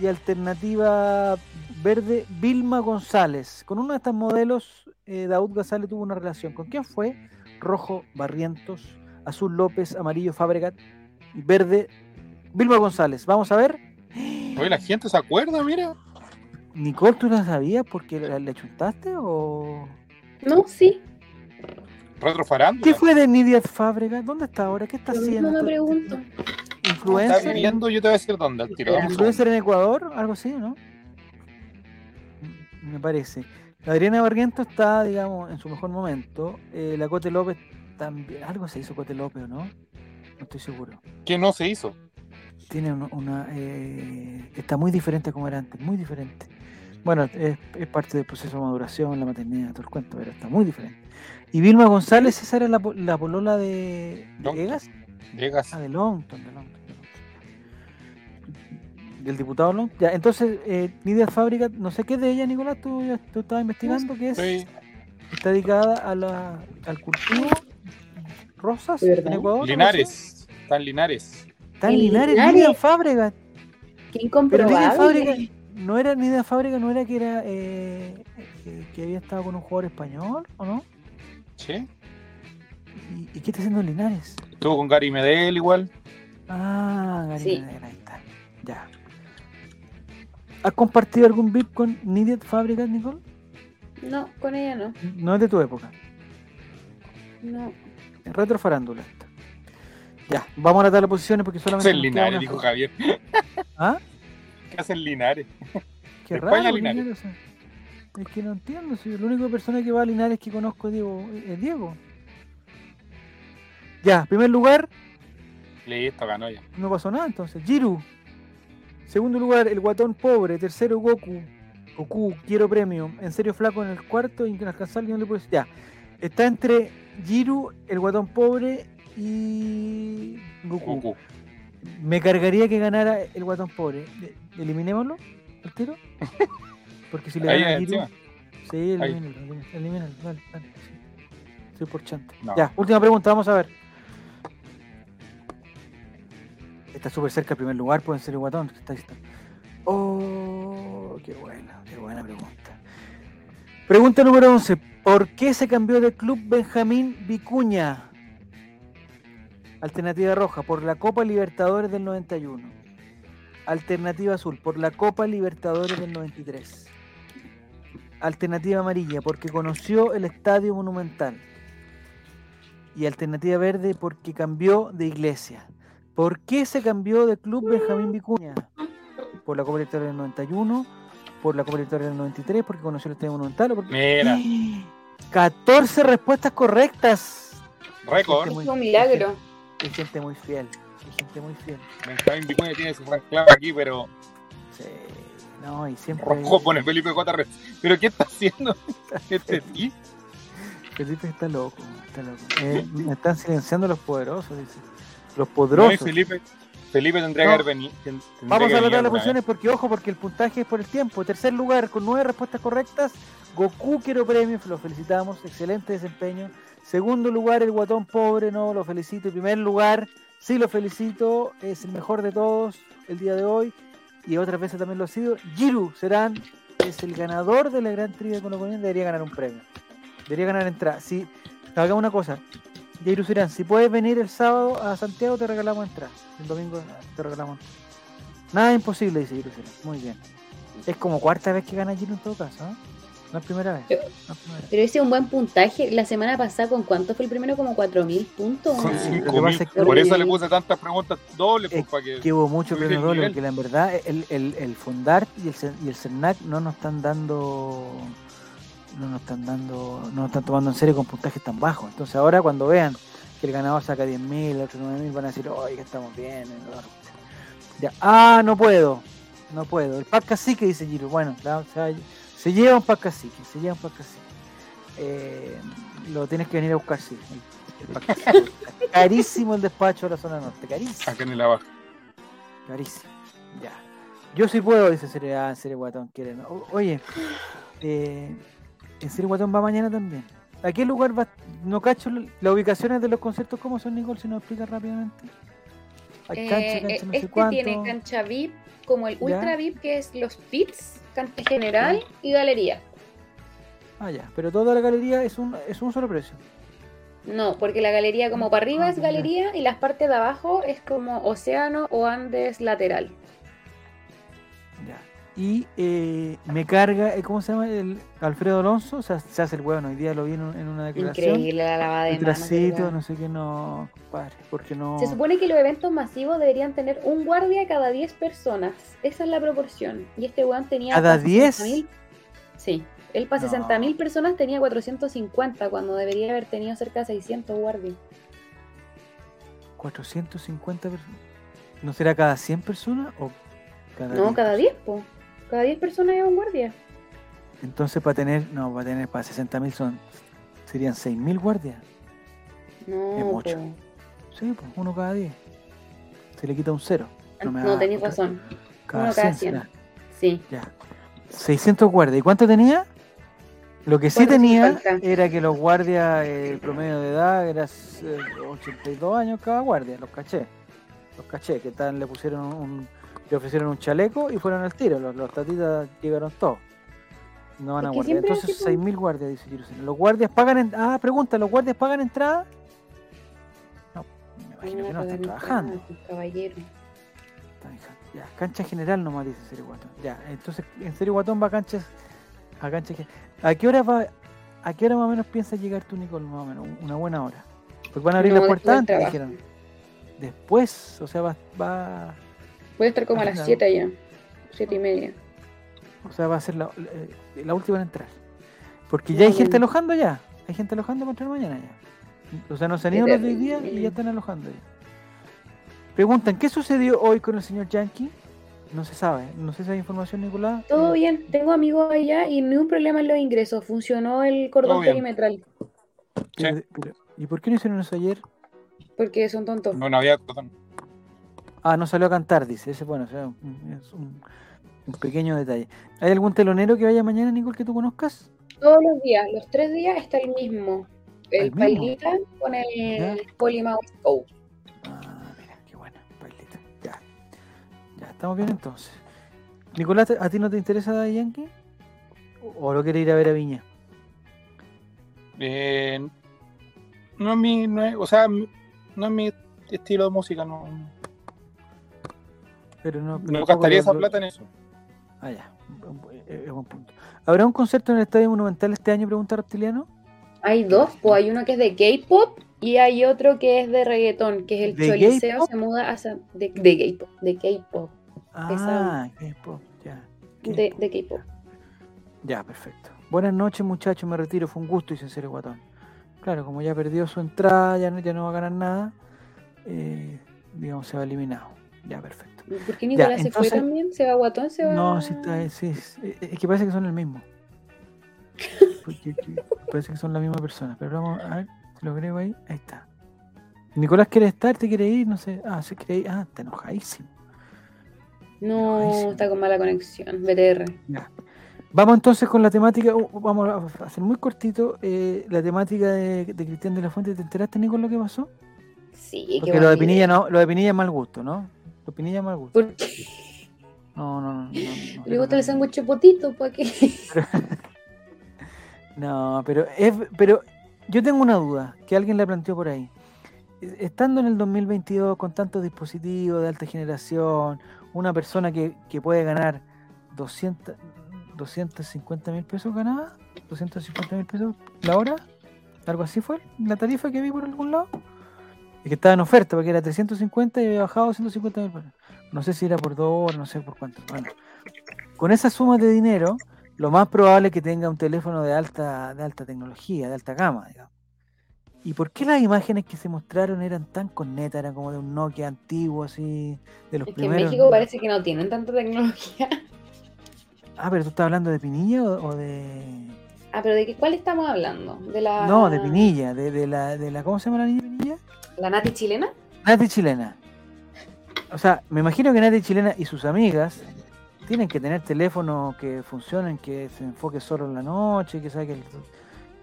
Y alternativa verde, Vilma González. Con uno de estos modelos, eh, Daud Gazale tuvo una relación. ¿Con quién fue? Rojo, Barrientos. Azul, López. Amarillo, Fabregat. Y verde, Vilma González. Vamos a ver. Oye, la gente se acuerda, mira. Nicole, ¿tú la sabías porque le, le chuntaste o...? No, sí. ¿Qué fue de Nidia Fábrega? ¿Dónde está ahora? ¿Qué está haciendo? mismo me pregunto. Está ¿Influencer? viviendo, yo te voy a decir dónde, tiro. ¿Influencer en Ecuador? Algo así, ¿no? Me parece. La Adriana Barrientos está, digamos, en su mejor momento. Eh, la Cote López también. Algo se hizo Cote López, ¿o ¿no? No estoy seguro. ¿Qué no se hizo? Tiene una... una, eh, está muy diferente a como era antes, muy diferente. Bueno, es, es parte del proceso de maduración, la maternidad, todo el cuento, pero está muy diferente. Y Vilma González, esa era la, la polola de, de. Egas. Llegas. Ah, de Longton, de Longton. de Longton. Del diputado Longton. Ya, entonces, eh, Nidia Fábrica, no sé qué es de ella, Nicolás, tú, ya- tú estabas investigando, que es, Sí. está dedicada a la, al cultivo rosas ¿De verdad? en Ecuador. Linares. Están Linares. Está en En Linares, Linares. Nidia Fábrica. Qué Pero Nidia Fábrica, incomprobable. no era Nidia Fábrica, no era que era eh, que había estado con un jugador español, ¿o no? Sí. ¿Y, y qué está haciendo en Linares? Estuvo con Gary Medel igual. Ah, Gary Sí. Medel, ahí está. Ya. ¿Has compartido algún VIP con Nidia Fábrica, Nicole? No, con ella no. No es de tu época. No. Retro farándula. esta. Ya, vamos a tratar las posiciones porque ¿Qué solamente. queda Linares? Dijo. Javier. ¿Ah? ¿Qué hacen Linares? Qué raro. España a Linares. Linares, o sea, es que no entiendo. Si la única persona que va a Linares que conozco es Diego. Es Diego. Ya, primer lugar, Listo, ganó ya. no pasó nada entonces. Jiru. Segundo lugar, el guatón pobre. Tercero, Goku. Goku, quiero premio. En serio, flaco en el cuarto. Inalcanzable, no le puedes. Ya. Está entre Jiru, el guatón pobre y Goku. Goku. Me cargaría que ganara el guatón pobre. De- Eliminémoslo al tiro. Porque si le gana a Jiru. encima. Sí, elimínalo, elimínalo, dale, sí. Estoy por chanta. No. Ya, última pregunta, vamos a ver. Está súper cerca el primer lugar, puede ser el guatón. Está, está. Oh, qué buena, qué buena pregunta. Pregunta número 11. ¿Por qué se cambió de club Benjamín Vicuña? Alternativa roja, por la Copa Libertadores del 91. Alternativa azul, por la Copa Libertadores del 93. Alternativa amarilla, porque conoció el Estadio Monumental. Y alternativa verde, porque cambió de iglesia. ¿Por qué se cambió de club Benjamín Vicuña? Por la Copa Libertadores del 91, por la Copa Libertadores del 93, porque conoció el Estadio Monumental. O porque... Mira, 14 respuestas correctas. récord. Es un milagro. Hay gente muy fiel. Hay gente muy fiel. Benjamín Vicuña tiene su club aquí, pero Sí, no, y siempre. rojo pone Felipe J. ¿Pero qué está haciendo este tío? Felipe está loco, está loco. Eh, me están silenciando los poderosos, dice. Los No, poderosos. Felipe, Felipe tendría No. que haber venido. Vamos a venir tratar las posiciones porque, ojo, porque el puntaje es por el tiempo. Tercer lugar, con nueve respuestas correctas, Goku quiero premio, lo felicitamos, excelente desempeño. Segundo lugar, el guatón pobre, no, lo felicito. Primer lugar, sí lo felicito, es el mejor de todos el día de hoy. Y otras veces también lo ha sido. Giru Serán es el ganador de la gran trivia con debería ganar un premio. Debería ganar entrada. Si, hagamos una cosa, Giru Serán, si puedes venir el sábado a Santiago, te regalamos entrada. El domingo te regalamos entrada. Nada imposible, dice Giru Serán. Muy bien. Es como cuarta vez que gana Giru en todo caso, ¿eh? No es primera vez. Pero- No es primera vez. Pero ese es un buen puntaje. La semana pasada, ¿con cuánto fue el primero? ¿Como 4.000 puntos? Con es que- Por eso le puse tantas preguntas dobles, pues, Es para que. que hubo mucho premio doble, porque la en verdad el, el, el Fundart y el, y el CERNAC no nos están dando no nos están dando no nos están tomando en serio con puntajes tan bajos entonces ahora cuando vean que el ganador saca 10.000 el otro 9.000 van a decir oye que estamos bien eh, no". ya ah no puedo no puedo. El pack cacique, dice Giro. Bueno, la- o sea, se lleva un pack cacique, se lleva un pack cacique. Eh, lo tienes que venir a buscar, sí. el- el. Carísimo el despacho de la zona norte, carísimo. Acá en la baja. Carísimo. Ya. Yo sí puedo, dice Serie Serie Guatón quiere. ¿no? O- Oye, eh, en Serie Guatón va mañana también. ¿A qué lugar va? No cacho las ubicaciones de los conciertos, ¿cómo son, Nicole? Si nos explica rápidamente. Hay cancha, Eh, cancha, eh, no sé este cuánto. tiene cancha VIP, como el Ya. Ultra VIP, que es los pits, cancha general y galería. Ah, ya. Pero toda la galería es un, es un solo precio. No, porque la galería como para arriba Ah, es galería y las partes de abajo es como océano o Andes lateral. Y eh, me carga, eh, ¿cómo se llama? El Alfredo Alonso. O sea, se hace el hueón. Hoy día lo vi en, un- en una declaración. Increíble la lavada de manos. tracito, verdad. no sé qué, no, compadre. Porque no. Se supone que los eventos masivos deberían tener un guardia cada 10 personas. Esa es la proporción. Y este weón tenía. ¿Cada pa' 10? 60.000. Sí. Él para No. 60.000 personas tenía 450, cuando debería haber tenido cerca de 600 guardias. 450 personas. ¿No será cada 100 personas o cada No, 10? cada 10, po. Cada 10 personas es un guardia. Entonces para tener, no, para tener para 60.000 son serían 6.000 guardias. No, Es mucho. Sí, pues uno cada 10. Se le quita un cero. No, tenéis razón. Cada uno cada 100 será. 100. Sí. Ya. 600 guardias. ¿Y cuánto tenía? Lo que sí tenía 450. era que los guardias, eh, el promedio de edad era eh, 82 años cada guardia, los caché. Los caché, que tal, le pusieron un, le ofrecieron un chaleco y fueron al tiro. Los, los tatitas llegaron todos. No van a que guardia. siempre Entonces así como- 6.000 guardias, dice Jerusalén. ¿Los guardias pagan en... Ah, pregunta, ¿los guardias pagan entrada? No, me imagino que no, están trabajando. Caballero. Ya, cancha general nomás dice Serio Guatón. Ya, entonces en Serio Guatón va a canchas. A cancha gen- ¿A qué hora va? ¿A qué hora más o menos piensas llegar tú, Nicole? Más o menos, una buena hora. Porque van a abrir No, después del antes, dijeron. Después, o sea, va, va, Voy a estar como a las Ajá. 7 ya. 7 y media. o sea, va a ser la, la- la última en entrar. Porque ya hay gente alojando ya. Hay gente alojando para entrar mañana ya. O sea, no se han ido los de hoy día y ya están alojando ya. Preguntan, ¿qué sucedió hoy con el señor Yankee? No se sabe. No sé si hay información, Nicolás. Todo Eh, bien, tengo amigos allá y ni un problema en los ingresos. Funcionó el cordón perimetral. ¿Y por qué no hicieron eso ayer? Porque son tontos. No, no había cordón. Ah, no salió a cantar, dice. Ese, bueno, o sea, es un, un pequeño detalle. ¿Hay algún telonero que vaya mañana, Nicole, que tú conozcas? Todos los días, los tres días está el mismo. El ¿El mismo? Pailita con el Polymouse Go. Ah, mira, qué bueno, bailita. Ya. Ya, estamos bien entonces. Nicolás, ¿a ti no te interesa Daddy Yankee? ¿O lo quieres ir a ver a Viña? Eh, no es mi, no es, o sea, no es mi estilo de música, no, Pero no, pero no gastaría esa plata en eso. Ah, ya. un bu- Es buen punto. ¿Habrá un concierto en el Estadio Monumental este año? Pregunta Reptiliano. Hay dos, pues hay uno que es de K-pop y hay otro que es de reggaetón, que es el ¿De Choliseo, se muda a San- de, de K-pop, de K-pop, Ah, K-pop, ya. de, K-pop. de K-pop. Ya, perfecto. Buenas noches, muchachos. Me retiro. Fue un gusto, dice Cero Guatón. Claro, como ya perdió su entrada, ya no, ya no va a ganar nada. eh, digamos, se va eliminado. Ya, perfecto. ¿Por qué Nicolás se entonces- fue también? ¿Se va guatón? ¿Se va? No, sí, está, sí, es, es que parece que son el mismo. Porque- que- parece que son la misma persona. Pero vamos a ver lo agrego ahí. Ahí está. Nicolás quiere estar, te quiere ir, no sé. Ah, se quiere ir. Ah, está enojadísimo. No, está con mala conexión. BTR. Ya. Vamos entonces con la temática, uh, vamos a hacer muy cortito eh, la temática de, de Cristian de la Fuente. ¿Te enteraste, Nico, lo que pasó? Sí, Porque lo de Pinilla no, lo de Pinilla es mal gusto, ¿no? Lo de Pinilla es mal gusto. ¿Por qué? No, no, no. no, no, Le gusta el sándwich potito, ¿para qué? No, pero es, pero yo tengo una duda que alguien la planteó por ahí. Eh, Estando en el 2022 con tantos dispositivos de alta generación, una persona que, que puede ganar 200, 250 mil pesos ganaba, 250 mil pesos la hora, algo así fue la tarifa que vi por algún lado. Es que estaba en oferta porque era 350 y había bajado a 250 mil pesos. No sé si era por dos horas, no sé por cuánto. Bueno, con esa suma de dinero, lo más probable es que tenga un teléfono de alta, de alta tecnología, de alta gama, digamos. ¿Y por qué las imágenes que se mostraron eran tan con neta? Eran como de un Nokia antiguo, así, de los Es que en. México parece que no tienen tanta tecnología. Ah, pero tú estás hablando de Pinilla o, o de. Ah, pero ¿de qué, cuál estamos hablando? ¿De la, No, de Pinilla, de, de la, de la. ¿Cómo se llama la niña Pinilla? la Nati chilena? Nati Chilena. O sea, me imagino que Nati Chilena y sus amigas tienen que tener teléfonos que funcionen, que se enfoque solo en la noche, que saque el...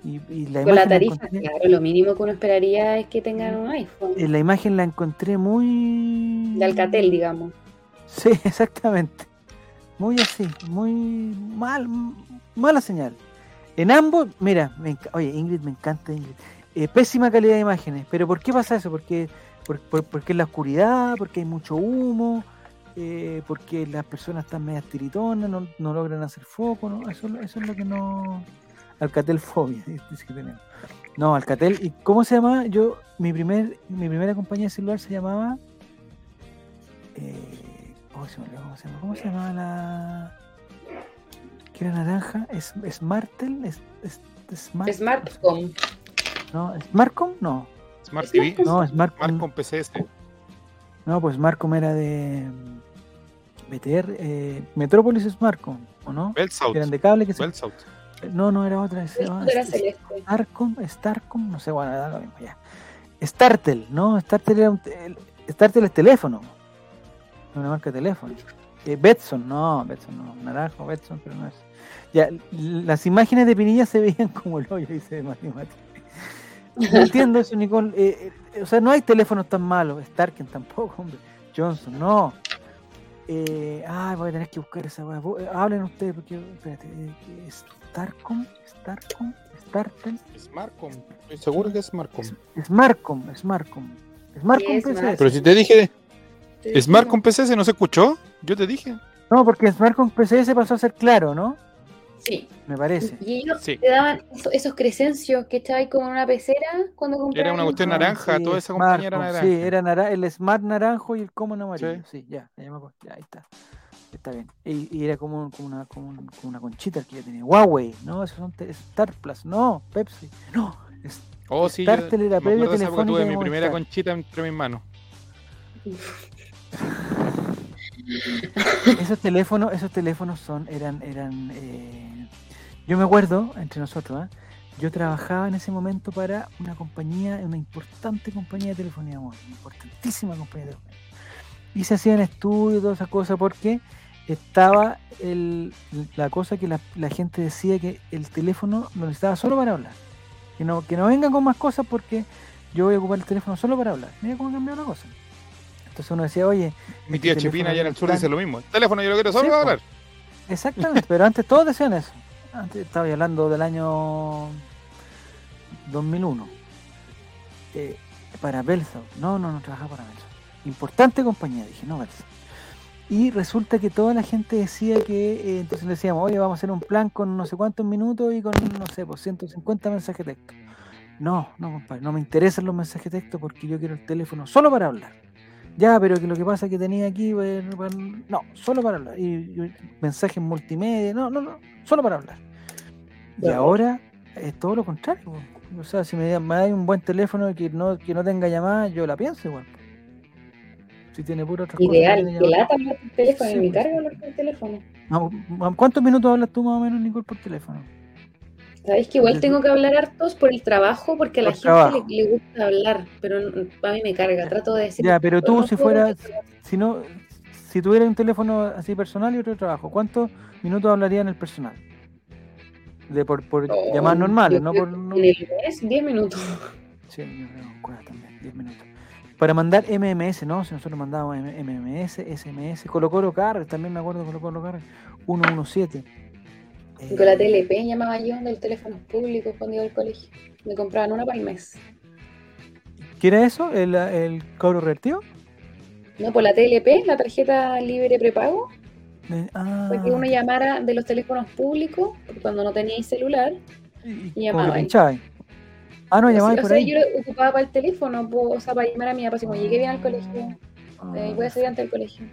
Y, y la Con la tarifa, encontré- claro, lo mínimo que uno esperaría es que tengan un iPhone. eh, la imagen la encontré muy... De Alcatel, digamos. Sí, exactamente. Muy así, muy mal, mala señal. En ambos, mira, me oye, Ingrid, me encanta Ingrid. Eh, pésima calidad de imágenes, pero ¿por qué pasa eso? Porque, por, por- porque es la oscuridad, porque hay mucho humo, eh, porque las personas están medias tiritonas, no, no logran hacer foco, ¿no? Eso, eso es lo que no... Alcatel fobia, dice que tenemos. No, Alcatel, ¿y cómo se llama? Yo, mi primer, mi primera compañía de celular se llamaba eh, oh, se me olvidó. ¿Cómo se llamaba la que era naranja? ¿Es Smartel? ¿Es, es, Smart- Smartcom. No, ¿Smartcom? No, Smart TV. no, Smartcom. Smart con PCS. No, pues Smartcom era de mm, BTR, eh, Metrópolis Smartcom, ¿o no? Bell South. Que eran de cable que se... No, no, era otra. se llamaba Era celeste. Starcom, Starcom, no sé, bueno, era lo mismo ya. Startel, ¿no? Startel era un te- el- Startel es teléfono. Una marca de teléfono. Eh, Betson, no, Betson no. Naranjo, Betson, pero no es. Ya, las imágenes de Pinilla se veían como el hoyo, dice Mati Mati. No entiendo eso, Nicole. Eh, eh, o sea, no hay teléfonos tan malos. Starken tampoco, hombre. Johnson, no. Eh, ah, voy a tener que buscar esa weá. Eh, Hablen ustedes, porque. Espérate. eh. Starcom, Starcom, Startel. Smartcom. Estoy seguro que es Smartcom. Smartcom, Smartcom. Smartcom PCS. Pero si te dije Smartcom PCS, ¿no se escuchó? Yo te dije. No, porque Smartcom PCS pasó a ser claro, ¿no? Sí. Me parece. Y ellos Sí. te daban eso- esos crecencios que echabais como en una pecera cuando comprabas. Era una cuestión naranja, sí, toda esa compañía era Smartcom, naranja. Sí, era nara- el Smart naranjo y el Common amarillo. Sí, ya, ya, me acuerdo, ya, ahí está. Está bien. Y, y era como, como, una, como, un- como una conchita que yo tenía. Huawei, no, esos son te- Star Plus, no, Pepsi, no. es- Oh, sí, yo Startel era me acuerdo de esa época, tuve mi primera conchita entre mis manos. esos teléfonos, esos teléfonos son, eran, eran, eh, yo me acuerdo, entre nosotros, ¿ah? yo trabajaba en ese momento para una compañía, una importante compañía de telefonía móvil, importantísima compañía de telefonía. Y se hacían estudios todas esas cosas porque estaba el, la cosa que la, gente decía que el teléfono lo necesitaba solo para hablar. Que no, que no vengan con más cosas porque yo voy a ocupar el teléfono solo para hablar. Mira cómo cambió la cosa. Entonces uno decía, oye, Mi este tía Chipina allá en el sur tan- dice lo mismo. El teléfono yo lo quiero solo Sí, hablar. Exactamente, pero antes todos decían eso. Antes estaba hablando del año 2001. Eh, para Belsaut. No, no, no trabajaba para Belsaut. Importante compañía, dije, no Belsaut. Y resulta que toda la gente decía que, eh, entonces le decíamos, oye, vamos a hacer un plan con no sé cuántos minutos y con, no sé, pues 150 mensajes de texto. No, no, compadre, no me interesan los mensajes de texto porque yo quiero el teléfono solo para hablar. Ya, pero que lo que pasa es que tenía aquí, pues, pues, no, solo para hablar. Y, y mensajes multimedia, no, no, no, solo para hablar. Y ahora es todo lo contrario. O sea, si me, me un buen teléfono que no, que no tenga llamada, yo la pienso igual. Si tiene pura otra cosa. Ideal, que lata hablar por teléfono, Sí, en mi cargo hablar por teléfono. ¿Cuántos minutos hablas tú más o menos, Nicole, por teléfono? Sabéis que igual tengo que hablar hartos por el trabajo, porque a la Por gente le, le gusta hablar, pero a mí me carga. Trato de decir. Ya, pero tú si decir- si no, si tuvieras un teléfono así personal y otro de trabajo, ¿cuántos minutos hablaría en el personal? De por, por No, llamadas normales, no por. no- En el mes, 10 minutos. Sí, yo creo que también, 10 minutos. Para mandar MMS, ¿no? Si nosotros mandábamos MMS, SMS, Colo Colo Car, también me acuerdo Colo Colo Car, 117. Eh, Con la TLP llamaba yo del teléfono público cuando iba al colegio. Me compraban una para el mes. ¿Qué era eso? ¿El, el cobro revertido? No, por la TLP, la tarjeta libre prepago, Eh, ah, para que uno llamara de los teléfonos públicos, cuando no teníais celular. y- y llamaba. Ah, no, sea, por o sea, ahí. yo lo ocupaba para el teléfono, po, o sea, para llamar a mi papá, así como llegué bien al colegio, Ah, eh, voy a salir antes del colegio.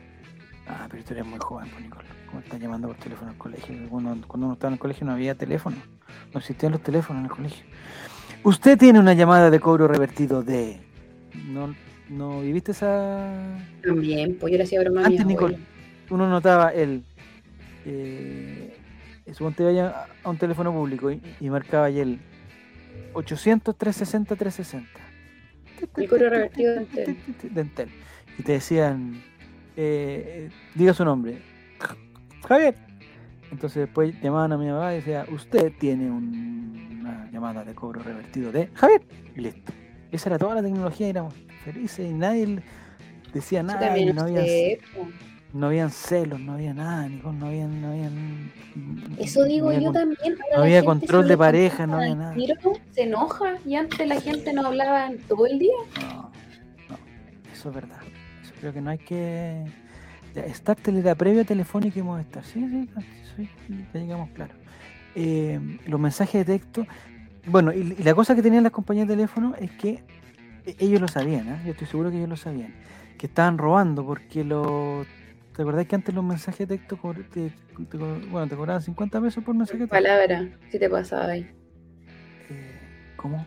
Ah, pero tú eres muy joven, pues, Nicole. ¿Cómo estás llamando por teléfono al colegio? Uno- cuando uno estaba en el colegio no había teléfono. No existían los teléfonos en el colegio. Usted tiene una llamada de cobro revertido de. ¿No, no viviste esa.? También, pues yo le hacía broma Antes. Nicole, uno notaba el. Eh, suponte te vaya a un teléfono público y, y marcaba ahí el 800 360 360. El cobro revertido de Entel. de Entel. Y te decían, eh, diga su nombre, Javier. Entonces después llamaban a mi mamá y decía, usted tiene un- una llamada de cobro revertido de Javier. Y listo. Esa era toda la tecnología y éramos felices y nadie decía nada. y no, había, no habían celos, no había nada, Nicole, no habían... No habían Eso digo no había yo con- también. no había control de pareja, no había nada. se enoja y antes la gente no hablaba todo el día. No, no, eso es verdad. Eso creo que no hay que. Startel era previo a Telefónica y Movistar. Sí, sí, sí, sí, ya llegamos claro. Eh, los mensajes de texto. Bueno, y, y la cosa que tenían las compañías de teléfono es que e- ellos lo sabían, ¿eh? yo estoy seguro que ellos lo sabían, que estaban robando porque los. ¿Te acordás que antes los mensajes de texto te, te bueno, te cobraban 50 pesos por mensaje de texto? Palabra, si te pasaba ahí. Eh, ¿Cómo?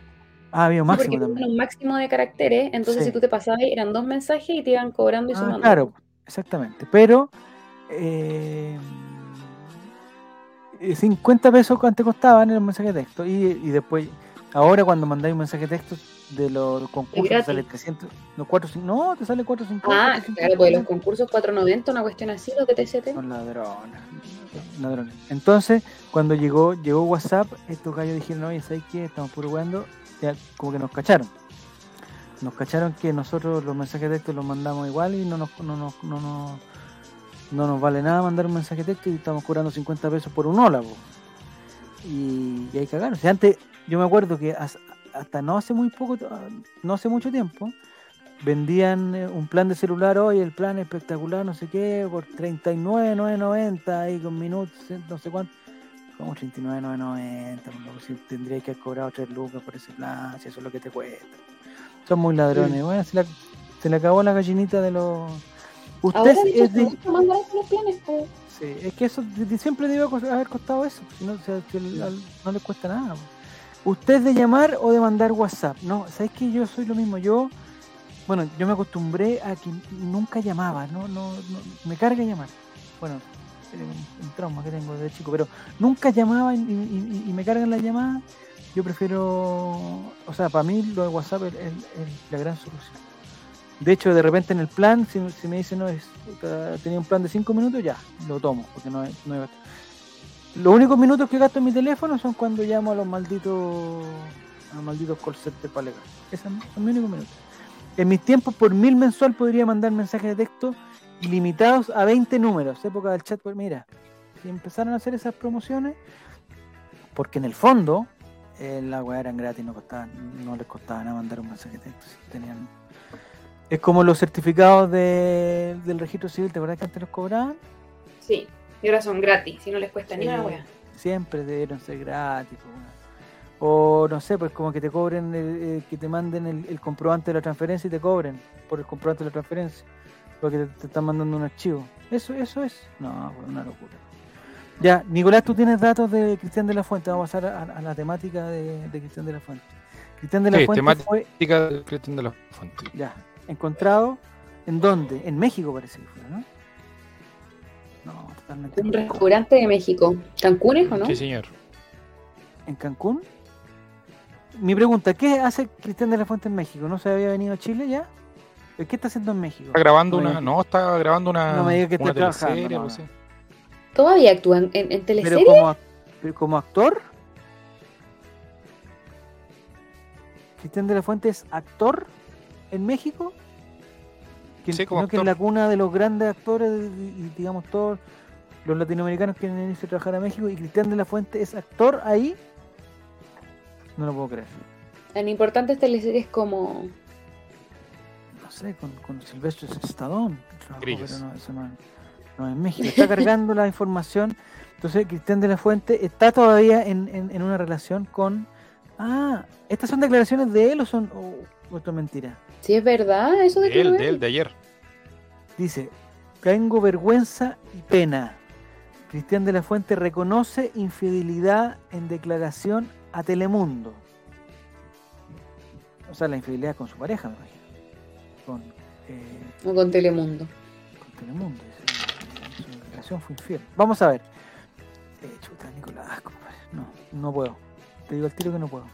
Ah, había un Sí, porque máximo también. un máximo de caracteres, entonces Sí. si tú te pasabas ahí, eran dos mensajes y te iban cobrando y Ah, sumando. claro, exactamente. Pero eh, eh, 50 pesos antes costaban en los mensajes de texto. Y, y después, ahora cuando mandáis un mensaje de texto de los concursos, te sale 300, no, 4, no, te sale 450. Ah, claro, pues los concursos 490, una cuestión así, los de TCT. Son ladrones. ladrones. Entonces, cuando llegó llegó WhatsApp, estos gallos dijeron, oye, ¿sabes qué? Estamos puro jugando. Ya, como que nos cacharon. Nos cacharon que nosotros los mensajes de texto los mandamos igual y no nos, no nos, no nos, no nos vale nada mandar un mensaje de texto y estamos cobrando 50 pesos por un hola. po. Y, y ahí cagaron. O sea, antes, yo me acuerdo que as- hasta no hace muy poco, no hace mucho tiempo, vendían eh, un plan de celular hoy, el plan espectacular, no sé qué, por 39,990 ahí con minutos, eh, no sé cuánto. Como 39,990, por loco, si tendría que haber cobrado 3 lucas por ese plan, si eso es lo que te cuesta. Son muy ladrones. Bueno, se, la- se le acabó la gallinita de los. Usted Ahora de es de. los planes, pues. Sí, es que eso de- de- siempre debe cos- haber costado eso, si no, o sea, si el- al- no le cuesta nada. po. ¿Usted es de llamar o de mandar WhatsApp? No, ¿sabes que Yo soy lo mismo. Yo, bueno, yo me acostumbré a que nunca llamaba, no, no, no me carga llamar. Bueno, un, trauma que tengo desde chico, pero nunca llamaba y, y- y- y me cargan las llamadas. Yo prefiero, o sea, para mí lo de WhatsApp es, la gran solución. De hecho, de repente en el plan, si, si me dicen, no, es, tenía un plan de 5 minutos, ya, lo tomo, porque no no hay gasto. Los únicos minutos que gasto en mi teléfono son cuando llamo a los malditos a los malditos call para alegar. Esos son mis únicos minutos. En mis tiempos, por mil mensual, podría mandar mensajes de texto ilimitados a 20 números. Época del chat, pues mira, si empezaron a hacer esas promociones, porque en el fondo, eh, las weas eran gratis, no costaban, no les costaba nada mandar un mensaje de texto. si tenían es como los certificados de- del registro civil, ¿te acuerdas que antes los cobraban? Sí, y ahora son gratis, si no les cuesta ni Sí, una wea. Siempre debieron ser gratis. O no sé, pues como que te cobren, el- el- que te manden el, el comprobante de la transferencia y te cobren por el comprobante de la transferencia. Porque te, te están mandando un archivo. Eso eso es. No, una locura. Ya, Nicolás, tú tienes datos de Cristian de la Fuente. Vamos a pasar a, a la temática de, de Cristian de la Fuente. Cristian de la Sí, Fuente temática. fue del Cristian de la Fuente. ya encontrado. ¿En dónde? En México parece que fue, ¿no? No, totalmente. Un restaurante de México. ¿Cancún es o no? Sí, señor. ¿En Cancún? Mi pregunta, ¿qué hace Cristian de la Fuente en México? ¿No se había venido a Chile ya? ¿Qué está haciendo en México? Está grabando No me una. digas- No, está grabando una. No me digas que esté trabajando, no, no. ¿Todavía actúan en, en Pero teleserie? como, ac- pero como actor. Cristian de la Fuente es actor en México. Que, Sí, como no que es la cuna de los grandes actores y, digamos todos los latinoamericanos quieren irse a trabajar a México y Cristian de la Fuente es actor ahí. No lo puedo creer. En importantes teleseries como no sé, con, con Silvestre Stallone. trabajó, Grillos. pero no, eso no, no es México. Está cargando la información. Entonces, Cristian de la Fuente está todavía en, en- en una relación con. Ah, ¿estas son declaraciones de él o son o, o esto es mentira? Si es verdad, eso de De que él, de él, de ayer. Dice: Tengo vergüenza y pena. Cristian de la Fuente reconoce infidelidad en declaración a Telemundo. O sea, la infidelidad con su pareja, me imagino. Con, eh, O con Telemundo. con Telemundo. Relación fue infiel. Vamos a ver. Eh, chuta, Nicolás, compadre. No, no puedo. Te digo al tiro que no puedo.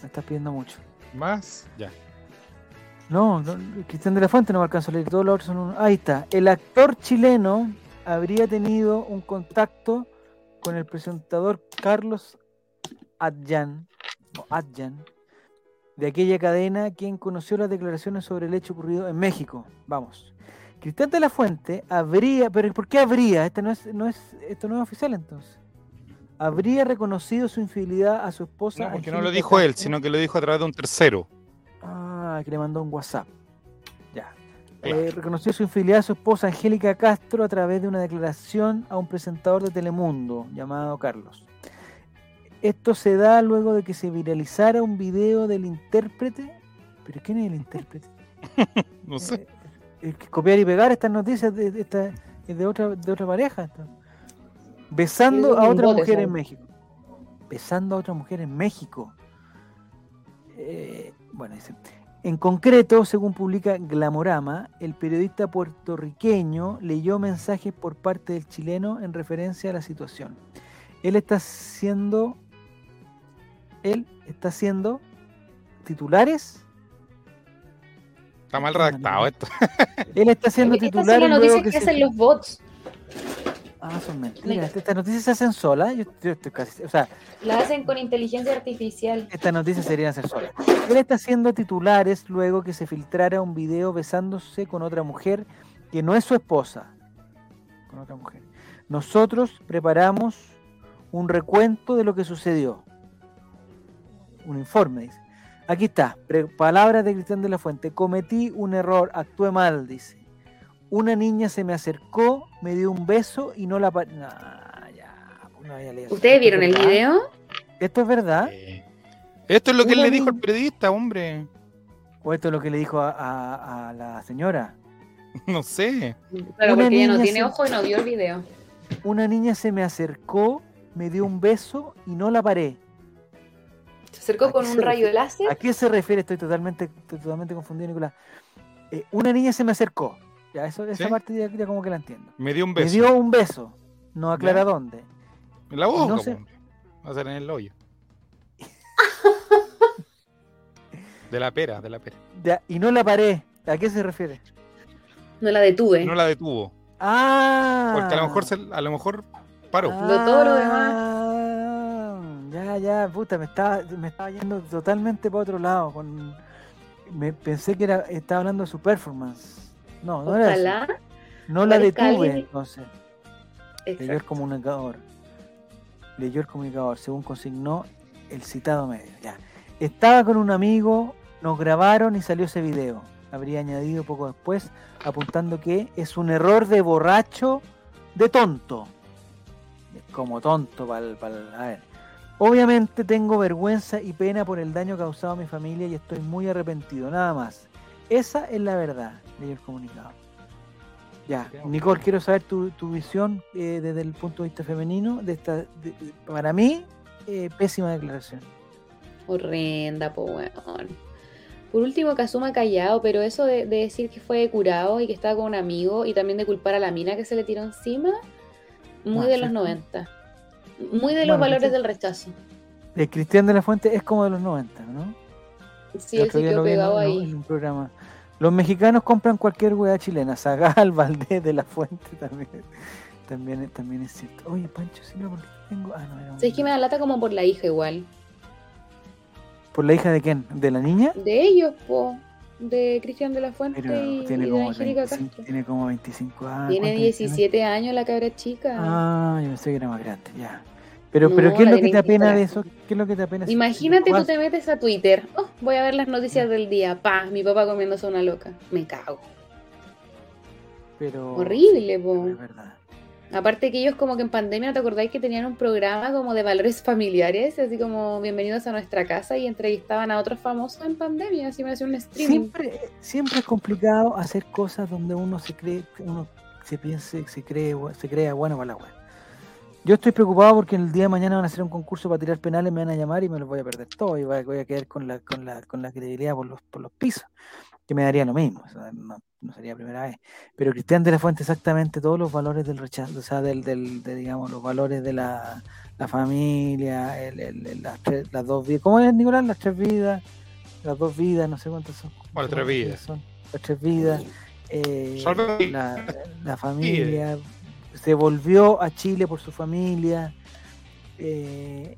Me estás pidiendo mucho. Más, ya. No, no, Cristian de la Fuente no me alcanzo a leer. Todos los otros son un- Ahí está. El actor chileno habría tenido un contacto con el presentador Carlos Adjan, o Adjan, de aquella cadena, quien conoció las declaraciones sobre el hecho ocurrido en México. Vamos. Cristian de la Fuente habría, pero ¿por qué habría? Este no es, no es, esto no es oficial entonces. Habría reconocido su infidelidad a su esposa. No, porque no lo dijo él, Castro. sino que lo dijo a través de un tercero. Ah, que le mandó un WhatsApp. Ya. Claro. Eh, reconoció su infidelidad a su esposa Angélica Castro a través de una declaración a un presentador de Telemundo llamado Carlos. Esto se da luego de que se viralizara un video del intérprete. ¿Pero quién es el intérprete? No sé. Eh, que copiar y pegar estas noticias de, de esta, es de otra de otra pareja. Besando a otra mujer en México. Besando a otra mujer en México. Eh, bueno, dice. En concreto, según publica Glamorama, el periodista puertorriqueño leyó mensajes por parte del chileno en referencia a la situación. Él está siendo. Él está haciendo titulares. Está mal redactado esto. Él está haciendo Estas son titulares. las luego noticias que, hacen los bots. Ah, son mentiras. Estas noticias se hacen solas. Yo, yo estoy casi. O sea, Las hacen con inteligencia artificial. estas noticias serían hacer solas. Él está haciendo titulares luego que se filtrara un video besándose con otra mujer que no es su esposa. Con otra mujer. Nosotros preparamos un recuento de lo que sucedió. Un informe, dice. Aquí está. pre- palabras de Cristian de la Fuente. Cometí un error, actué mal, dice. Una niña se me acercó, me dio un beso y no la... pa- ya, pues no había leído. ¿Ustedes ¿Esto vieron el verdad? video? ¿Esto es verdad? Eh, Esto es lo que él le dijo al periodista, hombre. ¿O esto es lo que le dijo a, a- a la señora? No sé. Claro, Una porque ella no tiene se- ojo y no vio el video. Una niña se me acercó, me dio un beso y no la paré. Se acercó ¿A con un rayo refiere? láser. ¿A qué se refiere? Estoy totalmente, estoy totalmente confundido, Nicolás. Eh, una niña se me acercó. Ya, eso, esa ¿Sí? parte ya, ya como que la entiendo. Me dio un Me beso. dio un beso. No aclara Ya. dónde. En la boca, no sé. Va a ser en el hoyo. De la pera, de la pera. Ya, y no la paré. ¿A qué se refiere? No la detuve. No la detuvo. Ah. Porque a lo mejor se, a lo mejor paró. Lo todo lo Ah, Ya, ya, puta, me estaba, me estaba yendo totalmente para otro lado. Con, me pensé que era, estaba hablando de su performance. No, no era eso. Ojalá. No la detuve, alguien entonces. Leyó el comunicador. Leyó el comunicador, según consignó el citado medio. Ya. Estaba con un amigo, nos grabaron y salió ese video. Habría añadido poco después, apuntando que es un error de borracho de tonto. Como tonto para a ver. Obviamente tengo vergüenza y pena por el daño causado a mi familia y estoy muy arrepentido, nada más. Esa es la verdad, leyó el comunicado. Ya, Nicole, quiero saber tu, tu visión eh, desde el punto de vista femenino de esta, de- de- para mí, eh, pésima declaración. Horrenda, po weón. Por último, que asuma callado, pero eso de, de decir que fue curado y que estaba con un amigo y también de culpar a la mina que se le tiró encima, muy Ah, de los ¿cierto? 90. Muy de Bueno, los valores del rechazo. El Cristian de la Fuente es como de los 90, ¿no? Sí, El él se quedó en pegado ahí. en un programa. Los mexicanos compran cualquier hueá chilena. Zagal, Valdés de la Fuente también. También, también es cierto. Oye, Pancho Silva, ¿por qué tengo? Ah, no, era un- ¿Sabes que me da lata como por la hija igual? ¿Por la hija de quién? ¿De la niña? De ellos, po. De Cristian de la Fuente Pero y, tiene y de como, Angélica 25, Castro. tiene como 25 años. Tiene ¿cuántos años tiene? 17 años la cabra chica. Ah, yo pensé que era más grande, ya. Pero, No, pero ¿qué es lo que te apena de eso? ¿Qué es lo que te apena? Imagínate tú te metes a Twitter. Oh, voy a ver las noticias del día. Pa, mi papá comiéndose una loca. Me cago. Pero... Horrible, po. Es verdad. Aparte que ellos como que en pandemia, ¿te acordáis que tenían un programa como de valores familiares? Así como bienvenidos a nuestra casa y entrevistaban a otros famosos en pandemia, así me hacía un streaming. Siempre, siempre es complicado hacer cosas donde uno se cree, uno se piense, se cree, se crea bueno para la. Yo estoy preocupado porque el día de mañana van a hacer un concurso para tirar penales, me van a llamar y me los voy a perder todo y voy a, voy a quedar con la, con la, con la credibilidad por los, por los pisos, que me daría lo mismo, o sea, no, no sería la primera vez. Pero Cristian de la Fuente exactamente todos los valores del rechazo, o sea, del, del de, digamos, los valores de la, la familia, el, el- el- las, tres- las dos vidas, ¿cómo es Nicolás? Las tres vidas, las dos vidas, no sé cuántas son. Bueno, tres vidas. Son las tres vidas. eh, la, la familia, se volvió a Chile por su familia. eh,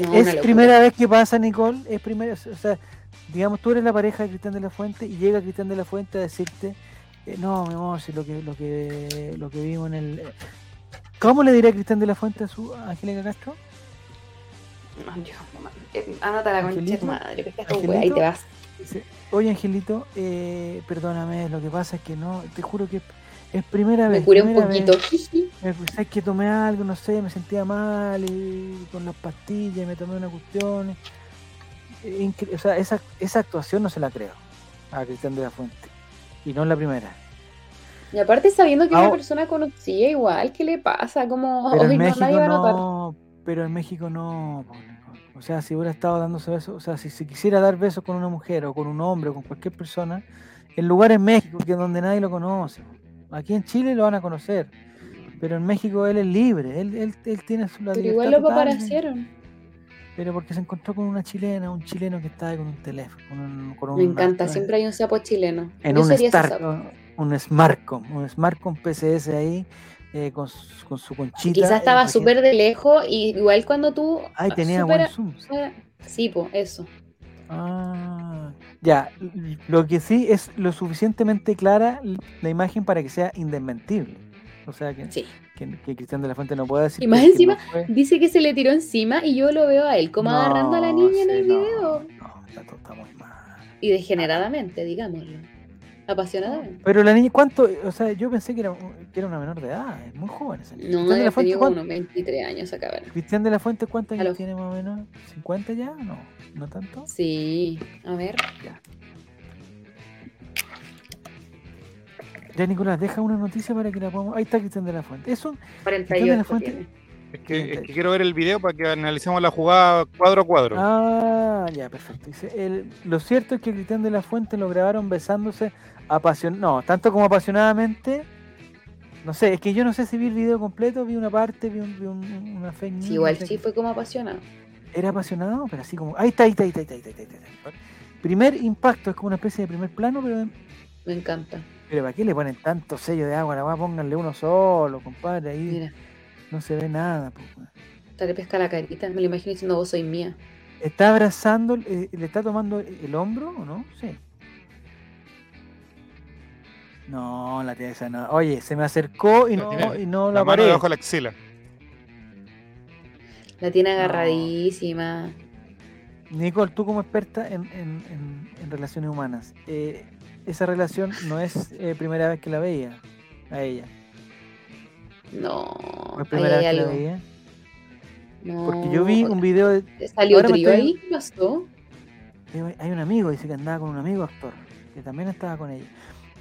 No, es primera vez que pasa, Nicole. Es primera, o sea, digamos, tú eres la pareja de Cristian de la Fuente y llega Cristian de la Fuente a decirte, eh, no, mi amor, si lo que, lo que, lo que vimos en el. ¿Cómo le dirá Cristian de la Fuente a su Angélica Castro? No, mamá, eh, Anota la Angelito, madre, que estás con Angelito. wea, ahí te vas. Dice, Oye, Angelito, eh, perdóname, lo que pasa es que no, te juro que es primera vez. Me curé un vez. poquito. jiji. Me pensé que tomé algo, no sé, me sentía mal y con las pastillas me tomé una cuestión. Eh, O sea, esa, esa actuación no se la creo a Cristian de la Fuente. Y no es la primera. Y aparte sabiendo que es una persona conocida igual, ¿qué le pasa? Como, Pero en no, México nadie va a notar. no. Pero en México no. O sea, si hubiera estado dándose besos, o sea, si se quisiera dar besos con una mujer o con un hombre o con cualquier persona, el lugar en México que es donde nadie lo conoce. Aquí en Chile lo van a conocer. Pero en México él es libre, él, él, él tiene su Pero igual lo paparacieron. Pero porque se encontró con una chilena, un chileno que estaba con un teléfono. Con un, con Me encanta, siempre hay un sapo chileno. En Yo un, Star, un Smartcom, un Smartcom PCS ahí, eh, con, su, con su conchita. Quizás eh, estaba súper de lejos y igual cuando tú... Ay, tenía súper- buen zoom. sí. ah, Sí, pues, eso. Ah, ya, lo que sí es lo suficientemente clara la imagen para que sea indesmentible. O sea, que, Sí. Que, que Cristian de la Fuente no pueda decir Y más encima, no Dice que se le tiró encima y yo lo veo a él como No, agarrando a la niña en el video. No, está, está muy mal. Y degeneradamente, digámoslo. Apasionadamente. Pero la niña, ¿cuánto? O sea, yo pensé que era, que era una menor de edad, es muy joven esa niña. No, de la Fuente, tenido ¿cuánto- unos 23 años acá. ¿verdad? Cristian de la Fuente, ¿cuántos años Aló. tiene más o menos? ¿50 ya? No, no tanto. Sí, a ver. Ya, Nicolás, deja una noticia para que la podamos. Ahí está Cristian de la Fuente. Eso, 48 Fuente? tiene. Es que, es que quiero ver el video para que analicemos la jugada cuadro a cuadro. Ah, ya, perfecto. Dice, el- lo cierto es que Cristian de la Fuente lo grabaron besándose apasion no, tanto como apasionadamente. No sé, es que yo no sé si vi el video completo, vi una parte, vi, un- vi un- una fake news. Sí, igual no sé sí qué. fue como apasionado. Era apasionado, pero así como. Ahí está, ahí está, ahí está, ahí está, ahí está, ahí está, ahí está. Primer impacto, es como una especie de primer plano, pero, Me encanta. Pero ¿para qué le ponen tanto sello de agua? La weá, pónganle uno solo, compadre, ahí Mira, no se ve nada. hasta le pesca la carita. Me lo imagino diciendo vos soy mía. ¿Está abrazando, eh, le está tomando el hombro o no? Sí. No, la tía esa no. Oye, se me acercó y no, tiene- y no la, la mano paré. debajo de la axila. La tiene No. agarradísima. Nicole, tú como experta en, en- en- en relaciones humanas, eh, esa relación no es eh, primera vez que la veía a ella. No, ¿No es primera vez que la veía? No. Porque yo vi un video de... ¿Salió trío estoy- ahí? ¿Qué pasó? Hay un amigo, dice que andaba con un amigo actor, que también estaba con ella.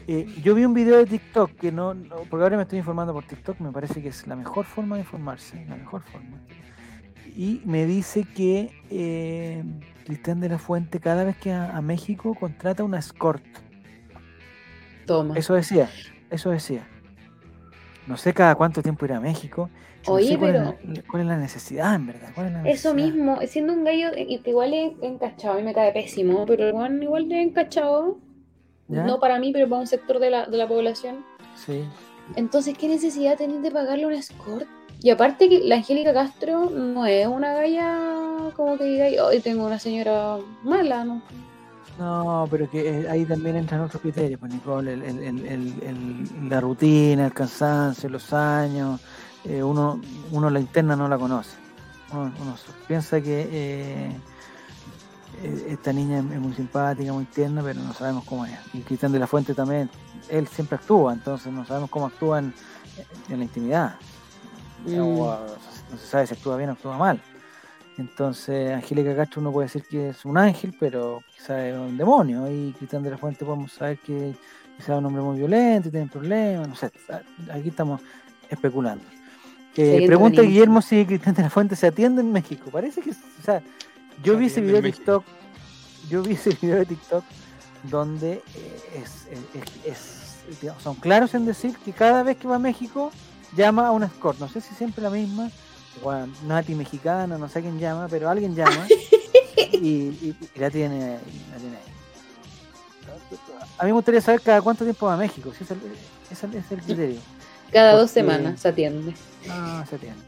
Eh, yo vi un video de TikTok, que no, no- porque ahora me estoy informando por TikTok, me parece que es la mejor forma de informarse, la mejor forma. Y me dice que eh, Cristian de la Fuente cada vez que a, a México contrata una escort. Toma. Eso decía, eso decía. No sé cada cuánto tiempo ir a México. Oye, sé cuál, pero- es la, cuál es la necesidad, en verdad. ¿Cuál es la Eso mismo, siendo un gallo eh, igual es encachado y me cae pésimo, pero igual es encachado. ¿Ya? No para mí, pero para un sector de la, de la población. Sí. Entonces, ¿qué necesidad tenés de pagarle un escort? Y aparte que la Angélica Castro no es una galla como que diga, hoy tengo una señora mala, ¿no? No, pero que eh, ahí también entran otros criterios, pues Nicole, el, el- el- el- el- la rutina, el cansancio, los años, eh, uno, uno la interna no la conoce. Uno, uno piensa que eh, eh, esta niña es, es muy simpática, muy tierna, pero no sabemos cómo es. Y Cristian de la Fuente también, él siempre actúa, entonces no sabemos cómo actúa en, en la intimidad. Mm. O, no se sabe si actúa bien o actúa mal. Entonces, Angélica Castro uno puede decir que es un ángel, pero quizá es un demonio. Y Cristian de la Fuente podemos saber que quizá es un hombre muy violento y tiene problemas, no sé. Aquí estamos especulando. Eh, pregunta. Guillermo si Cristian de la Fuente se atiende en México. Parece que, o sea, yo Se vi ese video de. TikTok, yo vi ese video de TikTok donde es, es- es- digamos, son claros en decir que cada vez que va a México llama a una escort. No sé si siempre la misma, o a Nati mexicana, no sé quién llama, pero alguien llama y, y- y la tiene, la tiene ahí. A mí me gustaría saber cada cuánto tiempo va a México, si es el, ese es el criterio. Cada dos semanas se atiende. No, se atiende.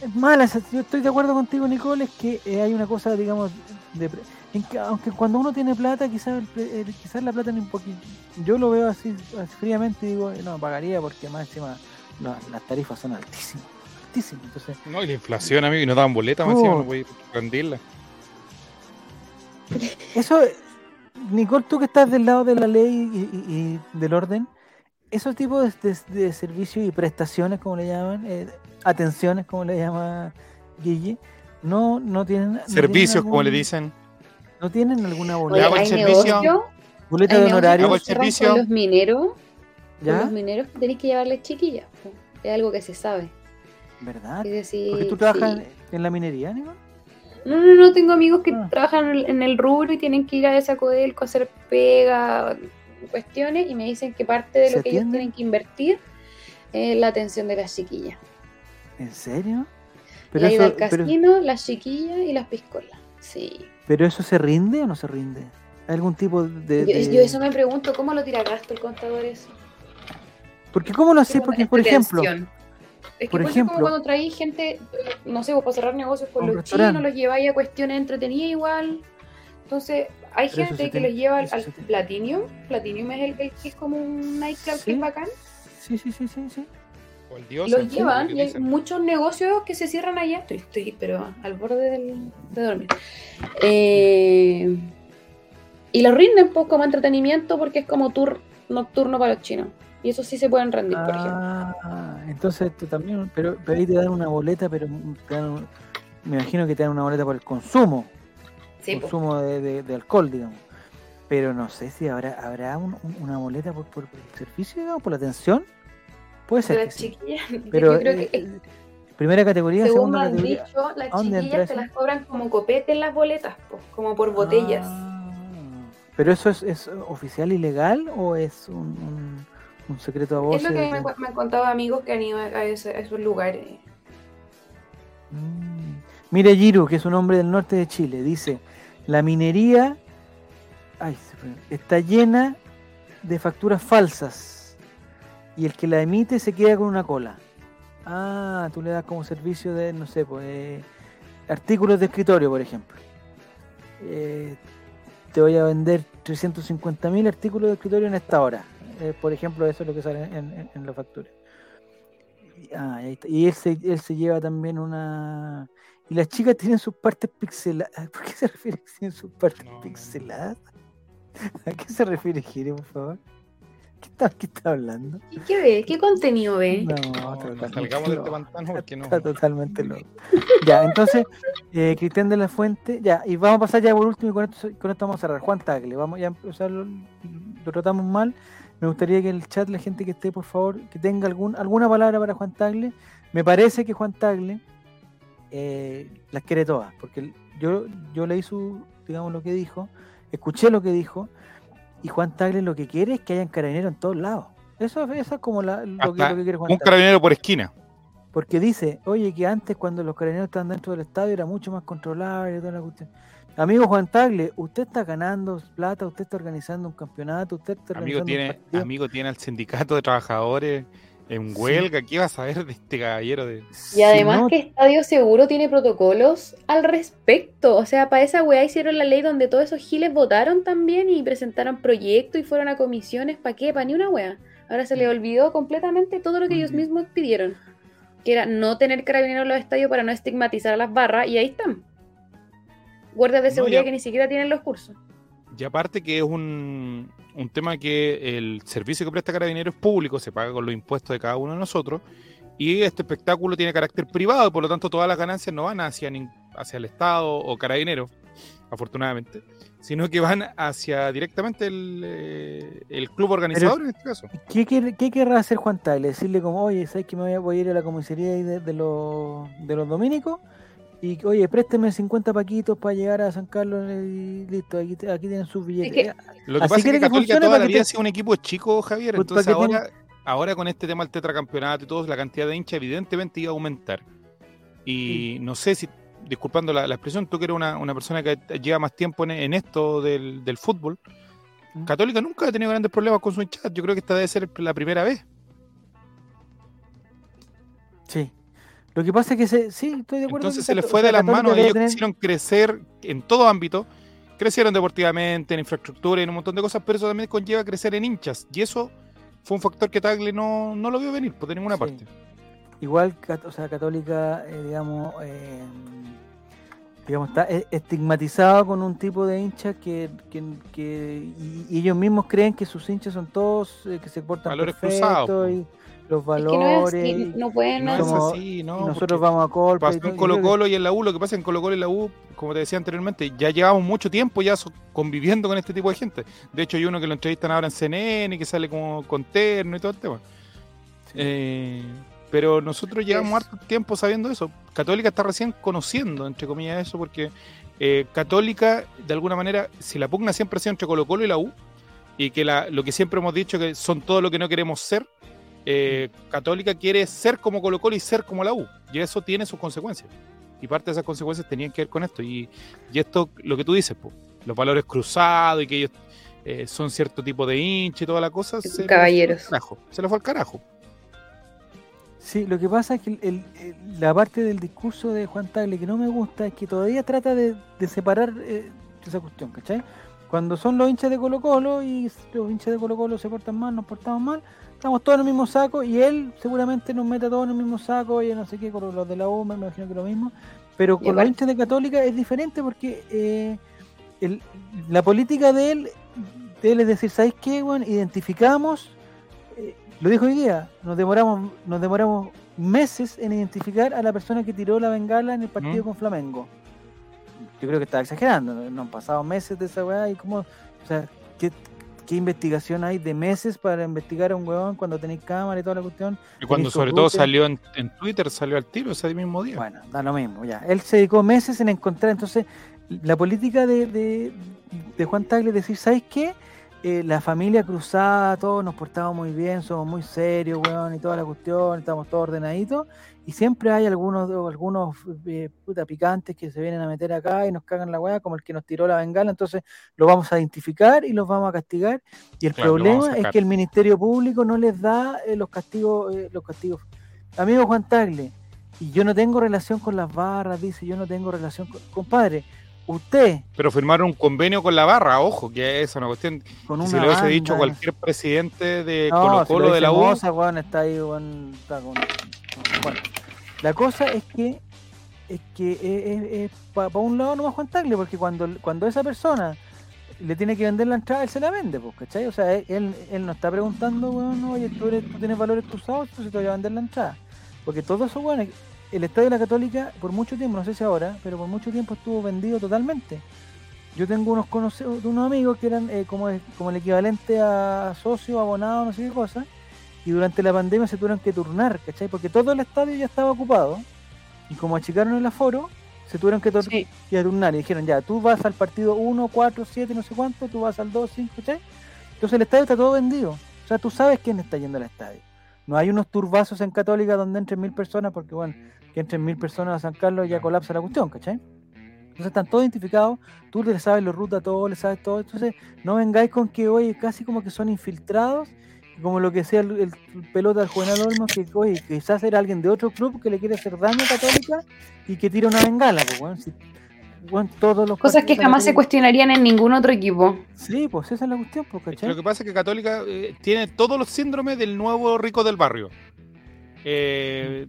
Es mala, yo estoy de acuerdo contigo, Nicole, es que eh, hay una cosa, digamos, de, pre- en que, aunque cuando uno tiene plata, quizás el quizás la plata un poquito, yo lo veo así, así fríamente y digo, no, pagaría porque más encima la- las tarifas son altísimas, altísimas, entonces, No, y la inflación, amigo, y no daban boletas, más Oh. encima, no podía rendirla. eso, Nicole, tú que estás del lado de la ley y, y- y del orden, esos tipos de, de- de servicios y prestaciones, como le llaman, eh, atenciones, como le llama Guille, no, no tienen... no Servicios, tienen como le dicen. ¿No tienen alguna Oye, boleta, hago el hay servicio. negocio, boleta hay de honorario? Servicio. Con los mineros, con ¿Ya? los mineros que tenéis que llevarles chiquillas. Es algo que se sabe. ¿Verdad? Decir, Porque tú trabajas sí. en, la minería, ¿no? No, no, no, tengo amigos que Ah. trabajan en el- rubro y tienen que ir a esa Codelco a hacer pega, cuestiones, y me dicen que parte de ¿Se lo que ellos tienen que invertir es la atención de las chiquillas. ¿En serio? la ida al pero, casino, las chiquillas y las piscolas. Sí. pero eso se rinde o no se rinde? ¿Hay algún tipo de...? Yo, de- yo eso me pregunto, ¿cómo lo tira gasto el contador eso? Porque ¿cómo lo? Como Porque, por ejemplo, tensión. Es que por ejemplo- como cuando traí gente, no sé, vos para cerrar negocios con los restaurante. chinos, los lleváis a cuestiones entretenidas igual. Entonces, hay Pero gente que tiene- los lleva al, al. Platinum. Platinum es el, el que es como un nightclub Sí. que es bacán. sí, sí, sí, sí, sí. O el dios. los llevan y hay muchos negocios que se cierran allá. Estoy, estoy pero al borde del- de dormir. Eh, y los rinden pues, como entretenimiento porque es como tour nocturno para los chinos. Y eso sí se pueden rendir, por ejemplo. Ah, entonces tú también, pero, pero ahí te dan una boleta, pero te dan un- me imagino que te dan una boleta por el consumo, Sí, consumo de, de- de alcohol, digamos. Pero no sé si habrá habrá un- un- una boleta por, por el servicio, digamos, por la atención. Puede De ser. que las sí. Pero yo creo eh, que eh, primera categoría, Según segunda han categoría. dicho, las ¿A dónde entra chiquillas te las cobran como copete en las boletas, po, como por botellas. Ah, pero eso es, es oficial y legal o es un, un- un secreto a voces? es lo que me, de- cu- me han contado amigos que han ido a, ese- a esos lugares. Mm. Mire Giru, que es un hombre del norte de Chile, dice, la minería ay, está llena de facturas falsas y el que la emite se queda con una cola. Ah, tú le das como servicio de, no sé, pues, eh, artículos de escritorio, por ejemplo. Eh, te voy a vender 350.000 artículos de escritorio en esta hora. Eh, por ejemplo, eso es lo que sale en, en- en la factura. Y- ah, ahí está. Y él se, él se lleva también una... Y las chicas tienen sus partes pixeladas. ¿Por qué se refiere que tienen sus partes No, no, no. pixeladas? ¿A qué se refiere Gire, por favor? ¿Qué está, qué está hablando? ¿Y qué ve? ¿Qué contenido ve? No, No, no totalmente salgamos de este loco. pantano porque no. Está totalmente loco. Ya, entonces, eh, Cristian de la Fuente, ya, y vamos a pasar ya por último y con esto, con esto vamos a cerrar. Juan Tagle, vamos ya, o sea, lo, lo tratamos mal. Me gustaría que en el chat la gente que esté, por favor, que tenga algún, alguna palabra para Juan Tagle. Me parece que Juan Tagle eh, las quiere todas, porque yo, yo leí su, digamos, lo que dijo, escuché lo que dijo, y Juan Tagle lo que quiere es que hayan carabineros en todos lados. Eso, eso es como la- lo, que, Hasta lo que quiere Juan Un Tagle. carabinero por esquina. Porque dice, oye, que antes cuando los carabineros estaban dentro del estadio era mucho más controlable y toda la cuestión. Amigo Juan Tagle, usted está ganando plata, usted está organizando un campeonato, usted está Amigo organizando tiene, un partido. amigo tiene al sindicato de trabajadores en Sí. huelga. ¿Qué vas a ver de este caballero? De... Si Y además no- que Estadio Seguro tiene protocolos al respecto. O sea, para esa weá hicieron la ley donde todos esos giles votaron también y presentaron proyectos y fueron a comisiones. ¿Para qué? Para ni una weá. Ahora se les olvidó completamente todo lo que ellos mismos pidieron. Que era no tener carabineros en los estadios para no estigmatizar a las barras. Y ahí están. Guardias de No, seguridad ya- que ni siquiera tienen los cursos. Y aparte que es un, un tema que el servicio que presta Carabineros es público, se paga con los impuestos de cada uno de nosotros, y este espectáculo tiene carácter privado, y por lo tanto todas las ganancias no van hacia, hacia el Estado o Carabineros. afortunadamente, sino que van hacia directamente el, eh, el club organizador Pero- en este caso. ¿Qué, quiere- qué querrá hacer Juan Tagle? Decirle como, oye, ¿sabes que me voy a, voy a ir a la comisaría de, de los, de los dominicos? Y, oye, présteme 50 paquitos para llegar a San Carlos y listo, aquí, tienen sus billetes. que- Lo que Así pasa es que que Católica toda para la que vida te- ha sido un equipo chico, Javier. Pues, Entonces ahora, ahora con este tema del tetracampeonato y todo, la cantidad de hinchas evidentemente iba a aumentar. Y no sé si, disculpando la, la expresión, tú que eres una, una persona que lleva más tiempo en, en esto del, del fútbol, ¿Mm? Católica nunca ha tenido grandes problemas con su hinchada. Yo creo que esta debe ser la primera vez. Sí. Lo que pasa es que se, sí, estoy de acuerdo. Entonces se les fue o sea, de las manos. Ellos tener- quisieron crecer en todo ámbito. Crecieron deportivamente, en infraestructura y en un montón de cosas, pero eso también conlleva crecer en hinchas. Y eso fue un factor que Tagle no, no lo vio venir por de ninguna Sí. parte. Igual, o sea, Católica, eh, digamos, eh, digamos, está e- estigmatizado con un tipo de hinchas que, que, que- y, y ellos mismos creen que sus hinchas son todos eh, que se portan Valores perfectos cruzados, y los Es que no es valores. así, no pueden es así, no. y nosotros vamos a Colpa. Pasó en Colo Colo y en la U, lo que pasa en Colo Colo y la U, como te decía anteriormente, ya llevamos mucho tiempo ya conviviendo con este tipo de gente. De hecho, hay uno que lo entrevistan ahora en CNN y que sale como con terno y todo el tema. Eh, pero nosotros llevamos harto tiempo sabiendo eso. Católica está recién conociendo, entre comillas, eso, porque eh, Católica, de alguna manera, si la pugna siempre ha sido entre Colo Colo y la U, y que la- lo que siempre hemos dicho que son todo lo que no queremos ser, eh, Católica quiere ser como Colo Colo y ser como la U, y eso tiene sus consecuencias. Y parte de esas consecuencias tenían que ver con esto. Y, y esto, lo que tú dices, po, los valores cruzados y que ellos eh, son cierto tipo de hincha y toda la cosa, se le caballeros. fue al carajo, se le fue al carajo. Sí, lo que pasa es que el- el- el- la parte del discurso de Juan Tagle que no me gusta es que todavía trata de, de separar eh, esa cuestión, ¿cachai? Cuando son los hinchas de Colo Colo y los hinchas de Colo Colo se portan mal, nos portamos mal, estamos todos en el mismo saco y él seguramente nos mete a todos en el mismo saco y no sé qué, con los de la U me imagino que lo mismo, pero con los igual. hinchas de Católica es diferente porque eh, el- la política de él, de él es decir, ¿sabéis qué, weón? Identificamos eh, lo dijo hoy día, nos demoramos, nos demoramos meses en identificar a la persona que tiró la bengala en el partido Mm. con Flamengo. Yo creo que estaba exagerando, no, No han pasado meses de esa weá y como, o sea, ¿qué, qué investigación hay de meses para investigar a un weón cuando tenéis cámara y toda la cuestión? Y cuando sobre todo salió en, en Twitter, salió al tiro ese mismo día. Bueno, da lo mismo, ya. Él se dedicó meses en encontrar, entonces, la política de, de, de Juan Tagle es decir, ¿sabes qué? Eh, la familia cruzada, todos nos portamos muy bien, somos muy serios, weón, y toda la cuestión, estamos todos ordenaditos, y siempre hay algunos, algunos eh, puta picantes que se vienen a meter acá y nos cagan la weá, como el que nos tiró la bengala, entonces lo vamos a identificar y los vamos a castigar, y el Claro, problema es que el Ministerio Público no les da eh, los castigos, eh, los castigos. Amigo Juan Tagle, y yo no tengo relación con las barras, dice, yo no tengo relación con... Compadre, usted Pero firmaron un convenio con la barra, ojo, que es una cuestión. con que una si lo hubiese dicho cualquier presidente de No, Colo si lo Colo de la U, weón, está ahí, weón, está con- Bueno, la cosa es que es que es, para un lado no Juan Tagle, porque cuando, cuando esa persona le tiene que vender la entrada, él se la vende, pues, ¿cachai? O sea, él, él no está preguntando, weón, oye, tú, eres, tú tienes valores cruzados, entonces te voy a vender la entrada. Porque todo eso, weón, el Estadio de la Católica, por mucho tiempo, no sé si ahora, pero por mucho tiempo estuvo vendido totalmente. Yo tengo unos conocidos, unos amigos que eran eh, como, como el equivalente a socio, abonado, no sé qué cosa, y durante la pandemia se tuvieron que turnar, ¿cachai? Porque todo el estadio ya estaba ocupado, y como achicaron el aforo, se tuvieron que, tur- Sí. que turnar, y dijeron, ya, tú vas al partido 1, 4, 7, no sé cuánto, tú vas al 2, 5, ¿cachai? Entonces el estadio está todo vendido, o sea, tú sabes quién está yendo al estadio. No hay unos turbazos en Católica donde entren mil personas, porque bueno, que entren mil personas a San Carlos ya colapsa la cuestión, ¿cachai? Entonces están todos identificados, tú le sabes la ruta a todos, le sabes todo, entonces no vengáis con que, oye, casi como que son infiltrados, como lo que decía el, el pelota del Juvenal Olmos, que, oye, quizás era alguien de otro club que le quiere hacer daño a Católica y que tira una bengala, pues, weón, si- todos los Cosas que jamás se cuestionarían en ningún otro equipo. Sí, pues esa es la cuestión, pues, ¿cachai? lo que pasa es que Católica eh, tiene todos los síndromes del nuevo rico del barrio. Eh,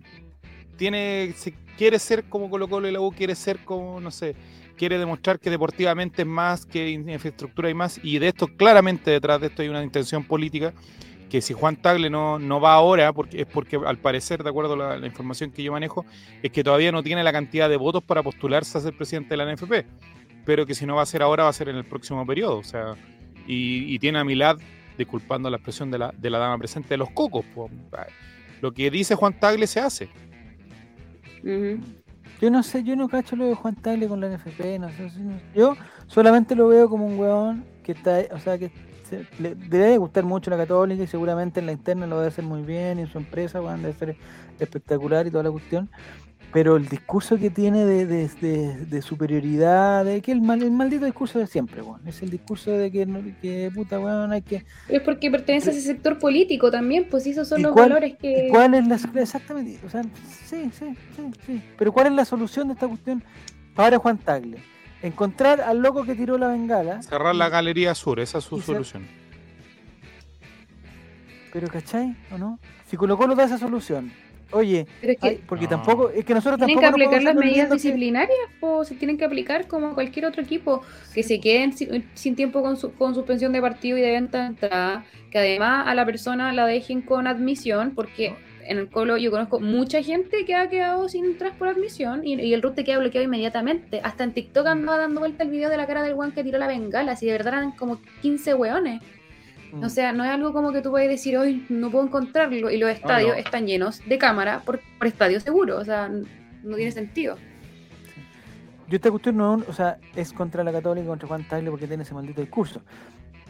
tiene, se quiere ser como Colo Colo y la U, quiere ser como, no sé, quiere demostrar que deportivamente es más, que in- infraestructura hay más, y de esto claramente detrás de esto hay una intención política, que si Juan Tagle no, no va ahora, porque es porque al parecer, de acuerdo a la, información que yo manejo, es que todavía no tiene la cantidad de votos para postularse a ser presidente de la NFP. pero que si no va a ser ahora, va a ser en el próximo periodo. O sea, y, tiene a Milad disculpando la expresión de la, de la dama presente de los cocos. Lo que dice Juan Tagle se hace. Yo no sé, yo no cacho lo de Juan Tagle con la NFP, no sé, yo solamente lo veo como un weón que está, o sea, que le debe gustar mucho la católica y seguramente en la interna lo debe hacer muy bien y en su empresa weón, debe ser espectacular y toda la cuestión pero el discurso que tiene de, de, superioridad, de que el, mal, el maldito discurso de siempre, bueno, es el discurso de que, que puta, bueno, hay que... Es porque pertenece a ese sector político también, pues esos son los valores que... ¿Cuál es la... Exactamente, o sea, sí, sí, sí, sí, pero ¿cuál es la solución de esta cuestión para Juan Tagle? Encontrar al loco que tiró la bengala. Cerrar la Galería Sur, esa es su solución. Pero, ¿cachai? ¿O no? Si Colo Colo da esa solución, Oye, porque tampoco, es que nosotros tienen que aplicar las medidas disciplinarias, o se tienen que aplicar como cualquier otro equipo, que se queden sin, tiempo con, su, con suspensión de partido y de venta de entrada, que además a la persona la dejen con admisión, porque en el colo yo conozco mucha gente que ha quedado sin entrar por admisión y, el root te queda bloqueado inmediatamente. Hasta en TikTok andaba dando vuelta el video de la cara del guan que tiró la bengala, si de verdad eran como 15 weones. O sea, no es algo como que tú puedes decir, hoy no puedo encontrarlo y los ah, estadios están llenos de cámara por, por estadio seguro. O sea, no tiene sentido. Yo esta cuestión no, o sea, es contra la Católica, contra Juan Tagle porque tiene ese maldito discurso.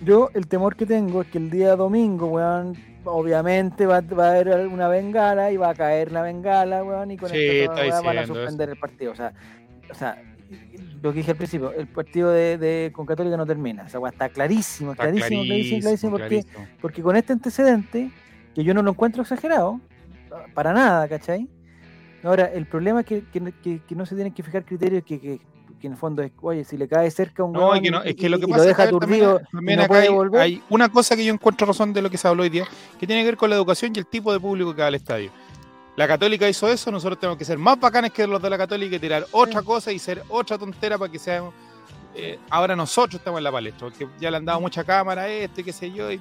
Yo el temor que tengo es que el día domingo, weón, obviamente va, va a haber una bengala y va a caer la bengala, weón, y con esto van a suspender el partido. O sea, o sea, lo que dije al principio, el partido de, con Católica no termina. O sea, está clarísimo, clarísimo, clarísimo, clarísimo, porque, porque con este antecedente, que yo no lo encuentro exagerado, para nada, ¿cachai? Ahora, el problema es que, no se tienen que fijar criterios que, que, en el fondo es, oye, si le cae cerca un no, que no, es que lo que pasa deja aturdido, también, no puede hay, hay, una cosa que yo encuentro razón de lo que se habló hoy día, que tiene que ver con la educación y el tipo de público que va al estadio. La Católica hizo eso, nosotros tenemos que ser más bacanes que los de la Católica y tirar otra cosa y ser otra tontera para que seamos. Eh, ahora nosotros estamos en la palestra, porque ya le han dado mucha cámara a este, qué sé yo, y,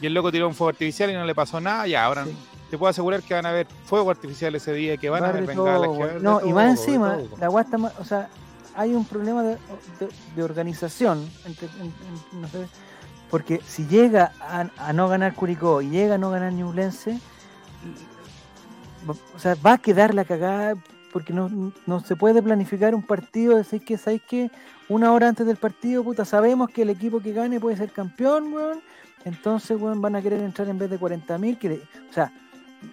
el loco tiró un fuego artificial y no le pasó nada, y ahora te puedo asegurar que van a haber fuego artificial ese día, que van a haber bengalas. no, y más encima, la guasta, o sea, hay un problema de, organización, porque si llega a, no ganar Curicó y llega a no ganar Ñublense, o sea, va a quedar la cagada porque no, se puede planificar un partido, decir que, ¿sabéis que Una hora antes del partido, puta, sabemos que el equipo que gane puede ser campeón, weón. Entonces, weón, van a querer entrar en vez de 40.000. O sea,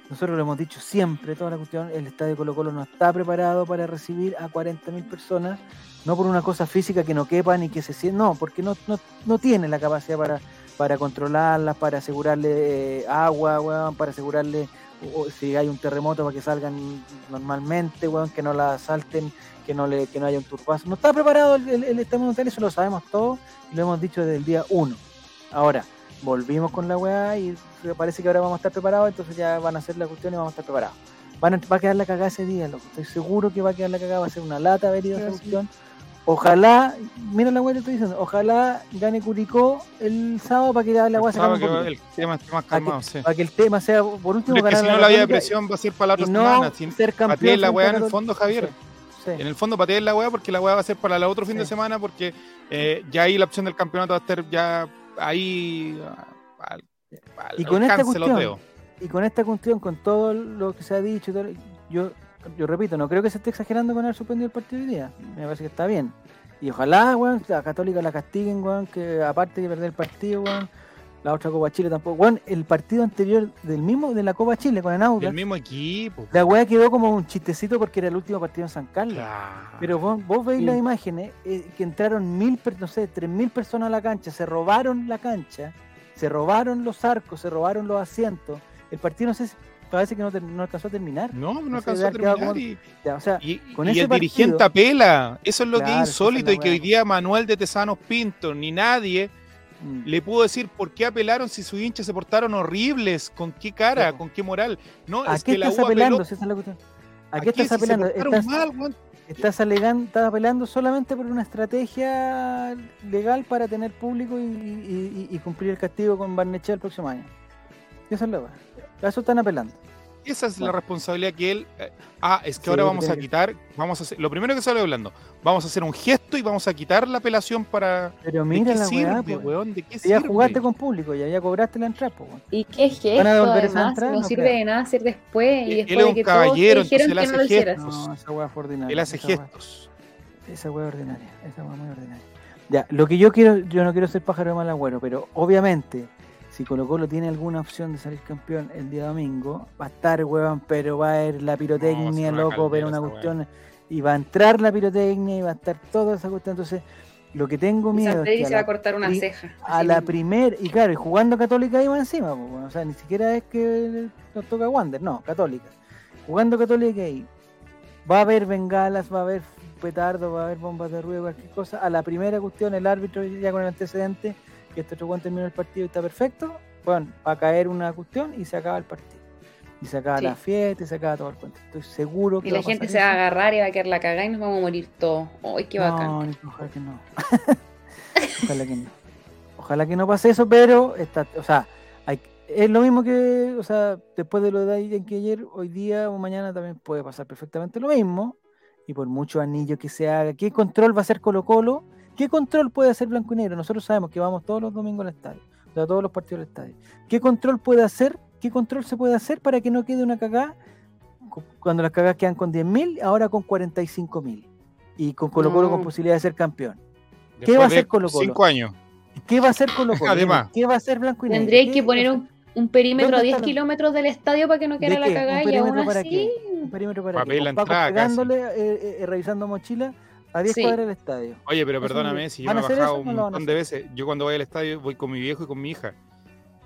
nosotros lo hemos dicho siempre, toda la cuestión, el estadio Colo Colo no está preparado para recibir a 40.000 personas, no por una cosa física que no quepa ni que se sienta, no, porque no, no, no tiene la capacidad para, para controlarlas, para asegurarle eh, agua, weón, para asegurarle o si hay un terremoto para que salgan normalmente, weón, que no la asalten, que no le, que no haya un turbazo. No está preparado el, el, el estado eso lo sabemos todos y lo hemos dicho desde el día uno. Ahora, volvimos con la weá y parece que ahora vamos a estar preparados, entonces ya van a hacer la cuestión y vamos a estar preparados. Van a, va a quedar la cagada ese día, loco. Estoy seguro que va a quedar la cagada, va a ser una lata haber ido a esa cuestión. Ojalá, mira la weá que estoy diciendo, ojalá gane Curicó el sábado para que la weá se que el tema esté más calmado, para, que, para que el tema sea, por último, es que si no la vía de presión va a ser para la otra semana. Sin ser campeón. la weá en el fondo, Javier. En el fondo patear la weá porque la weá va a ser para el otro fin de semana porque eh, ya ahí la opción del campeonato va a estar ya ahí al, y con esta cuestión, y con esta cuestión, con todo lo que se ha dicho, yo yo repito, no creo que se esté exagerando con haber suspendido el partido hoy día. Me parece que está bien. Y ojalá, weón, la Católica la castiguen, weón, que aparte de perder el partido, weón, la otra Copa Chile tampoco. Weón, el partido anterior del mismo, de la Copa Chile con el Aucas. El mismo equipo. La weá quedó como un chistecito porque era el último partido en San Carlos. Pero vos, vos veis las imágenes eh, que entraron mil, no sé, tres mil personas a la cancha, se robaron la cancha, se robaron los arcos, se robaron los asientos. El partido no sé parece que no, no, alcanzó a terminar. No, no alcanzó a terminar. y, el dirigente apela. Eso es lo que es insólito y que hoy día Manuel de Tesanos Pinto ni nadie mm. le pudo decir por qué apelaron si sus hinchas se portaron horribles, con qué cara, con qué moral. No, ¿A qué estás apelando? ¿A, qué estás apelando? Estás, alegando, estás apelando solamente por una estrategia legal para tener público y, cumplir el castigo con Barnechea el próximo año. Eso es lo que eso están apelando. esa es la responsabilidad que él. eh, ah, es que Sí, ahora vamos a quitar. Vamos a hacer. Lo primero que sale hablando, vamos a hacer un gesto y vamos a quitar la apelación para. Pero ¿De mira qué la sirve, weá, po. weón? ¿De qué Si ya sirve? jugaste con público, ya, ya cobraste la entrada, po, weón. ¿Y qué gesto? ¿Van a devolver esa Además, entrada? no, No sirve de nada hacer después. Y Él después es de un que caballero, entonces él hace gestos. No, esa weá fue ordinaria. Él hace esa weá- gestos. Esa weá es ordinaria, esa weá es muy ordinaria. Ya, lo que yo quiero, yo no quiero ser pájaro de mal agüero, pero obviamente, si Colo Colo tiene alguna opción de salir campeón el día domingo, va a estar, weón, pero va a haber la pirotecnia, una loco, pero una cuestión, y va a entrar la pirotecnia y va a estar toda esa cuestión. Entonces, lo que tengo miedo es que a se va a la, cortar una ceja. a la mismo. primer, y claro, y jugando Católica iba encima, pues, bueno, o sea, ni siquiera es que nos toca Wander, no, Católica. Jugando Católica ahí, va a haber bengalas, va a haber petardos, va a haber bombas de ruido, cualquier cosa. A la primera cuestión, el árbitro ya con el antecedente, que este otro Juan terminó el partido y está perfecto, bueno, va a caer una cuestión y se acaba el partido. Y se acaba Sí. la fiesta y se acaba todo el cuento. Estoy seguro que Y la gente se va a agarrar y va a quedar la cagada y nos vamos a morir todos. ¡Ay, qué bacán! No, ojalá que no. ojalá que no. Ojalá que no pase eso, pero está, o sea, hay, es lo mismo que, o sea, después de lo de en que ayer, hoy día o mañana también puede pasar perfectamente lo mismo. Y por muchos anillos que se haga, ¿qué control va a hacer Colo Colo? ¿Qué control puede hacer Blanco y Negro? Nosotros sabemos que vamos todos los domingos al estadio, o sea, todos los partidos al estadio. ¿Qué control puede hacer? ¿Qué control se puede hacer para que no quede una cagada? Cu- Cuando las cagadas quedan con 10.000, ahora con 45.000. Y con Colo Colo con No. posibilidad de ser campeón. Después va a hacer Colo-Colo? Cinco años. ¿Qué va a hacer Colo Colo? Además. ¿Qué va a hacer Blanco y Negro? Tendría ¿Qué que poner un, un perímetro a ¿Dónde 10 está la- kilómetros del estadio para que no ¿De quede la qué? cagada ¿Un y aún perímetro para así. qué? Un perímetro para Papel qué? la Con Paco entrada, pegándole, eh, eh, revisando mochila a 10 Sí. cuadras del estadio. Oye, pero perdóname, si yo ¿van me he bajado un no montón de veces. Yo cuando voy al estadio voy con mi viejo y con mi hija.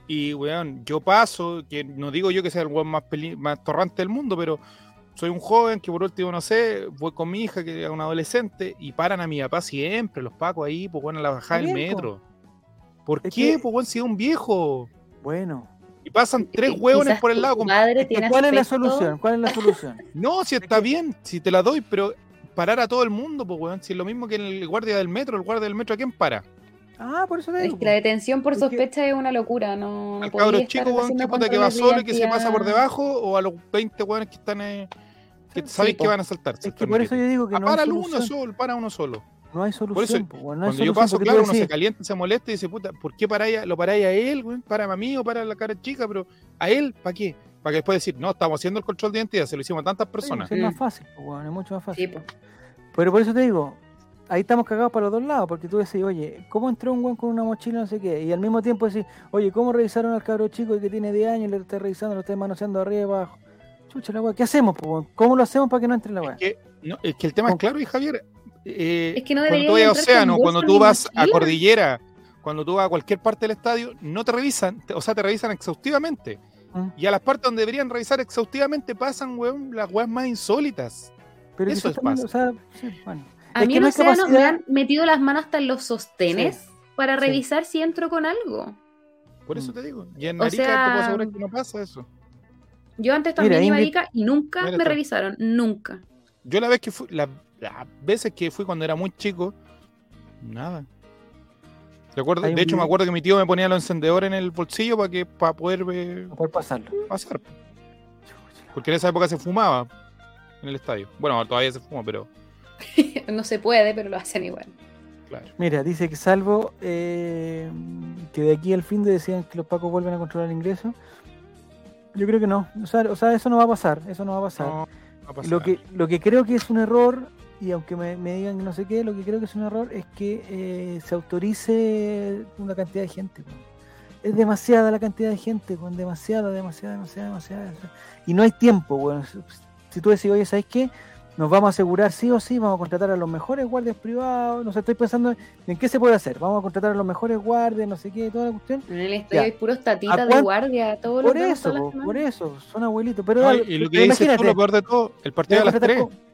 Y, weón, yo paso, que no digo yo que sea el weón más, peli- más torrante del mundo, pero soy un joven que por último, no sé, voy con mi hija, que es una adolescente, y paran a mi papá siempre, los pacos ahí, pues bueno, a la bajada del metro. ¿Por Es qué? que- Pues weón, si es un viejo. Bueno, Y pasan tres hueones por el lado. tiene ¿cuál es la aspecto- solución? ¿Cuál es la solución? No, si está bien, si te la doy, pero parar a todo el mundo, pues weón, si es lo mismo que el guardia del metro, el guardia del metro, ¿a quién para? Ah, por eso te Es digo. que la detención por sospecha es una locura, no, no al podía cabro chico, weón, que puta que va solo y que se pasa por debajo, o a los 20 weones que están, eh, que Sí, sabéis po. que van a saltarse. Es que por eso yo digo que Ah, no hay para uno solo, para uno solo. No hay solución. eso, po, weón, no hay Cuando yo paso, claro, uno se calienta, se molesta y dice, puta, ¿por qué paráis a- lo paráis a él, weón? Para a mí o para la cara chica, pero a él, ¿para qué? Para que después decir, no, estamos haciendo el control de identidad, se lo hicimos a tantas personas. Es más fácil, weón, es mucho más fácil. Sí, po. Pero por eso te digo, ahí estamos cagados para los dos lados, porque tú decís, oye, ¿cómo entró un weón con una mochila no sé qué? Y al mismo tiempo decís, oye, ¿cómo revisaron al cabro chico que tiene 10 años y lo está revisando, lo está manoseando arriba y abajo? Chucha la weá, ¿qué hacemos, po, weón? ¿Cómo lo hacemos para que no entre la weá? Es que, no, es que el tema es claro, y Javier. eh, Es que no cuando tú vas a Océano, cuando tú vas a. Cordillera, cuando tú vas a cualquier parte del estadio, no te revisan, te- o sea, te revisan exhaustivamente. Mm. Y a las partes donde deberían revisar exhaustivamente pasan, weón, las weas más insólitas. Pero eso también, pasa. o sea, sí, bueno. A Es mí que en no hay Océano me han metido las manos hasta en los sostenes para sí. revisar si entro con algo. Por eso Mm. te digo. Y en O Arica te sea- puedo asegurar que no pasa eso. Yo antes Mira, también iba a Ingrid- Arica y nunca Mira me revisaron, nunca. Yo la vez que fui, la- las veces que fui cuando era muy chico, nada. Hay un de hecho, me acuerdo que mi tío me ponía los encendedores en el bolsillo para que para poder eh, poder pasarlo. pasar. Porque en esa época se fumaba en el estadio. Bueno, todavía se fuma, pero no se puede, pero lo hacen igual. claro. Mira, dice que salvo eh, que de aquí al fin de decían que los pacos vuelven a controlar el ingreso. Yo creo que no. O sea, o sea, eso no va a pasar. Eso no va a pasar. No va a pasar. Lo que, lo que creo que es un error, y aunque me, me digan que no sé qué, lo que creo que es un error es que eh, se autorice una cantidad de gente. Es demasiada la cantidad de gente, con demasiada, demasiada, demasiada, demasiada. Y no hay tiempo, weón. Si- tú decís, oye, ¿sabes qué? Nos vamos a asegurar sí o sí, vamos a contratar a los mejores guardias privados, no sé, estoy pensando en qué se puede hacer. Vamos a contratar a los mejores guardias, no sé qué, toda la cuestión. En el estadio hay puros ¿A tatitas de guardia, todos los Por eso, por eso, son abuelitos. Pero, No, dale, y lo que pero dices tú, imagínate, lo peor de todo, el partido vamos las a tratar 3. con-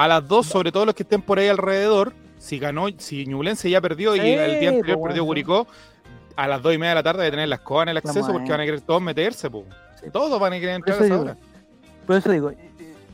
A las 2, sobre todo los que estén por ahí alrededor, si ganó, si Ñublense ya perdió y el día anterior po, perdió. Curicó, a las 2 y media de la tarde de tener las cosas en el acceso Vamos porque van a querer todos meterse. Sí. Todos van a querer entrar a eso esa digo. hora. Por eso digo,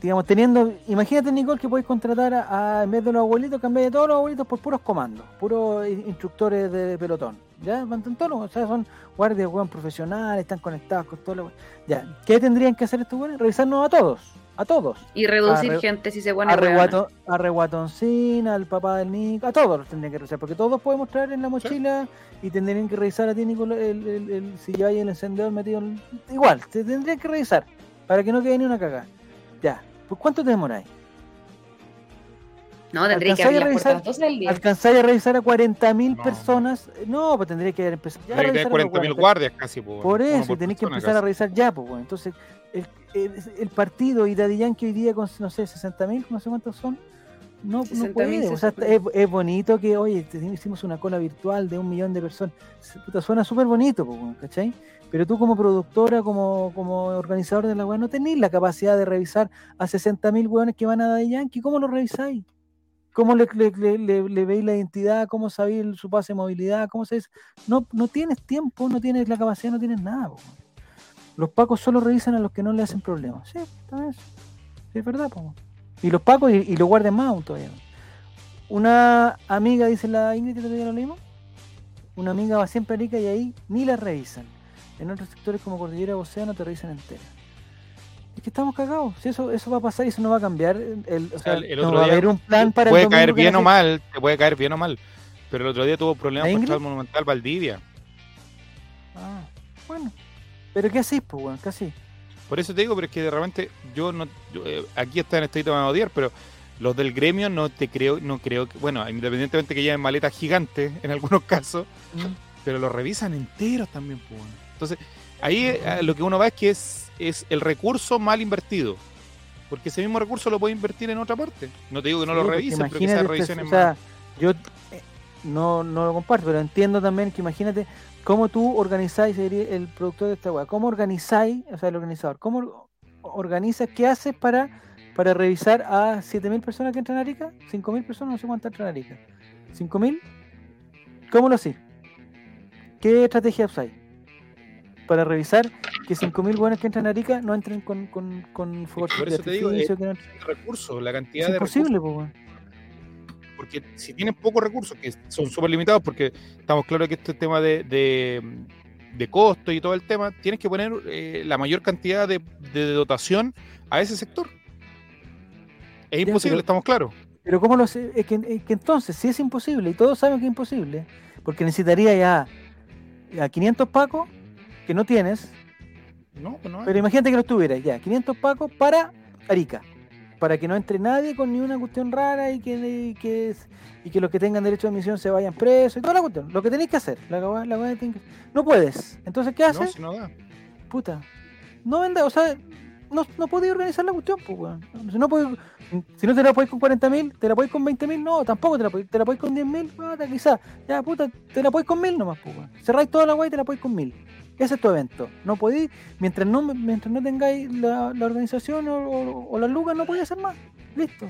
digamos, teniendo, imagínate Nicole que podéis contratar a, a- en vez de los abuelitos, cambiar de todos los abuelitos por puros comandos, puros in- instructores de pelotón. Ya, paleontólogos, o sea, son guardias, weón, profesionales, están conectados con todo lo Ya, ¿qué tendrían que hacer estos weones? Revisarnos a todos, a todos. Y reducir A re- gente si se pone A. Reguato, a Reguatoncín, al papá del Nico, a todos los tendrían que revisar, porque todos podemos traer en la mochila y tendrían que revisar a ti, Nico, el, el- el- si lleváis el encendedor metido en... Igual, te tendrían que revisar, para que no quede ni una cagada. Ya, pues ¿cuánto te demoráis? No, tendría que abrir a revisar- a las 12 del día. ¿Alcanzáis a revisar a 40.000 No. personas? No, pues tendría que haber empezado ya a Hay que tener revisar a los 40.000 weones, guardias casi. po, Por uno eso, tenéis que empezar a revisar ya, pues, bueno. Entonces, el, el, el partido y Daddy Yankee hoy día con, no sé, 60.000, no sé cuántos son, no, no 60.000, puede. O sea, 60.000. es, es bonito que, oye, hicimos una cola virtual de un millón de personas. Puta, suena súper bonito, pues, ¿cachai? Pero tú como productora, como, como organizador de la weá, no tenéis la capacidad de revisar a 60.000 weones que van a Daddy Yankee. ¿Cómo lo revisáis? ¿Cómo le, veis la identidad? ¿Cómo sabéis su pase de movilidad? ¿Cómo sabéis? No, no tienes tiempo, no tienes la capacidad, no tienes nada. po. Los pacos solo revisan a los que no le hacen problemas. Sí, eso. Sí, es verdad. po. Y los pacos y, y los guardias más aún todavía. Una amiga, dice la Ingrid, que todavía lo leímos. Una amiga va siempre a Arica y ahí ni la revisan. En otros sectores como Cordillera o Océano te revisan entera. Es que estamos cagados. Si eso, eso va a pasar y eso no va a cambiar. El, o sea, el- el no otro va a haber un plan para puede caer bien o mal, te puede caer bien o mal. Pero el otro día tuvo problemas ¿La con el Monumental Valdivia. Ah, bueno. Pero ¿qué hacís, pues, weón? ¿Qué hacís? Por eso te digo, pero es que de repente yo no. yo, eh, aquí está en estadito me van a odiar, pero los del gremio no te creo, no creo que. Bueno, independientemente que lleven maletas gigantes en algunos casos, pero los revisan enteros también, pues. bueno. Entonces, ahí eh, lo que uno va es que es, es el recurso mal invertido. Porque ese mismo recurso lo puede invertir en otra parte. No te digo que no Sí, lo revisen, pero que esas pues, revisiones o sea, más. yo eh, no, no lo comparto, pero entiendo también que imagínate cómo tú organizáis, sería el productor de esta weá, cómo organizáis, o sea, el organizador, cómo or- organizas, qué haces para, para revisar a 7.000 personas que entran a Arica, 5.000 personas, no sé cuántas entran a Arica, 5.000, ¿cómo lo haces? ¿Qué estrategia usáis? Para revisar que 5.000 buenos que entran a Arica no entren con, con, con fuegos por de eso te digo, eh, que no recursos, la cantidad Es de imposible, recursos. Porque si tienes pocos recursos, que son súper limitados, porque estamos claros que este tema de, de, de costo y todo el tema, tienes que poner eh, la mayor cantidad de, de dotación a ese sector. Es Ya, imposible, pero- estamos claros. Pero ¿cómo lo sé? Es que, es que entonces, si es imposible, y todos saben que es imposible, porque necesitaría ya a 500 pacos que no tienes, No, pues no hay. pero imagínate que los tuvieras ya, 500 pacos para Arica, para que no entre nadie con ni una cuestión rara y que, y que, y que los que tengan derecho de admisión se vayan presos y toda la cuestión. Lo que tenéis que hacer, la, la que- no puedes. Entonces, ¿qué no, haces? si no da. Puta. No venda, o sea, no, no podéis organizar la cuestión, pues, weón. Si no, podéis- si no te la podéis con 40.000, te la podéis con 20.000, no, tampoco te la podéis, te la podéis con 10.000, puta, quizás. Ya, puta, te la podéis con 1.000 nomás, pues, weón. Cerráis toda la weá y te la podéis con 1.000. Ese es tu evento. No podéis, mientras no, mientras no tengáis la, la organización o, o- o las lucas, no podéis hacer más. Listo.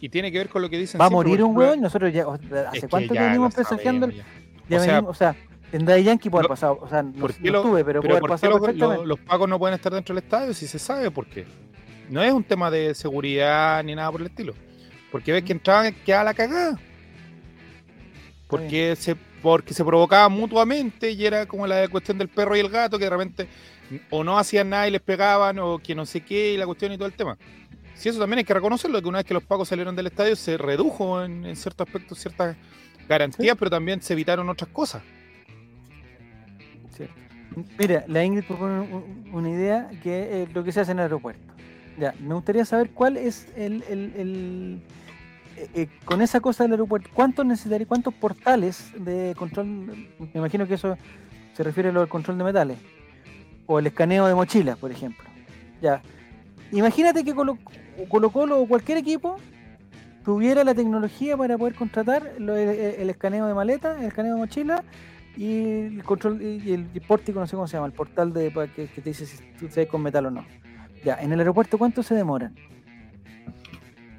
Y tiene que ver con lo que dicen Va a morir un porque- weón. Nosotros ya, ¿hace cuánto que venimos presagiando? ya. Ya O sea, venimos, o sea, en Daddy Yankee puede haber pasado, o sea, no, ¿por qué no lo- estuve, pero, Pero puede ¿por haber qué pasado los, los- pagos no pueden estar dentro del estadio si se sabe por qué? No es un tema de seguridad ni nada por el estilo. Porque ves que entraban quedaba la cagada. Porque se, porque se provocaba mutuamente y era como la cuestión del perro y el gato que de repente o no hacían nada y les pegaban o que no sé qué y la cuestión y todo el tema. Si eso también hay que reconocerlo, que una vez que los pagos salieron del estadio se redujo en, en ciertos aspectos ciertas garantías, pero también se evitaron otras cosas. Mira, la Ingrid propone un- una idea que es lo que se hace en el aeropuerto. Ya, me gustaría saber cuál es el, el- el- eh, eh, con esa cosa del aeropuerto, ¿cuántos necesitaría, cuántos portales de control? Me imagino que eso se refiere a lo del control de metales o el escaneo de mochilas, por ejemplo. Ya, imagínate que Colo Colo, o cualquier equipo tuviera la tecnología para poder contratar lo- el, escaneo de maletas, el escaneo de mochilas y el control y el, y pórtico, no sé cómo se llama, el portal de que, que te dice si tú sabes con metal o no. Ya, en el aeropuerto, ¿cuánto se demoran?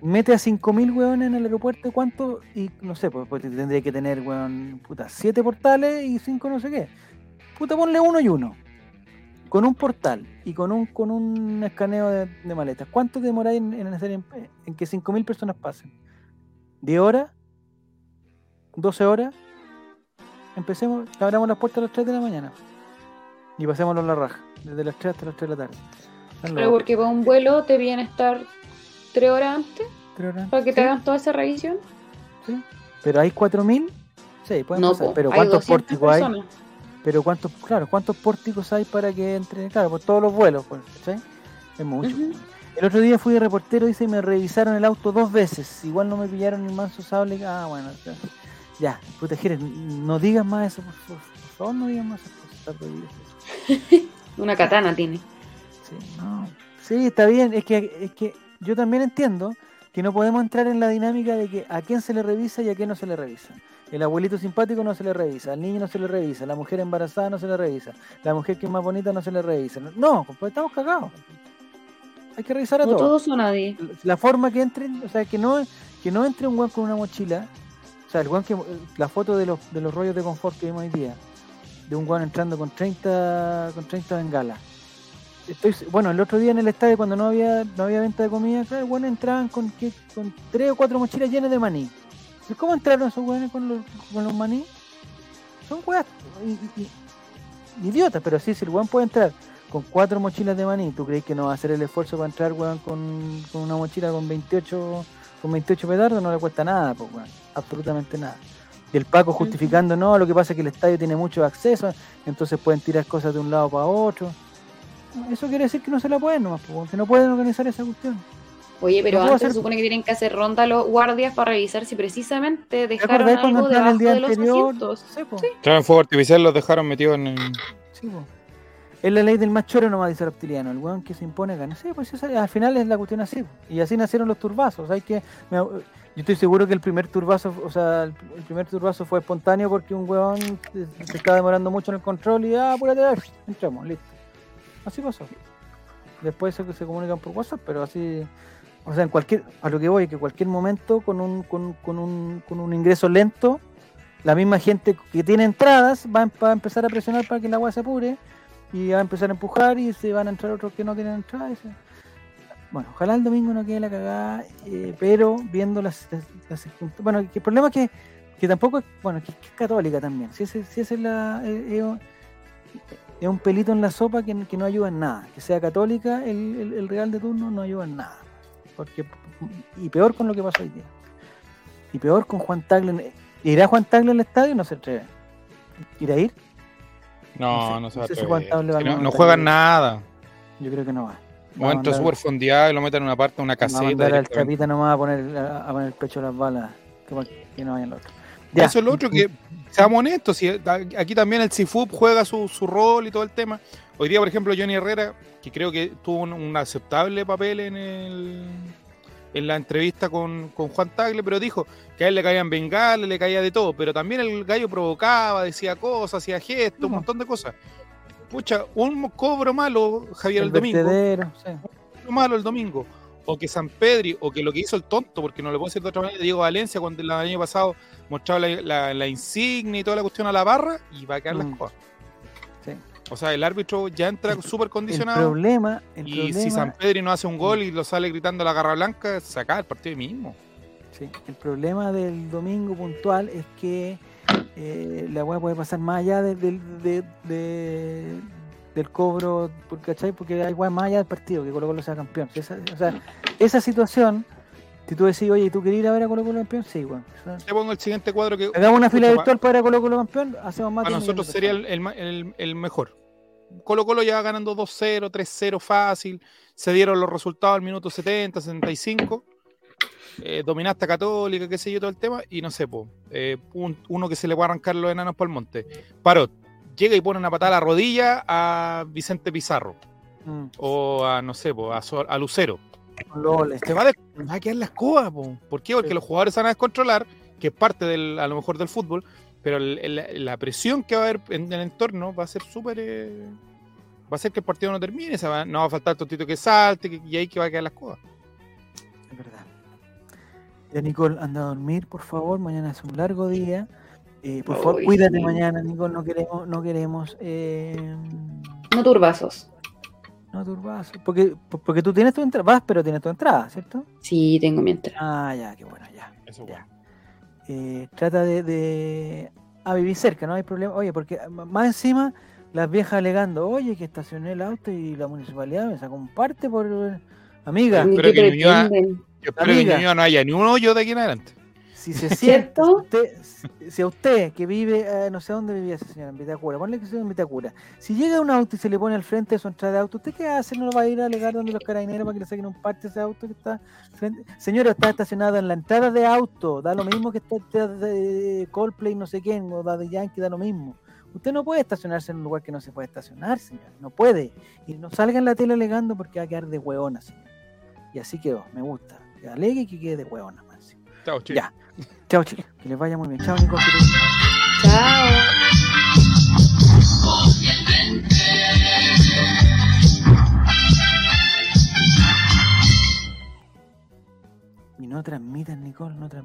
Mete a 5.000 hueones en el aeropuerto, ¿cuánto? Y no sé, pues, pues tendría que tener, weón, puta, 7 portales y 5 no sé qué. Puta, ponle uno y uno. Con un portal y con un con un escaneo de, maletas. ¿Cuánto demoráis en, en, en, en que 5.000 personas pasen? ¿10 horas? ¿12 horas? Empecemos, abramos las puertas a las 3 de la mañana. Y pasémoslo la raja, desde las 3 hasta las 3 de la tarde. Pero porque para un vuelo te viene a estar tres horas antes horas. para que te Sí, hagan toda esa revisión. sí. Pero hay 4000, sí, pueden No, pasar. po, Pero ¿cuántos 200 pórticos hay? Pero cuántos, claro, cuántos pórticos hay para que entre, claro, por todos los vuelos, pues, ¿cachai? Es mucho. El otro día fui de reportero, dice, y me revisaron el auto dos veces. Igual no me pillaron el manso sable. Ah, bueno, ya. puta, Jerez, no digas más eso, por favor. Por favor, no digas más esas cosas. Está prohibido eso. Una katana tiene. Sí, no. Sí, está bien. Es que, es que yo también entiendo que no podemos entrar en la dinámica de que a quién se le revisa y a quién no se le revisa. El abuelito simpático no se le revisa, al niño no se le revisa, la mujer embarazada no se le revisa, la mujer que es más bonita no se le revisa. No, compadre, estamos cagados. Hay que revisar a No todos. todos o nadie. La forma que entren, o sea, que no, que no entre un weón con una mochila. O sea, el weón que, la foto de los, de los rollos de confort que vimos hoy día, de un weón entrando con 30, con 30 bengalas. Estoy, bueno, el otro día en el estadio cuando no había, no había venta de comida, claro, bueno, entraban con, con tres o cuatro mochilas llenas de maní. ¿Y ¿Cómo entraron esos weones con los, con los maní? Son weas idiotas, pero sí, si el weón puede entrar con cuatro mochilas de maní, ¿tú crees que no va a hacer el esfuerzo para entrar, weón, con, con una mochila con 28, con 28 petardos? No le cuesta nada, pues, absolutamente nada. Y el Paco justificando, no, lo que pasa es que el estadio tiene mucho acceso, entonces pueden tirar cosas de un lado para otro. Eso quiere decir que no se la pueden nomás, pues, weón, que no pueden organizar esa cuestión. Oye, pero antes hacer- se supone que tienen que hacer ronda los guardias para revisar si precisamente ¿Te dejaron algo debajo el día de los anterior? asientos. Sí, po. Claro, en fuego artificial los dejaron metidos en el... Sí, po. Es la ley del más choro nomás, dice Reptiliano. El weón que se impone gana. Sí, pues esa- al final es la cuestión así. Y así nacieron los turbazos. Hay que, yo estoy seguro que el primer turbazo, o sea, el, primer turbazo fue espontáneo porque un weón se, estaba demorando mucho en el control y ah, apúrate, entramos, listo. Así pasó. Después se, se comunican por WhatsApp, pero así, o sea, en cualquier, a lo que voy, que cualquier momento con un, con, con un, con un ingreso lento, la misma gente que tiene entradas va a empezar a presionar para que el agua se apure y va a empezar a empujar y se van a entrar otros que no y se- Bueno, ojalá el domingo no quede la cagada, eh, pero viendo las, circunstancias- Bueno, el problema es que, que tampoco es. Bueno, que, es católica también. Si ese, si ese es, la, eh, un- es un pelito en la sopa que, que no ayuda en nada. Que sea católica, el, el, Real de turno no ayuda en nada. Porque, y peor con lo que pasó hoy día. Y peor con Juan Tagle. ¿Irá Juan Tagle al estadio? No se atreve. ¿Irá a ir? No, No sé- se no va a va no, no juegan nada. Yo creo que no va. O Va a entra mandar- súper fondeado y lo meten en una parte una va a caseta. al chapita nomás a poner, a, poner el pecho a las balas. Que, no vaya el otro. Ya. Eso es lo otro que, seamos honestos, si aquí también el CIFUP juega su, su rol y todo el tema. Hoy día, por ejemplo, Johnny Herrera, que creo que tuvo un, un aceptable papel en el en la entrevista con, con Juan Tagle, pero dijo que a él le caían bengalas, le caía de todo, pero también el gallo provocaba, decía cosas, hacía gestos, un montón de cosas. Pucha, un cobro malo, Javier, el, el domingo, sí. cobro malo el domingo, o que San Pedri, o que lo que hizo el tonto, porque no le puedo decir de otra manera, Diego Valencia, cuando el año pasado mostraba la, la- la insignia y toda la cuestión a la barra, y va a quedar Mm. las cosas. O sea, el árbitro ya entra súper El condicionado. problema, el Y problema, si San Pedri no hace un gol y lo sale gritando la garra blanca, se acaba el partido mismo. sí, el problema del domingo puntual es que eh, la weá puede pasar más allá de- del- de- de- del cobro, ¿cachai? Porque hay weá más allá del partido, que Colo Colo sea campeón. Esa, o sea, esa situación, si tú decís, oye, ¿tú querés ir a ver a Colo Colo campeón? Sí, weón. O sea, Te pongo el siguiente cuadro que Hagamos una fila virtual para ir a Colo Colo campeón, hacemos más para nosotros sería el, mejor. Colo Colo ya va ganando 2-0, 3-0 fácil. Se dieron los resultados al minuto 70, 75. Eh, dominaste a Católica, qué sé yo, todo el tema. Y no sé, po, eh, un- uno que se le va a arrancar los enanos para el monte. Parot, llega y pone una patada a la rodilla a Vicente Pizarro. Mm, O a, no sé, po, a, a Lucero. Goles. Te va, a des- va a quedar la escoba, po. ¿Por qué? Porque Sí. los jugadores se van a descontrolar, que es parte del, a lo mejor del fútbol, pero el- el- la presión que va a haber en el entorno va a ser súper. eh, va a hacer que el partido no termine, se va- no va a faltar el tontito que salte, que- y ahí que va a quedar la escoba. Es verdad. Ya, Nicole, anda a dormir, por favor. Mañana es un largo día. Eh, por favor, cuídate sí. mañana, Nicole. No queremos, no queremos. Eh, No turbazos. No turbas. Porque, porque tú tienes tu entrada. Vas, pero tienes tu entrada, ¿cierto? Sí, tengo mi entrada. Ah, ya, qué bueno, ya. Eso Ya. Eh, trata de, de a vivir cerca, no hay problema. Oye, porque más encima las viejas alegando, oye, que estacioné el auto y la municipalidad me sacó un parte por... Amiga, Pero ¿Qué que Ñuñoa-? Yo espero que Amiga. Ñuñoa no haya ni un hoyo de aquí en adelante. Si se siente, ¿Cierto? usted, si a usted que vive, eh, no sé dónde vivía esa señora, en Vitacura, ponle que sea en Vitacura, si llega un auto y se le pone al frente de su entrada de auto, ¿usted qué hace? ¿No va a ir a alegar donde los carabineros para que le saquen un parte de ese auto que está frente? Señora, está estacionado en la entrada de auto, da lo mismo que está de Coldplay, no sé quién, o da de Yankee, da lo mismo. Usted no puede estacionarse en un lugar que no se puede estacionar, señor, no puede. Y no salga en la tele alegando porque va a quedar de hueona, señor. Y así quedó, me gusta. Que alegue y que quede de hueona, más. Chao. Ya. Chao, chicos. Que les vaya muy bien. Chao, Nico. Chao. Y no transmitan, Nicole, no transmitan.